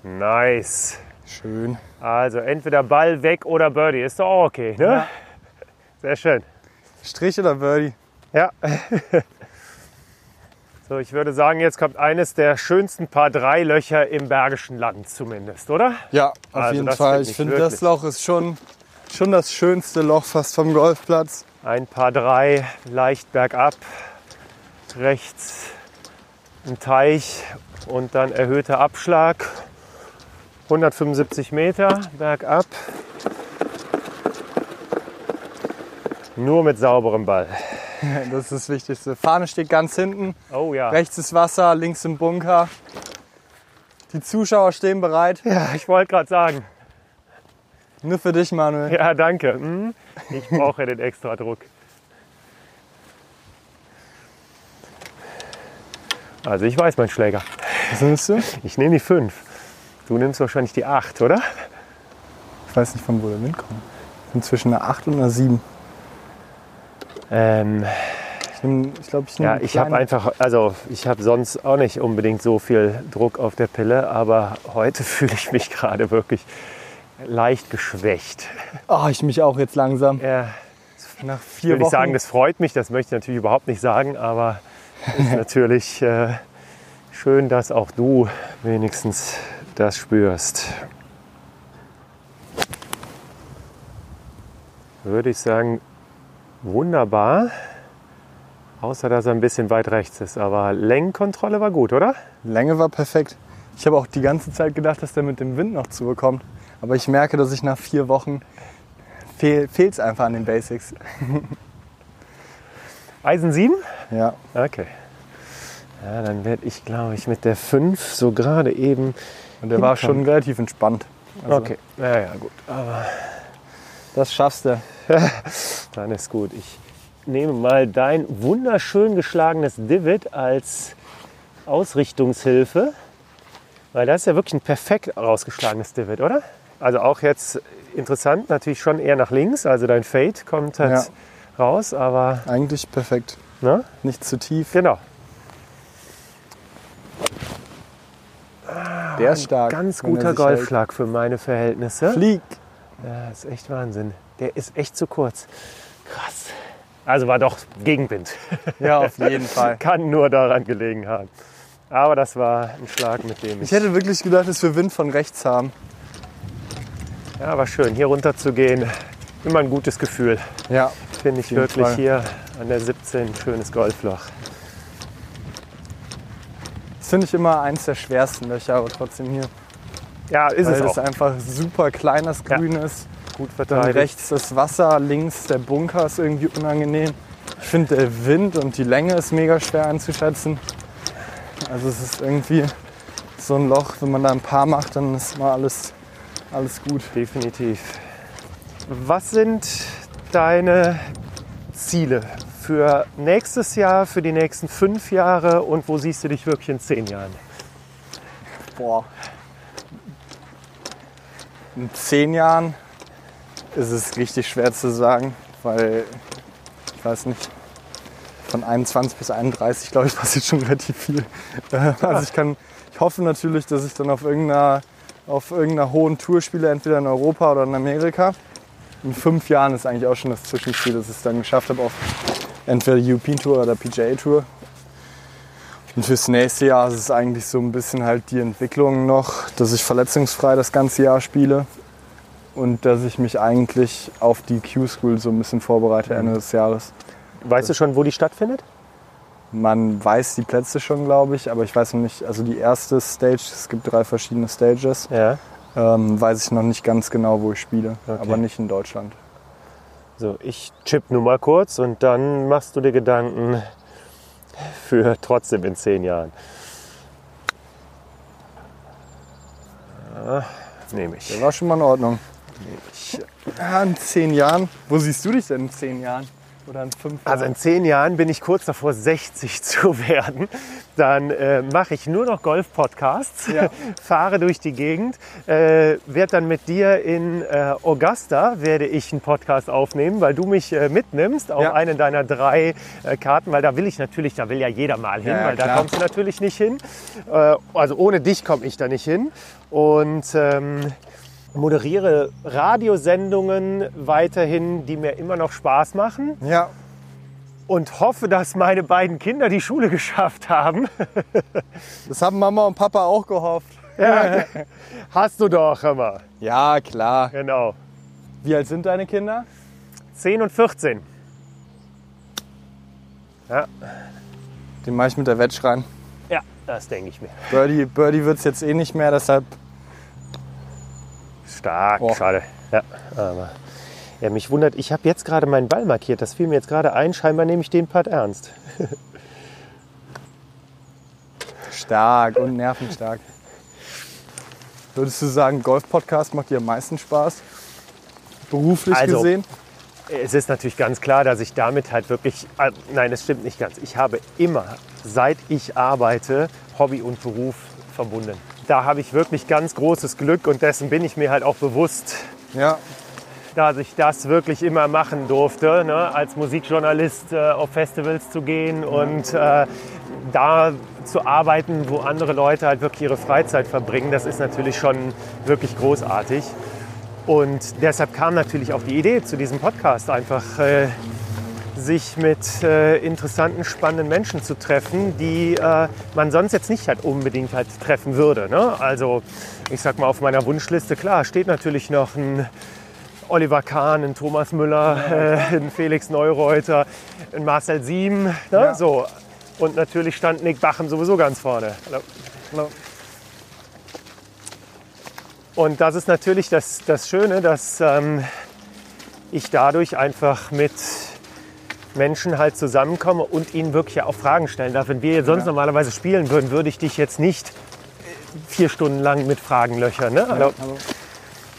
Nice. Schön. Also entweder Ball weg oder Birdie. Ist doch auch okay, ne? Ja. Sehr schön. Strich oder Birdie? Ja. So, ich würde sagen, jetzt kommt eines der schönsten Paar drei Löcher im Bergischen Land zumindest, oder? Ja, auf Also jeden Fall. finde Ich finde, das Loch ist schon, schon das schönste Loch fast vom Golfplatz. Ein Paar drei, leicht bergab, rechts ein Teich und dann erhöhter Abschlag. 175 Meter bergab. Nur mit sauberem Ball. Das ist das Wichtigste. Fahne steht ganz hinten. Oh ja. Rechts ist Wasser, links im Bunker. Die Zuschauer stehen bereit. Ja, ich wollte gerade sagen. Nur für dich, Manuel. Ja, danke. Hm? Ich brauche den extra Druck. Also ich weiß mein Schläger. Was nimmst du? Ich nehme die 5. Du nimmst wahrscheinlich die 8, oder? Ich weiß nicht, von wo der Wind kommt. Ich bin zwischen einer 8 und einer 7. Ähm, Ich, nehm- ich glaube, ich ja, ich habe einfach, also ich habe sonst auch nicht unbedingt so viel Druck auf der Pille, aber heute fühle ich mich gerade wirklich leicht geschwächt. Oh, ich mich auch jetzt langsam. Ja, Nach ich vier will Wochen. sagen, das freut mich, das möchte ich natürlich überhaupt nicht sagen, aber es ist natürlich äh, schön, dass auch du wenigstens das spürst. Würde ich sagen, wunderbar. Außer dass er ein bisschen weit rechts ist. Aber Längenkontrolle war gut, oder? Länge war perfekt. Ich habe auch die ganze Zeit gedacht, dass der mit dem Wind noch zubekommt. Aber ich merke, dass ich nach vier Wochen fehl, fehlt es einfach an den Basics. Eisen 7? Ja, Okay. Ja, dann werde ich, glaube ich, mit der 5 so gerade eben. und der war Hinkommen. schon relativ entspannt. Also, Okay, ja, ja, gut. Aber Das schaffst du. dann ist gut. Ich nehme mal dein wunderschön geschlagenes Divot als Ausrichtungshilfe. Weil das ist ja wirklich ein perfekt rausgeschlagenes Divot, oder? Also auch jetzt interessant, natürlich schon eher nach links. Also dein Fade kommt halt raus, aber Eigentlich perfekt. ne? Nicht zu tief. genau. Der ist stark. Ganz er guter Golfschlag für meine Verhältnisse. hält. Flieg. Ja, ist echt Wahnsinn. Der ist echt zu kurz. Krass. Also war doch Gegenwind. Ja, auf jeden Fall. Kann nur daran gelegen haben. Aber das war ein Schlag, mit dem ich. Ich hätte wirklich gedacht, dass wir Wind von rechts haben. ja, war schön, hier runter zu gehen. Immer ein gutes Gefühl. Ja, Finde ich wirklich Fall. hier an der 17 ein schönes Golfloch. das finde ich immer eins der schwersten Löcher, aber trotzdem hier. Ja, ist weil es auch. einfach super klein das Ja. Grün ist. Gut Dann verteidigt. rechts das Wasser, links der Bunker ist irgendwie unangenehm. Ich finde der Wind und die Länge ist mega schwer einzuschätzen. Also es ist irgendwie so ein Loch, wenn man da ein paar macht, dann ist mal alles, alles gut. Definitiv. Was sind deine Ziele für nächstes Jahr, für die nächsten fünf Jahre und wo siehst du dich wirklich in zehn Jahren? Boah. In zehn Jahren ist es richtig schwer zu sagen, weil ich weiß nicht, von 21 bis 31, glaube ich, passiert schon relativ viel. Äh, Also ich kann, ich hoffe natürlich, dass ich dann auf irgendeiner, auf irgendeiner hohen Tour spiele, entweder in Europa oder in Amerika. In fünf Jahren ist eigentlich auch schon das Zwischenziel, dass ich es dann geschafft habe auf entweder European Tour oder PGA Tour. Und fürs nächste Jahr ist es eigentlich so ein bisschen halt die Entwicklung noch, dass ich verletzungsfrei das ganze Jahr spiele und dass ich mich eigentlich auf die Q-School so ein bisschen vorbereite Ende des Jahres. Weißt du schon, wo die stattfindet? Man weiß die Plätze schon, glaube ich, aber ich weiß noch nicht, also die erste Stage, es gibt drei verschiedene Stages, Ja. ähm, weiß ich noch nicht ganz genau, wo ich spiele, Okay. aber nicht in Deutschland. So, ich chip nur mal kurz und dann machst du dir Gedanken für trotzdem in zehn Jahren. Ja, Nehme ich. Der war schon mal in Ordnung. Nehme ich. Ja, in zehn Jahren. Wo siehst du dich denn in zehn Jahren? Oder in fünf Jahren? Also in zehn Jahren bin ich kurz davor, 60 zu werden. Dann äh, mache ich nur noch Golf-Podcasts, Ja. fahre durch die Gegend, äh, werde dann mit dir in äh, Augusta, werde ich einen Podcast aufnehmen, weil du mich äh, mitnimmst auf Ja. eine deiner drei äh, Karten, weil da will ich natürlich, da will ja jeder mal hin, Ja, weil da klar. kommst du natürlich nicht hin. Äh, also ohne dich komme ich da nicht hin. Und ähm, moderiere Radiosendungen weiterhin, die mir immer noch Spaß machen ja, und hoffe, dass meine beiden Kinder die Schule geschafft haben. das haben Mama und Papa auch gehofft. Ja, hast du doch, mal. Ja, klar. Genau. Wie alt sind deine Kinder? 10 und 14. Ja, Den mache ich mit der Wedge rein. ja das denke ich mir. Birdie, Birdie wird es jetzt eh nicht mehr, deshalb Stark, Oh. schade. Ja, aber ja, mich wundert, ich habe jetzt gerade meinen Ball markiert. Das fiel mir jetzt gerade ein. Scheinbar nehme ich den Part ernst. stark und nervenstark. Würdest du sagen, Golf-Podcast macht dir am meisten Spaß? Beruflich Also, gesehen? es ist natürlich ganz klar, dass ich damit halt wirklich, äh, nein, das stimmt nicht ganz. Ich habe immer, seit ich arbeite, Hobby und Beruf verbunden. Da habe ich wirklich ganz großes Glück und dessen bin ich mir halt auch bewusst, Ja, dass ich das wirklich immer machen durfte, ne? als Musikjournalist äh, auf Festivals zu gehen und äh, da zu arbeiten, wo andere Leute halt wirklich ihre Freizeit verbringen. Das ist natürlich schon wirklich großartig. Und deshalb kam natürlich auch die Idee zu diesem Podcast, einfach äh, sich mit äh, interessanten, spannenden Menschen zu treffen, die äh, man sonst jetzt nicht halt unbedingt halt treffen würde. Ne? Also ich sag mal, auf meiner Wunschliste, klar, steht natürlich noch ein Oliver Kahn, ein Thomas Müller, äh, ein Felix Neureuter, ein Marcel Siem. Ne? Ja. So. Und natürlich stand Nick Bachem sowieso ganz vorne. Hallo. Und das ist natürlich das, das Schöne, dass ähm, ich dadurch einfach mit Menschen halt zusammenkomme und ihnen wirklich auch Fragen stellen darf. Wenn wir jetzt sonst Ja. normalerweise spielen würden, würde ich dich jetzt nicht äh, vier Stunden lang mit Fragen löchern. Ne? Also.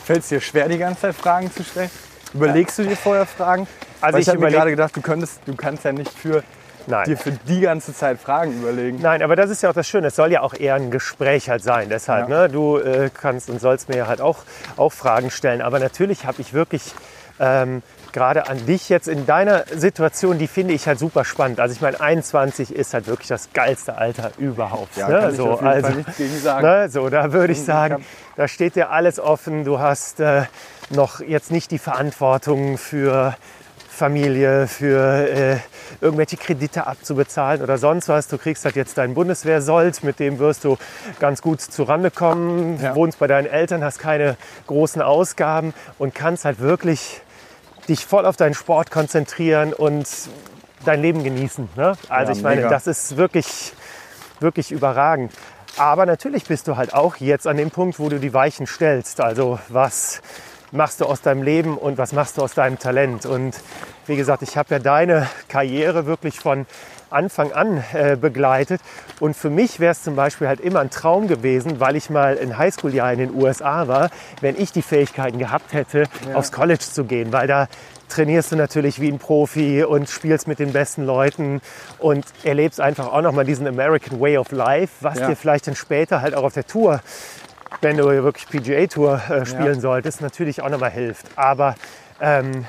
Fällt es dir schwer, die ganze Zeit Fragen zu stellen? Überlegst du dir vorher Fragen? Also Weil ich ich habe mir gerade gedacht, du, könntest, du kannst ja nicht für, Nein. dir für die ganze Zeit Fragen überlegen. Nein, aber das ist ja auch das Schöne. Es soll ja auch eher ein Gespräch halt sein. Deshalb, Ja. ne, du äh, kannst und sollst mir halt auch, auch Fragen stellen. Aber natürlich habe ich wirklich ähm, gerade an dich jetzt in deiner Situation, die finde ich halt super spannend. Also ich meine, 21 ist halt wirklich das geilste Alter überhaupt. Ja, ne? kann ich so, jeden also, gegen sagen. Ne, so, da würde ich Ich sagen, da steht dir alles offen. Du hast äh, noch jetzt nicht die Verantwortung für Familie, für äh, irgendwelche Kredite abzubezahlen oder sonst was. Du kriegst halt jetzt deinen Bundeswehrsold, mit dem wirst du ganz gut zurande kommen, Ja. wohnst bei deinen Eltern, hast keine großen Ausgaben und kannst halt wirklich dich voll auf deinen Sport konzentrieren und dein Leben genießen. Ne? Also Ja, ich meine, mega. das ist wirklich, wirklich überragend. Aber natürlich bist du halt auch jetzt an dem Punkt, wo du die Weichen stellst. Also was machst du aus deinem Leben und was machst du aus deinem Talent? Und wie gesagt, ich habe ja deine Karriere wirklich von Anfang an äh, begleitet. Und für mich wäre es zum Beispiel halt immer ein Traum gewesen, weil ich mal ein Highschool-Jahr in den USA war, wenn ich die Fähigkeiten gehabt hätte, aufs College zu gehen, weil da trainierst du natürlich wie ein Profi und spielst mit den besten Leuten und erlebst einfach auch nochmal diesen American Way of Life, was Ja. dir vielleicht dann später halt auch auf der Tour, wenn du wirklich PGA-Tour äh, spielen Ja. solltest, natürlich auch nochmal hilft. Aber ähm,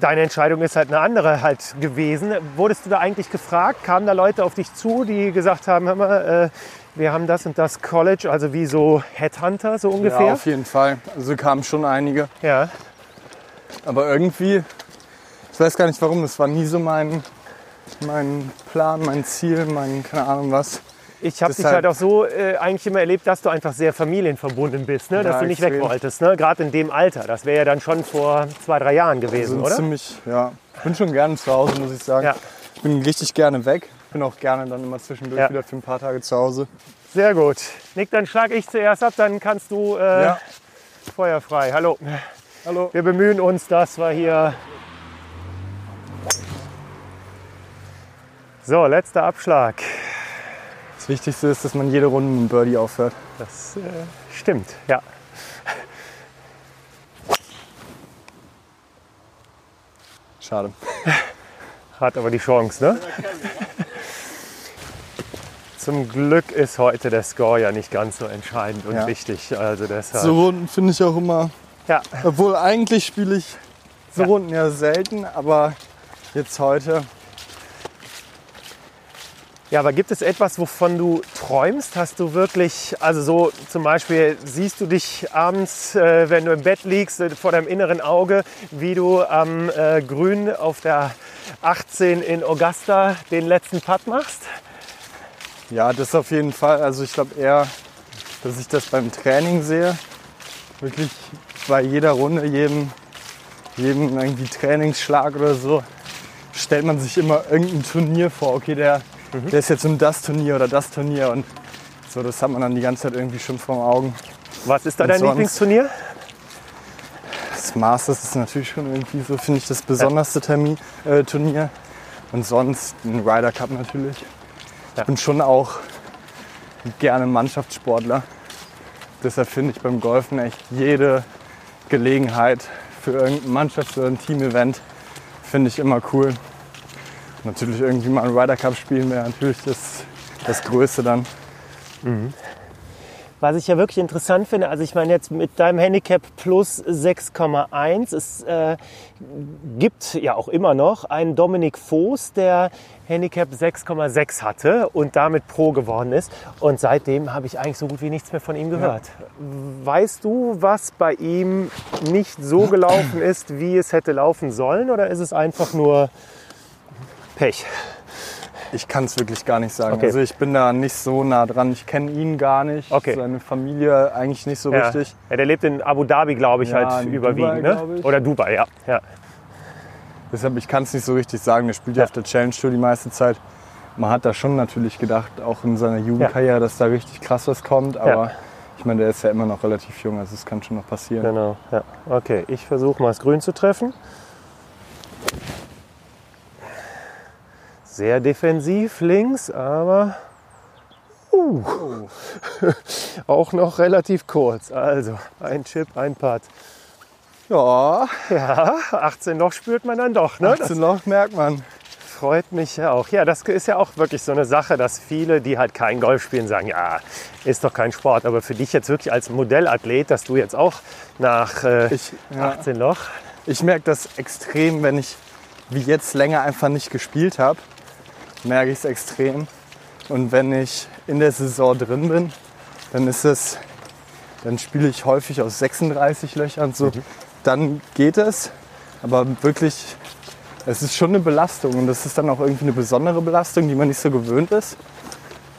deine Entscheidung ist halt eine andere halt gewesen. Wurdest du da eigentlich gefragt? Kamen da Leute auf dich zu, die gesagt haben, hör mal, äh, wir haben das und das College, also wie so Headhunter so Ja, ungefähr? auf jeden Fall. Also kamen schon einige. Ja. Aber irgendwie, ich weiß gar nicht warum, das war nie so mein, mein Plan, mein Ziel, mein keine Ahnung was. Ich habe dich halt auch so äh, eigentlich immer erlebt, dass du einfach sehr familienverbunden bist, ne? dass Ja, du nicht extrem. weg wolltest, ne? gerade in dem Alter. Das wäre ja dann schon vor zwei, drei Jahren gewesen, Also oder? ziemlich, ja. Ich bin schon gerne zu Hause, muss ich sagen. Ja. Ich bin richtig gerne weg. Bin auch gerne dann immer zwischendurch Ja. wieder für ein paar Tage zu Hause. Sehr gut. Nick, dann schlage ich zuerst ab, dann kannst du äh, Ja. Feuer frei. Hallo. Hallo. Wir bemühen uns, dass wir hier. So, letzter Abschlag. Das Wichtigste ist, dass man jede Runde mit einem Birdie aufhört. Das äh, stimmt, ja. Schade. Hat aber die Chance, ne? Zum Glück ist heute der Score ja nicht ganz so entscheidend und Ja. wichtig. Also deshalb. So Runden finde ich auch immer, Ja, obwohl eigentlich spiele ich so Ja. Runden ja selten, aber jetzt heute, Ja, aber gibt es etwas, wovon du träumst? Hast du wirklich, also so zum Beispiel, siehst du dich abends, äh, wenn du im Bett liegst, äh, vor deinem inneren Auge, wie du am äh, Grün auf der 18 in Augusta den letzten Putt machst? ja, das auf jeden Fall. Also ich glaube eher, dass ich das beim Training sehe. Wirklich bei jeder Runde, jedem, jedem irgendwie Trainingsschlag oder so, stellt man sich immer irgendein Turnier vor. Okay, der, der ist jetzt um das Turnier oder das Turnier und so, das hat man dann die ganze Zeit irgendwie schon vor Augen. Was ist da Und dein sonst? Lieblingsturnier? Das Masters ist natürlich schon irgendwie so, finde ich, das besonderste Termin, äh, Turnier. Und sonst ein Ryder Cup natürlich. Ja. Ich bin schon auch gerne Mannschaftssportler. Deshalb finde ich beim Golfen echt jede Gelegenheit für irgendein Mannschafts- oder ein Team-Event finde ich immer cool. Natürlich irgendwie mal einen Ryder Cup spielen wäre natürlich das, das Größte dann. Was ich ja wirklich interessant finde, also ich meine jetzt mit deinem Handicap plus 6,1, es äh, gibt ja auch immer noch einen Dominik Voß, der Handicap 6,6 hatte und damit Pro geworden ist. Und seitdem habe ich eigentlich so gut wie nichts mehr von ihm gehört. Weißt du, was bei ihm nicht so gelaufen ist, wie es hätte laufen sollen? Oder ist es einfach nur Pech? Ich kann es wirklich gar nicht sagen. Okay. Also ich bin da nicht so nah dran. Ich kenne ihn gar nicht. Okay. Seine Familie eigentlich nicht so Ja. richtig. ja, der lebt in Abu Dhabi, glaube ich, Ja, halt überwiegend. Dubai, ne? Oder Dubai, ja. ja. Deshalb, ich kann es nicht so richtig sagen. Der spielt ja auf der Challenge Tour die meiste Zeit. Man hat da schon natürlich gedacht, auch in seiner Jugendkarriere, dass da richtig krass was kommt. Aber ich meine, der ist ja immer noch relativ jung, also es kann schon noch passieren. Genau, ja. Okay, ich versuche mal das Grün zu treffen. Sehr defensiv links, aber uh, auch noch relativ kurz. Also ein Chip, ein Putt. Ja, Ja, 18 Loch spürt man dann doch. Ne? 18 Loch merkt man. Freut mich ja auch. Ja, das ist ja auch wirklich so eine Sache, dass viele, die halt kein Golf spielen, sagen, ja, ist doch kein Sport. Aber für dich jetzt wirklich als Modellathlet, dass du jetzt auch nach äh, Ich, ja. 18 Loch Ich merke das extrem, wenn ich wie jetzt länger einfach nicht gespielt habe, merke ich es extrem. Und wenn ich in der Saison drin bin, dann ist es, dann spiele ich häufig aus 36 Löchern. So, dann geht es. Aber wirklich, es ist schon eine Belastung und das ist dann auch irgendwie eine besondere Belastung, die man nicht so gewöhnt ist.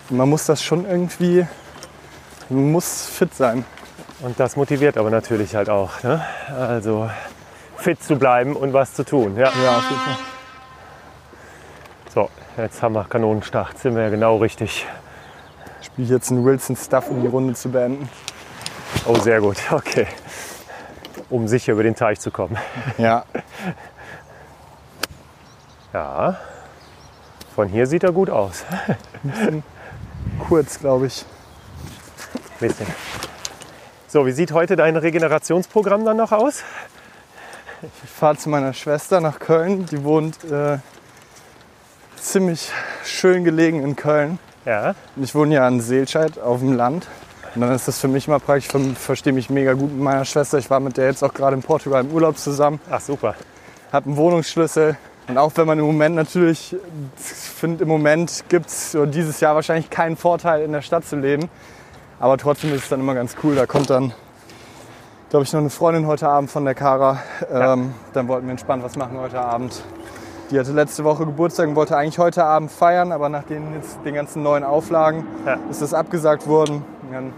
Und man muss das schon irgendwie, man muss fit sein. Und das motiviert aber natürlich halt auch. Ne? Also fit zu bleiben und was zu tun. Ja. Ja, auf jeden Fall. So, jetzt haben wir Kanonenstart. Sind wir ja genau richtig. Ich spiele jetzt einen Wilson Stuff, um die Runde zu beenden. Oh, sehr gut. Okay. Um sicher über den Teich zu kommen. Ja, Ja. Von hier sieht er gut aus. kurz, glaube ich. Bisschen. So, wie sieht heute dein Regenerationsprogramm dann noch aus? Ich fahre zu meiner Schwester nach Köln. Die wohnt äh, ziemlich schön gelegen in Köln. Ja. Ich wohne ja in Seelscheid auf dem Land. Und dann ist das für mich mal praktisch. Ich verstehe mich mega gut mit meiner Schwester. Ich war mit der jetzt auch gerade in Portugal im Urlaub zusammen. Ach, super. Habe einen Wohnungsschlüssel. Und auch wenn man im Moment natürlich, ich finde im Moment gibt es dieses Jahr wahrscheinlich keinen Vorteil in der Stadt zu leben. Aber trotzdem ist es dann immer ganz cool. Da kommt dann, glaube ich, noch eine Freundin heute Abend von der Kara. Ähm, Dann wollten wir entspannt was machen heute Abend. Die hatte letzte Woche Geburtstag und wollte eigentlich heute Abend feiern, aber nach den, jetzt, den ganzen neuen Auflagen Ja. ist das abgesagt worden. Und dann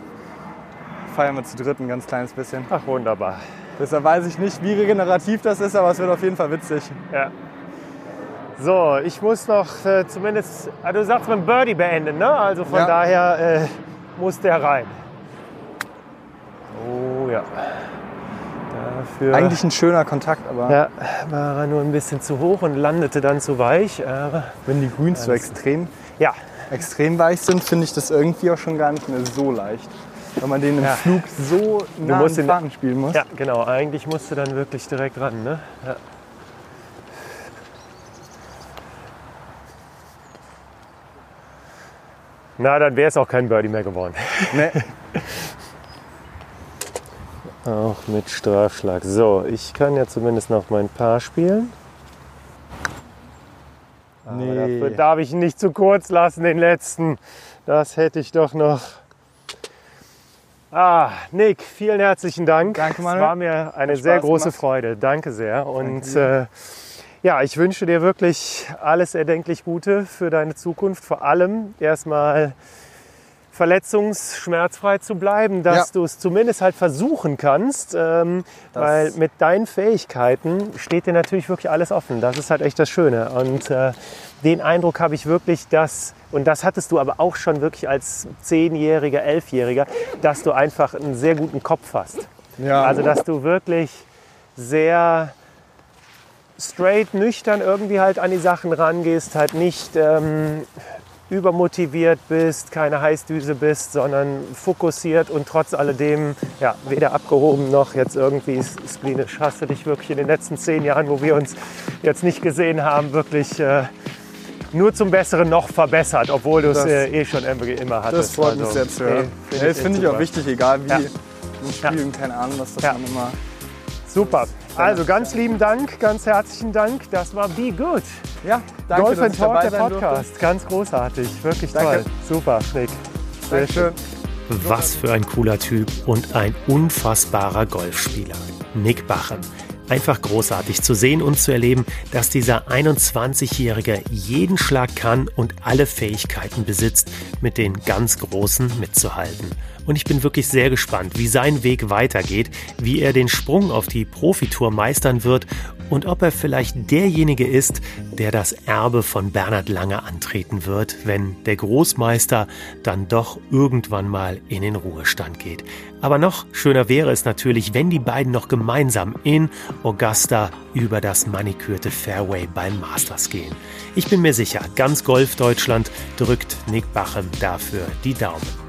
feiern wir zu dritt ein ganz kleines bisschen. Ach, wunderbar. Deshalb weiß ich nicht, wie regenerativ das ist, aber es wird auf jeden Fall witzig. Ja. So, ich muss noch äh, zumindest, ah, du sagst mit dem Birdie beenden, ne? Also von Ja. daher äh, muss der rein. Oh ja. Dafür Eigentlich ein schöner Kontakt, aber ja, war er nur ein bisschen zu hoch und landete dann zu weich. Aber wenn die Grüns so extrem, ja, extrem weich sind, finde ich das irgendwie auch schon gar nicht mehr so leicht. Wenn man den im Ja. Flug so nah ihn- Faden spielen muss. ja, genau. Eigentlich musst du dann wirklich direkt ran, ne? Ja. Na, dann wäre es auch kein Birdie mehr geworden. Nee, Auch mit Strafschlag. So, ich kann ja zumindest noch mein Paar spielen. Aber Nee. Dafür darf ich ihn nicht zu kurz lassen, den letzten. Das hätte ich doch noch. Ah, Nick, vielen herzlichen Dank. Danke, Es Manuel. war mir eine Hat sehr Spaß große gemacht. Freude. Danke sehr. Und äh, ja, ich wünsche dir wirklich alles erdenklich Gute für deine Zukunft. Vor allem erstmal verletzungsschmerzfrei zu bleiben, dass Ja. du es zumindest halt versuchen kannst, ähm, weil mit deinen Fähigkeiten steht dir natürlich wirklich alles offen. Das ist halt echt das Schöne. Und äh, den Eindruck habe ich wirklich, dass, und das hattest du aber auch schon wirklich als Zehnjähriger, Elfjähriger, dass du einfach einen sehr guten Kopf hast. ja, Also, dass du wirklich sehr straight, nüchtern irgendwie halt an die Sachen rangehst, halt nicht ähm, übermotiviert bist, keine Heißdüse bist, sondern fokussiert und trotz alledem ja, weder abgehoben noch jetzt irgendwie sklinisch. Hast du dich wirklich in den letzten zehn Jahren, wo wir uns jetzt nicht gesehen haben, wirklich äh, nur zum Besseren noch verbessert, obwohl du es äh, eh schon immer hattest. Das freut mich also, sehr zu hören. Nee, find das finde ich auch wichtig, egal wie ja. im Spielen, ja. keine Ahnung, was das ja. dann immer... Super. Also ganz lieben Dank, ganz herzlichen Dank. Das war Be Good. Ja, danke, Golf and Talk, der Podcast. Durfte. Ganz großartig, wirklich danke. toll. Super, Nick. Sehr schön. Was für ein cooler Typ und ein unfassbarer Golfspieler. Nick Bachem. Einfach großartig zu sehen und zu erleben, dass dieser 21-Jährige jeden Schlag kann und alle Fähigkeiten besitzt, mit den ganz Großen mitzuhalten. Und ich bin wirklich sehr gespannt, wie sein Weg weitergeht, wie er den Sprung auf die Profitour meistern wird und ob er vielleicht derjenige ist, der das Erbe von Bernhard Lange antreten wird, wenn der Großmeister dann doch irgendwann mal in den Ruhestand geht. Aber noch schöner wäre es natürlich, wenn die beiden noch gemeinsam in Augusta über das manikürte Fairway beim Masters gehen. Ich bin mir sicher, ganz Golf Deutschland drückt Nick Bachem dafür die Daumen.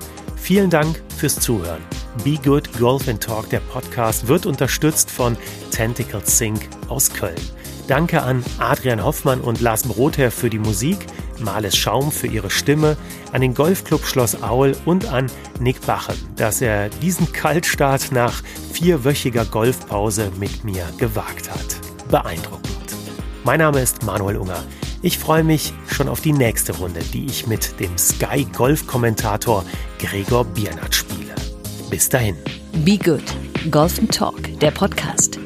Vielen Dank fürs Zuhören. Be Good Golf and Talk, der Podcast, wird unterstützt von Tentacle Sync aus Köln. Danke an Adrian Hoffmann und Lars Brother für die Musik, Males Schaum für ihre Stimme, an den Golfclub Schloss Aul und an Nick Bachem, dass er diesen Kaltstart nach vierwöchiger Golfpause mit mir gewagt hat. Beeindruckend. Mein Name ist Manuel Unger. Ich freue mich schon auf die nächste Runde, die ich mit dem Sky Golf Kommentator Gregor Biernat spiele. Bis dahin. Be Good. Golf Talk, der Podcast.